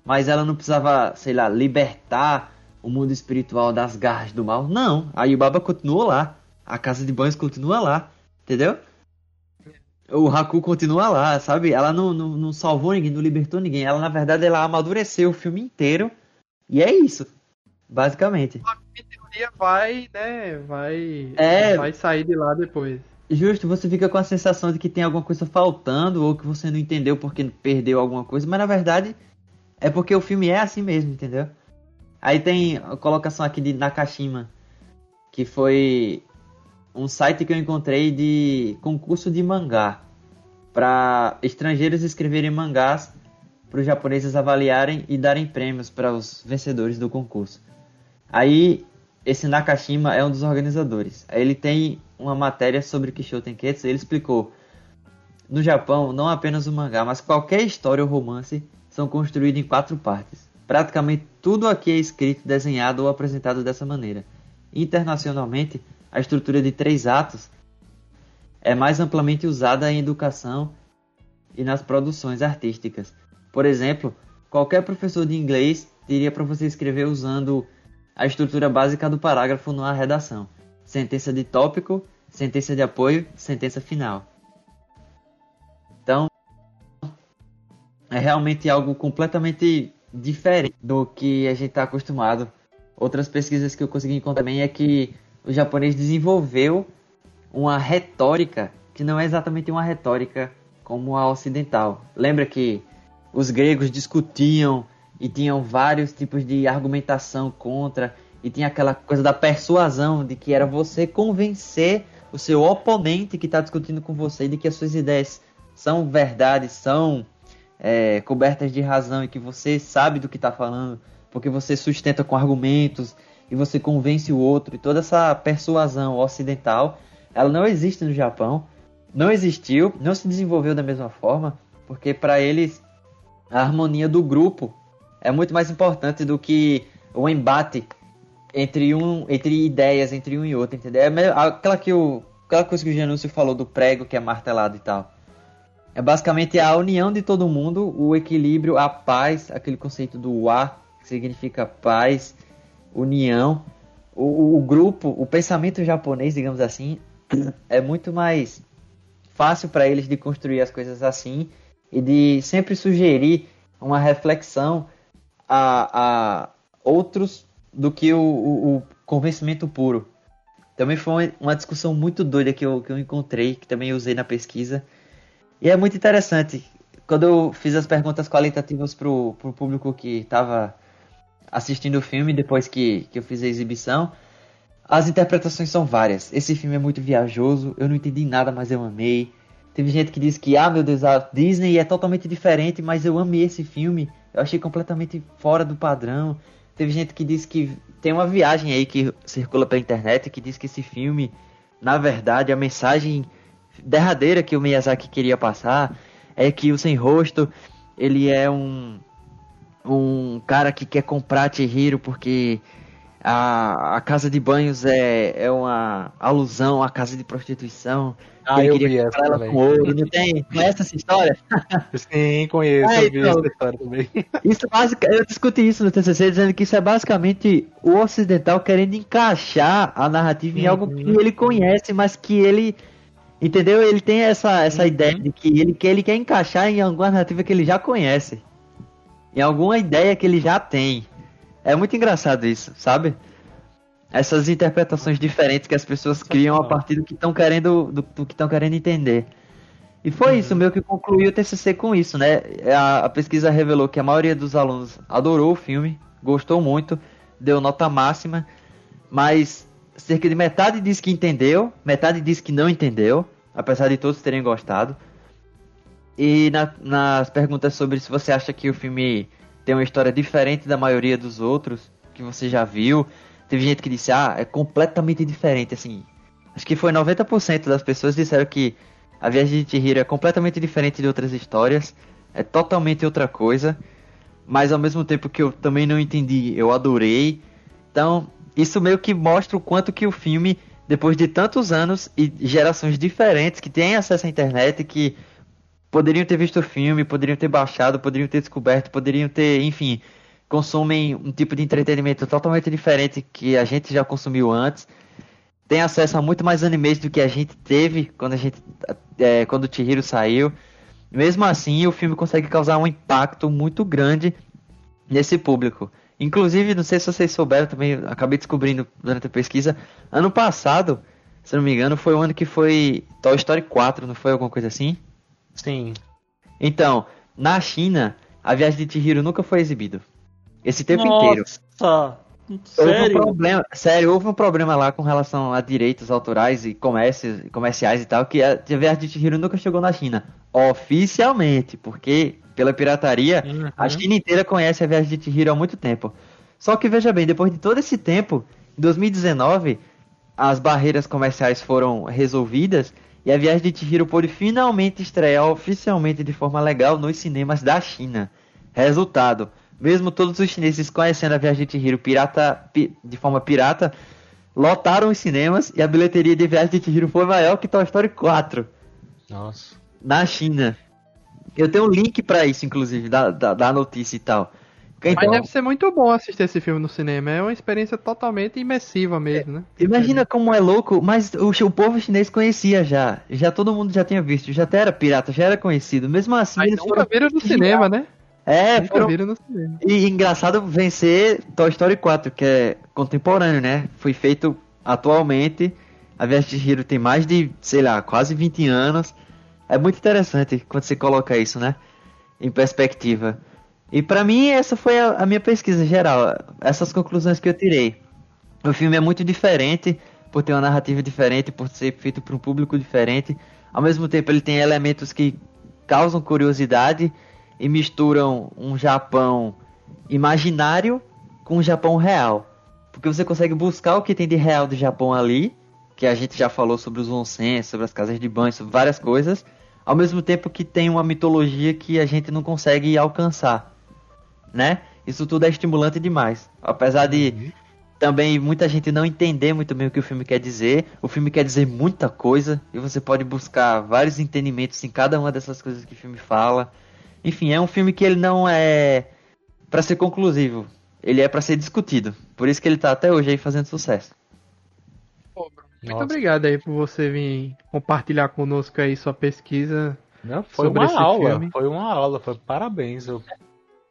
S7: mas ela não precisava, sei lá, libertar o mundo espiritual das garras do mal. Não, a Yubaba continua lá. A casa de banhos continua lá, entendeu? O Haku continua lá, sabe? Ela não, não, não salvou ninguém, não libertou ninguém. Ela, na verdade, ela amadureceu o filme inteiro. E é isso, basicamente.
S1: Em teoria vai, né? Vai.
S7: É.
S1: Vai sair de lá depois.
S7: Justo, você fica com a sensação de que tem alguma coisa faltando ou que você não entendeu porque perdeu alguma coisa, mas na verdade é porque o filme é assim mesmo, entendeu? Aí tem a colocação aqui de Nakashima, que foi um site que eu encontrei de concurso de mangá para estrangeiros escreverem mangás para os japoneses avaliarem e darem prêmios para os vencedores do concurso. Aí esse Nakashima é um dos organizadores. Ele tem uma matéria sobre Kisho Tenketsu, ele explicou: No Japão, não apenas o mangá, mas qualquer história ou romance são construídos em quatro partes. Praticamente tudo aqui é escrito, desenhado ou apresentado dessa maneira. Internacionalmente, a estrutura de três atos é mais amplamente usada em educação e nas produções artísticas. Por exemplo, qualquer professor de inglês diria para você escrever usando a estrutura básica do parágrafo numa redação: sentença de tópico, sentença de apoio, sentença final. Então, é realmente algo completamente diferente do que a gente está acostumado. Outras pesquisas que eu consegui encontrar também é que o japonês desenvolveu uma retórica que não é exatamente uma retórica como a ocidental. Lembra que os gregos discutiam e tinham vários tipos de argumentação contra e tinha aquela coisa da persuasão de que era você convencer o seu oponente que está discutindo com você de que as suas ideias são verdade, são é, cobertas de razão e que você sabe do que está falando, porque você sustenta com argumentos e você convence o outro. E toda essa persuasão ocidental, ela não existe no Japão, não existiu, não se desenvolveu da mesma forma, porque para eles a harmonia do grupo é muito mais importante do que o embate entre um entre ideias entre um e outro, entendeu? É me- aquela que o aquela coisa que o Janúncio falou do prego que é martelado e tal. É basicamente a união de todo mundo, o equilíbrio, a paz, aquele conceito do wa, que significa paz, união. O- o grupo, o pensamento japonês, digamos assim, é muito mais fácil para eles de construir as coisas assim e de sempre sugerir uma reflexão a, a outros do que o, o- o convencimento puro. Também foi uma- discussão muito doida que eu, que eu encontrei, que também usei na pesquisa. E é muito interessante. Quando eu fiz as perguntas qualitativas pro, pro público que estava assistindo o filme, depois que, que eu fiz a exibição, as interpretações são várias. Esse filme é muito viajoso, eu não entendi nada, mas eu amei. Teve gente que disse que, ah, meu Deus, a Disney é totalmente diferente, mas eu amei esse filme. Eu achei completamente fora do padrão. Teve gente que disse que tem uma viagem aí que circula pela internet que diz que esse filme, na verdade, a mensagem derradeira que o Miyazaki queria passar é que o sem rosto ele é um um cara que quer comprar Chihiro porque a, a casa de banhos é, é uma alusão à casa de prostituição.
S3: Ah, eu
S7: queria
S3: vi essa
S7: ela
S3: também.
S7: com ouro. Não tem? Conhece essa história?
S3: Sim, conheço,
S7: Ah,
S3: eu vi
S7: então.
S3: essa história também.
S7: Isso basic... Eu discuti isso no TCC, dizendo que isso é basicamente o ocidental querendo encaixar a narrativa em algo que ele conhece, mas que ele. Entendeu? Ele tem essa, essa ideia de que ele, que ele quer encaixar em alguma narrativa que ele já conhece. Em alguma ideia que ele já tem. É muito engraçado isso, sabe? Essas interpretações diferentes que as pessoas criam a partir do que estão querendo, do, do que estão querendo entender. E foi isso, meio que concluiu o TCC com isso, né? A, a pesquisa revelou que a maioria dos alunos adorou o filme, gostou muito, deu nota máxima, mas cerca de metade disse que entendeu, metade disse que não entendeu, apesar de todos terem gostado. E na- nas perguntas sobre se você acha que o filme tem uma história diferente da maioria dos outros que você já viu, teve gente que disse, ah, é completamente diferente, assim. Acho que foi 90% das pessoas disseram que a Viagem de Chihiro é completamente diferente de outras histórias, é totalmente outra coisa, mas ao mesmo tempo que eu também não entendi, eu adorei. Então, isso meio que mostra o quanto que o filme, depois de tantos anos e gerações diferentes que têm acesso à internet, que poderiam ter visto o filme, poderiam ter baixado, poderiam ter descoberto, poderiam ter, enfim, consumem um tipo de entretenimento totalmente diferente que a gente já consumiu antes. Tem acesso a muito mais animes do que a gente teve quando a gente é, quando o Chihiro saiu. Mesmo assim, o filme consegue causar um impacto muito grande nesse público. Inclusive, não sei se vocês souberam também, acabei descobrindo durante a pesquisa, ano passado, se não me engano, foi o ano que foi Toy Story 4, não foi alguma coisa assim?
S3: Sim.
S7: Então, na China, a viagem de Chihiro nunca foi exibido. Esse tempo inteiro.
S4: Nossa,
S7: Houve um
S4: sério?
S7: problema, sério, houve um problema lá com relação a direitos autorais e comércios, comerciais e tal, que a a viagem de Chihiro nunca chegou na China. Oficialmente, porque pela pirataria,
S3: Uhum.
S7: a China inteira conhece a viagem de Chihiro há muito tempo. Só que veja bem, depois de todo esse tempo, em 2019, as barreiras comerciais foram resolvidas e a viagem de Chihiro pôde finalmente estrear oficialmente de forma legal nos cinemas da China. Resultado, mesmo todos os chineses conhecendo a viagem de Chihiro pirata, pi- de forma pirata, lotaram os cinemas e a bilheteria de viagem de Chihiro foi maior que Toy Story 4
S3: Nossa.
S7: na China. Eu tenho um link pra isso, inclusive, da, da, da notícia e tal.
S1: Mas
S7: Então,
S1: deve ser muito bom assistir esse filme no cinema. É uma experiência totalmente imersiva mesmo, né?
S7: imagina como é louco, mas o, o povo chinês conhecia já. Já todo mundo já tinha visto, já até era pirata, já era conhecido. Mesmo assim,
S1: Mas
S7: eles
S1: nunca
S7: foram.
S1: viram no cinema, né?
S7: É,
S1: Nunca
S7: foram.
S1: viram no cinema.
S7: E engraçado vencer Toy Story 4, que é contemporâneo, né? Foi feito atualmente. A Viagem de tem mais de, sei lá, quase 20 anos. É muito interessante quando você coloca isso, né? Em perspectiva. E pra mim, essa foi a, a minha pesquisa geral. Essas conclusões que eu tirei. O filme é muito diferente, por ter uma narrativa diferente, por ser feito para um público diferente. Ao mesmo tempo, ele tem elementos que causam curiosidade e misturam um Japão imaginário com um Japão real. Porque você consegue buscar o que tem de real do Japão ali, que a gente já falou sobre os onsens, sobre as casas de banho, sobre várias coisas, ao mesmo tempo que tem uma mitologia que a gente não consegue alcançar, né? Isso tudo é estimulante demais. Apesar de também muita gente não entender muito bem o que o filme quer dizer, o filme quer dizer muita coisa e você pode buscar vários entendimentos em cada uma dessas coisas que o filme fala. Enfim, é um filme que ele não é pra ser conclusivo, ele é pra ser discutido. Por isso que ele tá até hoje aí fazendo sucesso.
S1: Muito
S3: Nossa.
S1: obrigado aí por você vir compartilhar conosco aí sua pesquisa.
S3: Não, foi
S1: Sobre
S3: uma
S1: esse
S3: aula.
S1: filme.
S3: Foi uma aula. Foi parabéns. Eu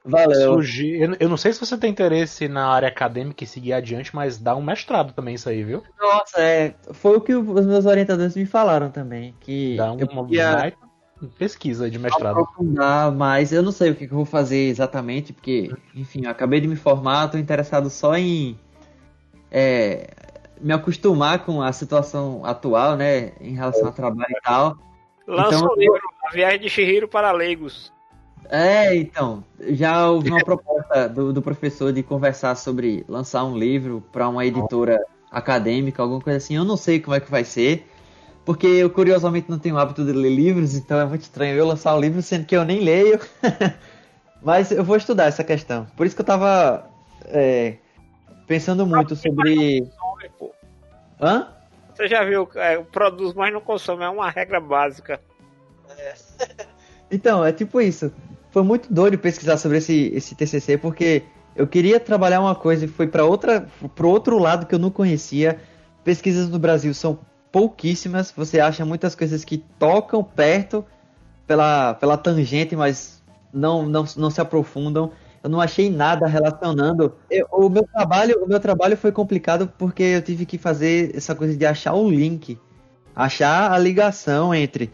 S7: Valeu.
S3: surgi. Eu, eu não sei se você tem interesse na área acadêmica e seguir adiante, mas dá um mestrado também isso aí, viu?
S7: Nossa, é, foi o que os meus orientadores me falaram também, que
S3: Dá um
S7: eu
S3: uma
S7: podia
S3: pesquisa de mestrado.
S7: aprofundar mais. Eu não sei o que, eu vou fazer exatamente, porque, enfim, eu acabei de me formar, tô interessado só em é, me acostumar com a situação atual, né, em relação ao trabalho e tal.
S6: Lança
S7: Então,
S6: um livro, A Viagem de Shihiro para Leigos.
S7: É, então, já houve uma proposta do, do professor de conversar sobre lançar um livro para uma editora acadêmica, alguma coisa assim. Eu não sei como é que vai ser, porque eu curiosamente não tenho o hábito de ler livros, então é muito estranho eu lançar um livro sendo que eu nem leio. Mas eu vou estudar essa questão. Por isso que eu tava é, pensando muito sobre. Hã?
S6: Você já viu, é, produz, mas não consome, é uma regra básica.
S7: Então, é tipo isso. Foi muito doido pesquisar sobre esse, esse TCC porque eu queria trabalhar uma coisa e foi para outra, outro lado que eu não conhecia. Pesquisas no Brasil são pouquíssimas. Você acha muitas coisas que tocam perto pela, pela tangente, mas não, não, não se aprofundam. Eu não achei nada relacionando. Eu- o meu trabalho, o meu trabalho foi complicado porque eu tive que fazer essa coisa de achar o link, achar a ligação entre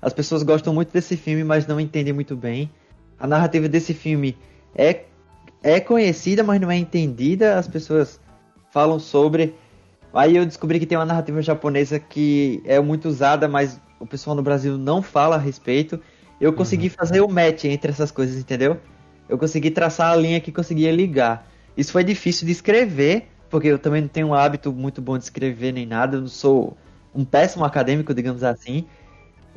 S7: as pessoas gostam muito desse filme, mas não entendem muito bem. A narrativa desse filme é é conhecida, mas não é entendida. As pessoas falam sobre. Aí eu descobri que tem uma narrativa japonesa que é muito usada, mas o pessoal no Brasil não fala a respeito. Eu consegui fazer o match entre essas coisas, entendeu? Eu consegui traçar a linha que conseguia ligar. Isso foi difícil de escrever, porque eu também não tenho um hábito muito bom de escrever nem nada. Eu não sou um péssimo acadêmico, digamos assim.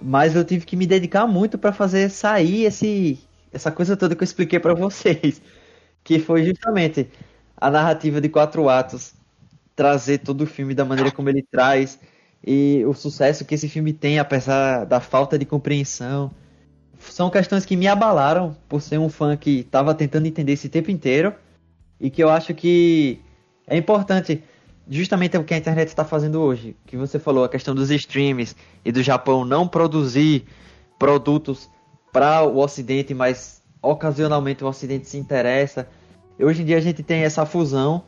S7: Mas eu tive que me dedicar muito para fazer sair esse, essa coisa toda que eu expliquei para vocês. Que foi justamente a narrativa de quatro atos trazer todo o filme da maneira como ele traz e o sucesso que esse filme tem, apesar da falta de compreensão. São questões que me abalaram por ser um fã que estava tentando entender esse tempo inteiro e que eu acho que é importante, justamente o que a internet está fazendo hoje, que você falou, a questão dos streams e do Japão não produzir produtos para o Ocidente, mas ocasionalmente o Ocidente se interessa. Hoje em dia a gente tem essa fusão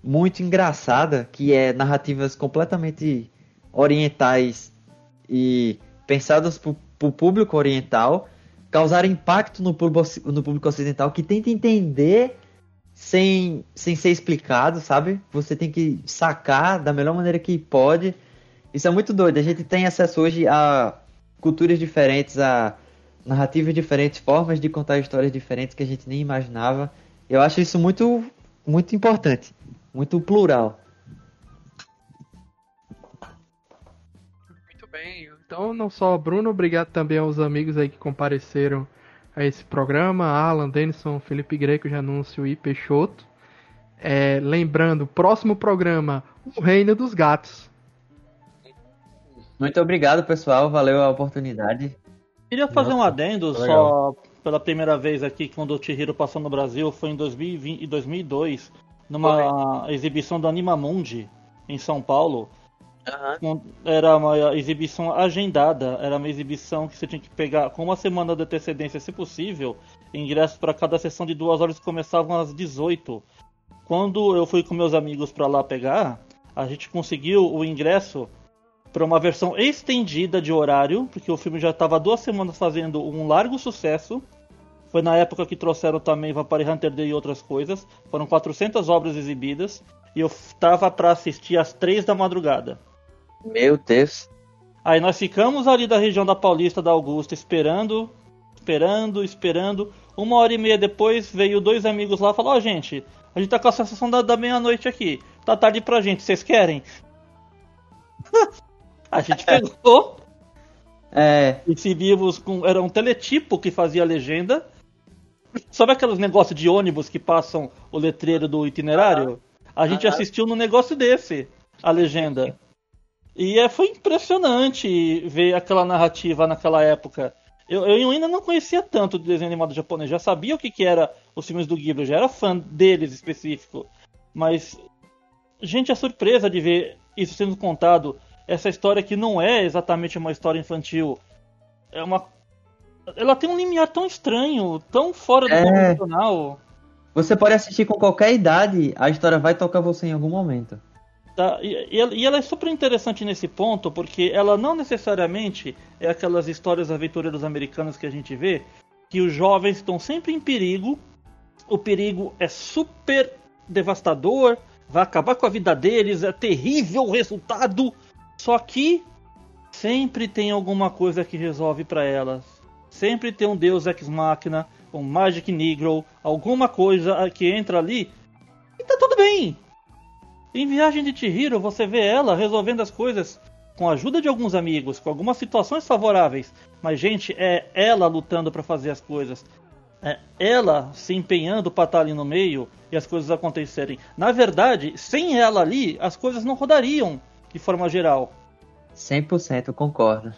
S7: muito engraçada, que é narrativas completamente orientais e pensadas para o público oriental, causar impacto no público, no público ocidental que tenta entender sem, sem ser explicado, sabe? Você tem que sacar da melhor maneira que pode. Isso é muito doido. A gente tem acesso hoje a culturas diferentes, a narrativas diferentes, formas de contar histórias diferentes que a gente nem imaginava. Eu acho isso muito, muito importante, muito plural.
S1: Muito bem. Então, não só Bruno, obrigado também aos amigos aí que compareceram a esse programa, Alan, Denison, Felipe Greco, Janúncio e Peixoto. É, lembrando, próximo programa, O Reino dos Gatos.
S7: Muito obrigado, pessoal. Valeu a oportunidade.
S4: Queria fazer um
S3: Nossa,
S4: adendo
S3: legal.
S4: só pela primeira vez aqui quando o Chihiro passou no Brasil foi em 2020 e 2002 numa exibição do Animamundi em São Paulo. Não- Era uma exibição agendada, era uma exibição que você tinha que pegar com uma semana de antecedência, se possível, ingressos para cada sessão de duas horas que começavam às 18. Quando eu fui com meus amigos para lá pegar, a gente conseguiu o ingresso para uma versão estendida de horário, porque o filme já estava duas semanas fazendo um largo sucesso. Foi na época que trouxeram também Vampire Hunter D e outras coisas. Foram 400 obras exibidas e eu tava para assistir às 3 da madrugada.
S7: Meu Deus.
S4: Aí nós ficamos ali da região da Paulista da Augusta esperando, esperando, esperando. Uma hora e meia depois veio dois amigos lá e falaram: Ó, gente, a gente tá com a sensação da, da meia-noite aqui. Tá tarde pra gente, vocês querem? a gente pegou
S7: É,
S4: exibimos com. Era um teletipo que fazia a legenda. Sabe aqueles negócios de ônibus que passam o letreiro do itinerário? A gente assistiu num negócio desse, a legenda. E é, foi impressionante ver aquela narrativa naquela época. Eu, eu ainda não conhecia tanto do desenho animado japonês, já sabia o que, que era os filmes do Ghibli, já era fã deles específico. Mas, gente, a surpresa de ver isso sendo contado, essa história que não é exatamente uma história infantil, é uma. Ela tem um limiar tão estranho, tão fora do
S7: É.
S4: convencional.
S7: você pode assistir com qualquer idade, a história vai tocar você em algum momento.
S4: Tá? E, e ela- e ela é super interessante nesse ponto, porque ela não necessariamente é aquelas histórias aventureiras americanas que a gente vê, que os jovens estão sempre em perigo, o perigo é super devastador, vai acabar com a vida deles, é terrível o resultado, só que sempre tem alguma coisa que resolve para elas. Sempre tem um deus ex-máquina, um Magic Negro, alguma coisa que entra ali e tá tudo bem. Em Viagem de Chihiro, você vê ela resolvendo as coisas com a ajuda de alguns amigos, com algumas situações favoráveis. Mas, gente, é ela lutando para fazer as coisas. é, ela se empenhando para estar ali no meio e as coisas acontecerem. Na verdade, sem ela ali, as coisas não rodariam de forma geral.
S7: 100% concordo.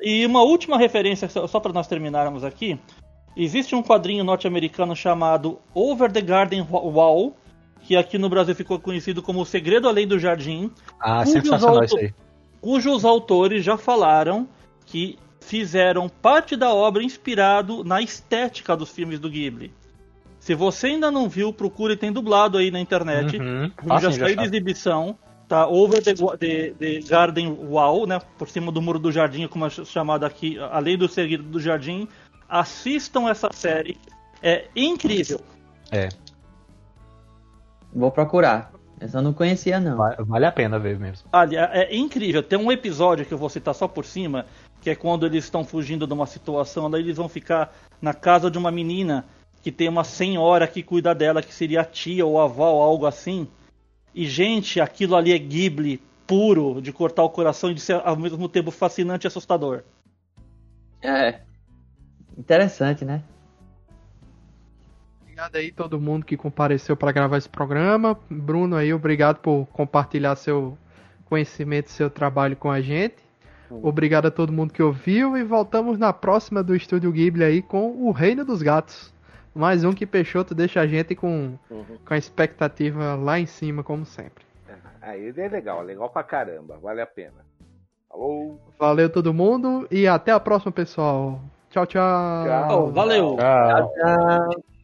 S4: E uma última referência, só para nós terminarmos aqui. Existe um quadrinho norte-americano chamado Over the Garden Wall, que aqui no Brasil ficou conhecido como O Segredo Além do Jardim.
S3: Ah, sensacional isso aí.
S4: Cujos autores já falaram que fizeram parte da obra inspirado na estética dos filmes do Ghibli. Se você ainda não viu, procure, tem dublado aí na internet.
S3: Uhum.
S4: Já
S3: Fácil de
S4: saiu de
S3: achar.
S4: exibição. Tá over the, the- the Garden Wall, né? Por cima do muro do jardim, como é chamado aqui, além do segredo do jardim. Assistam essa série. É incrível.
S3: É,
S7: Vou procurar. Eu só não conhecia, não.
S3: va- vale a pena ver mesmo.
S4: Olha, é incrível. Tem um episódio que eu vou citar só por cima, que é quando eles estão fugindo de uma situação, daí eles vão ficar na casa de uma menina que tem uma senhora que cuida dela, que seria a tia ou a avó ou algo assim. E, gente, aquilo ali é Ghibli puro, de cortar o coração e de ser ao mesmo tempo fascinante e assustador.
S7: É. Interessante, né?
S1: Obrigado aí todo mundo que compareceu para gravar esse programa. Bruno aí, obrigado por compartilhar seu conhecimento, seu trabalho com a gente. Obrigado a todo mundo que ouviu e voltamos na próxima do Estúdio Ghibli aí com O Reino dos Gatos. Mais um que Peixoto deixa a gente com,
S5: Uhum.
S1: com a expectativa lá em cima, como sempre.
S5: Aí ele é legal, legal pra caramba, vale a pena. Falou!
S1: Valeu todo mundo e até a próxima, pessoal. Tchau, tchau.
S5: Tchau.
S4: Valeu!
S3: Tchau.
S7: Tchau.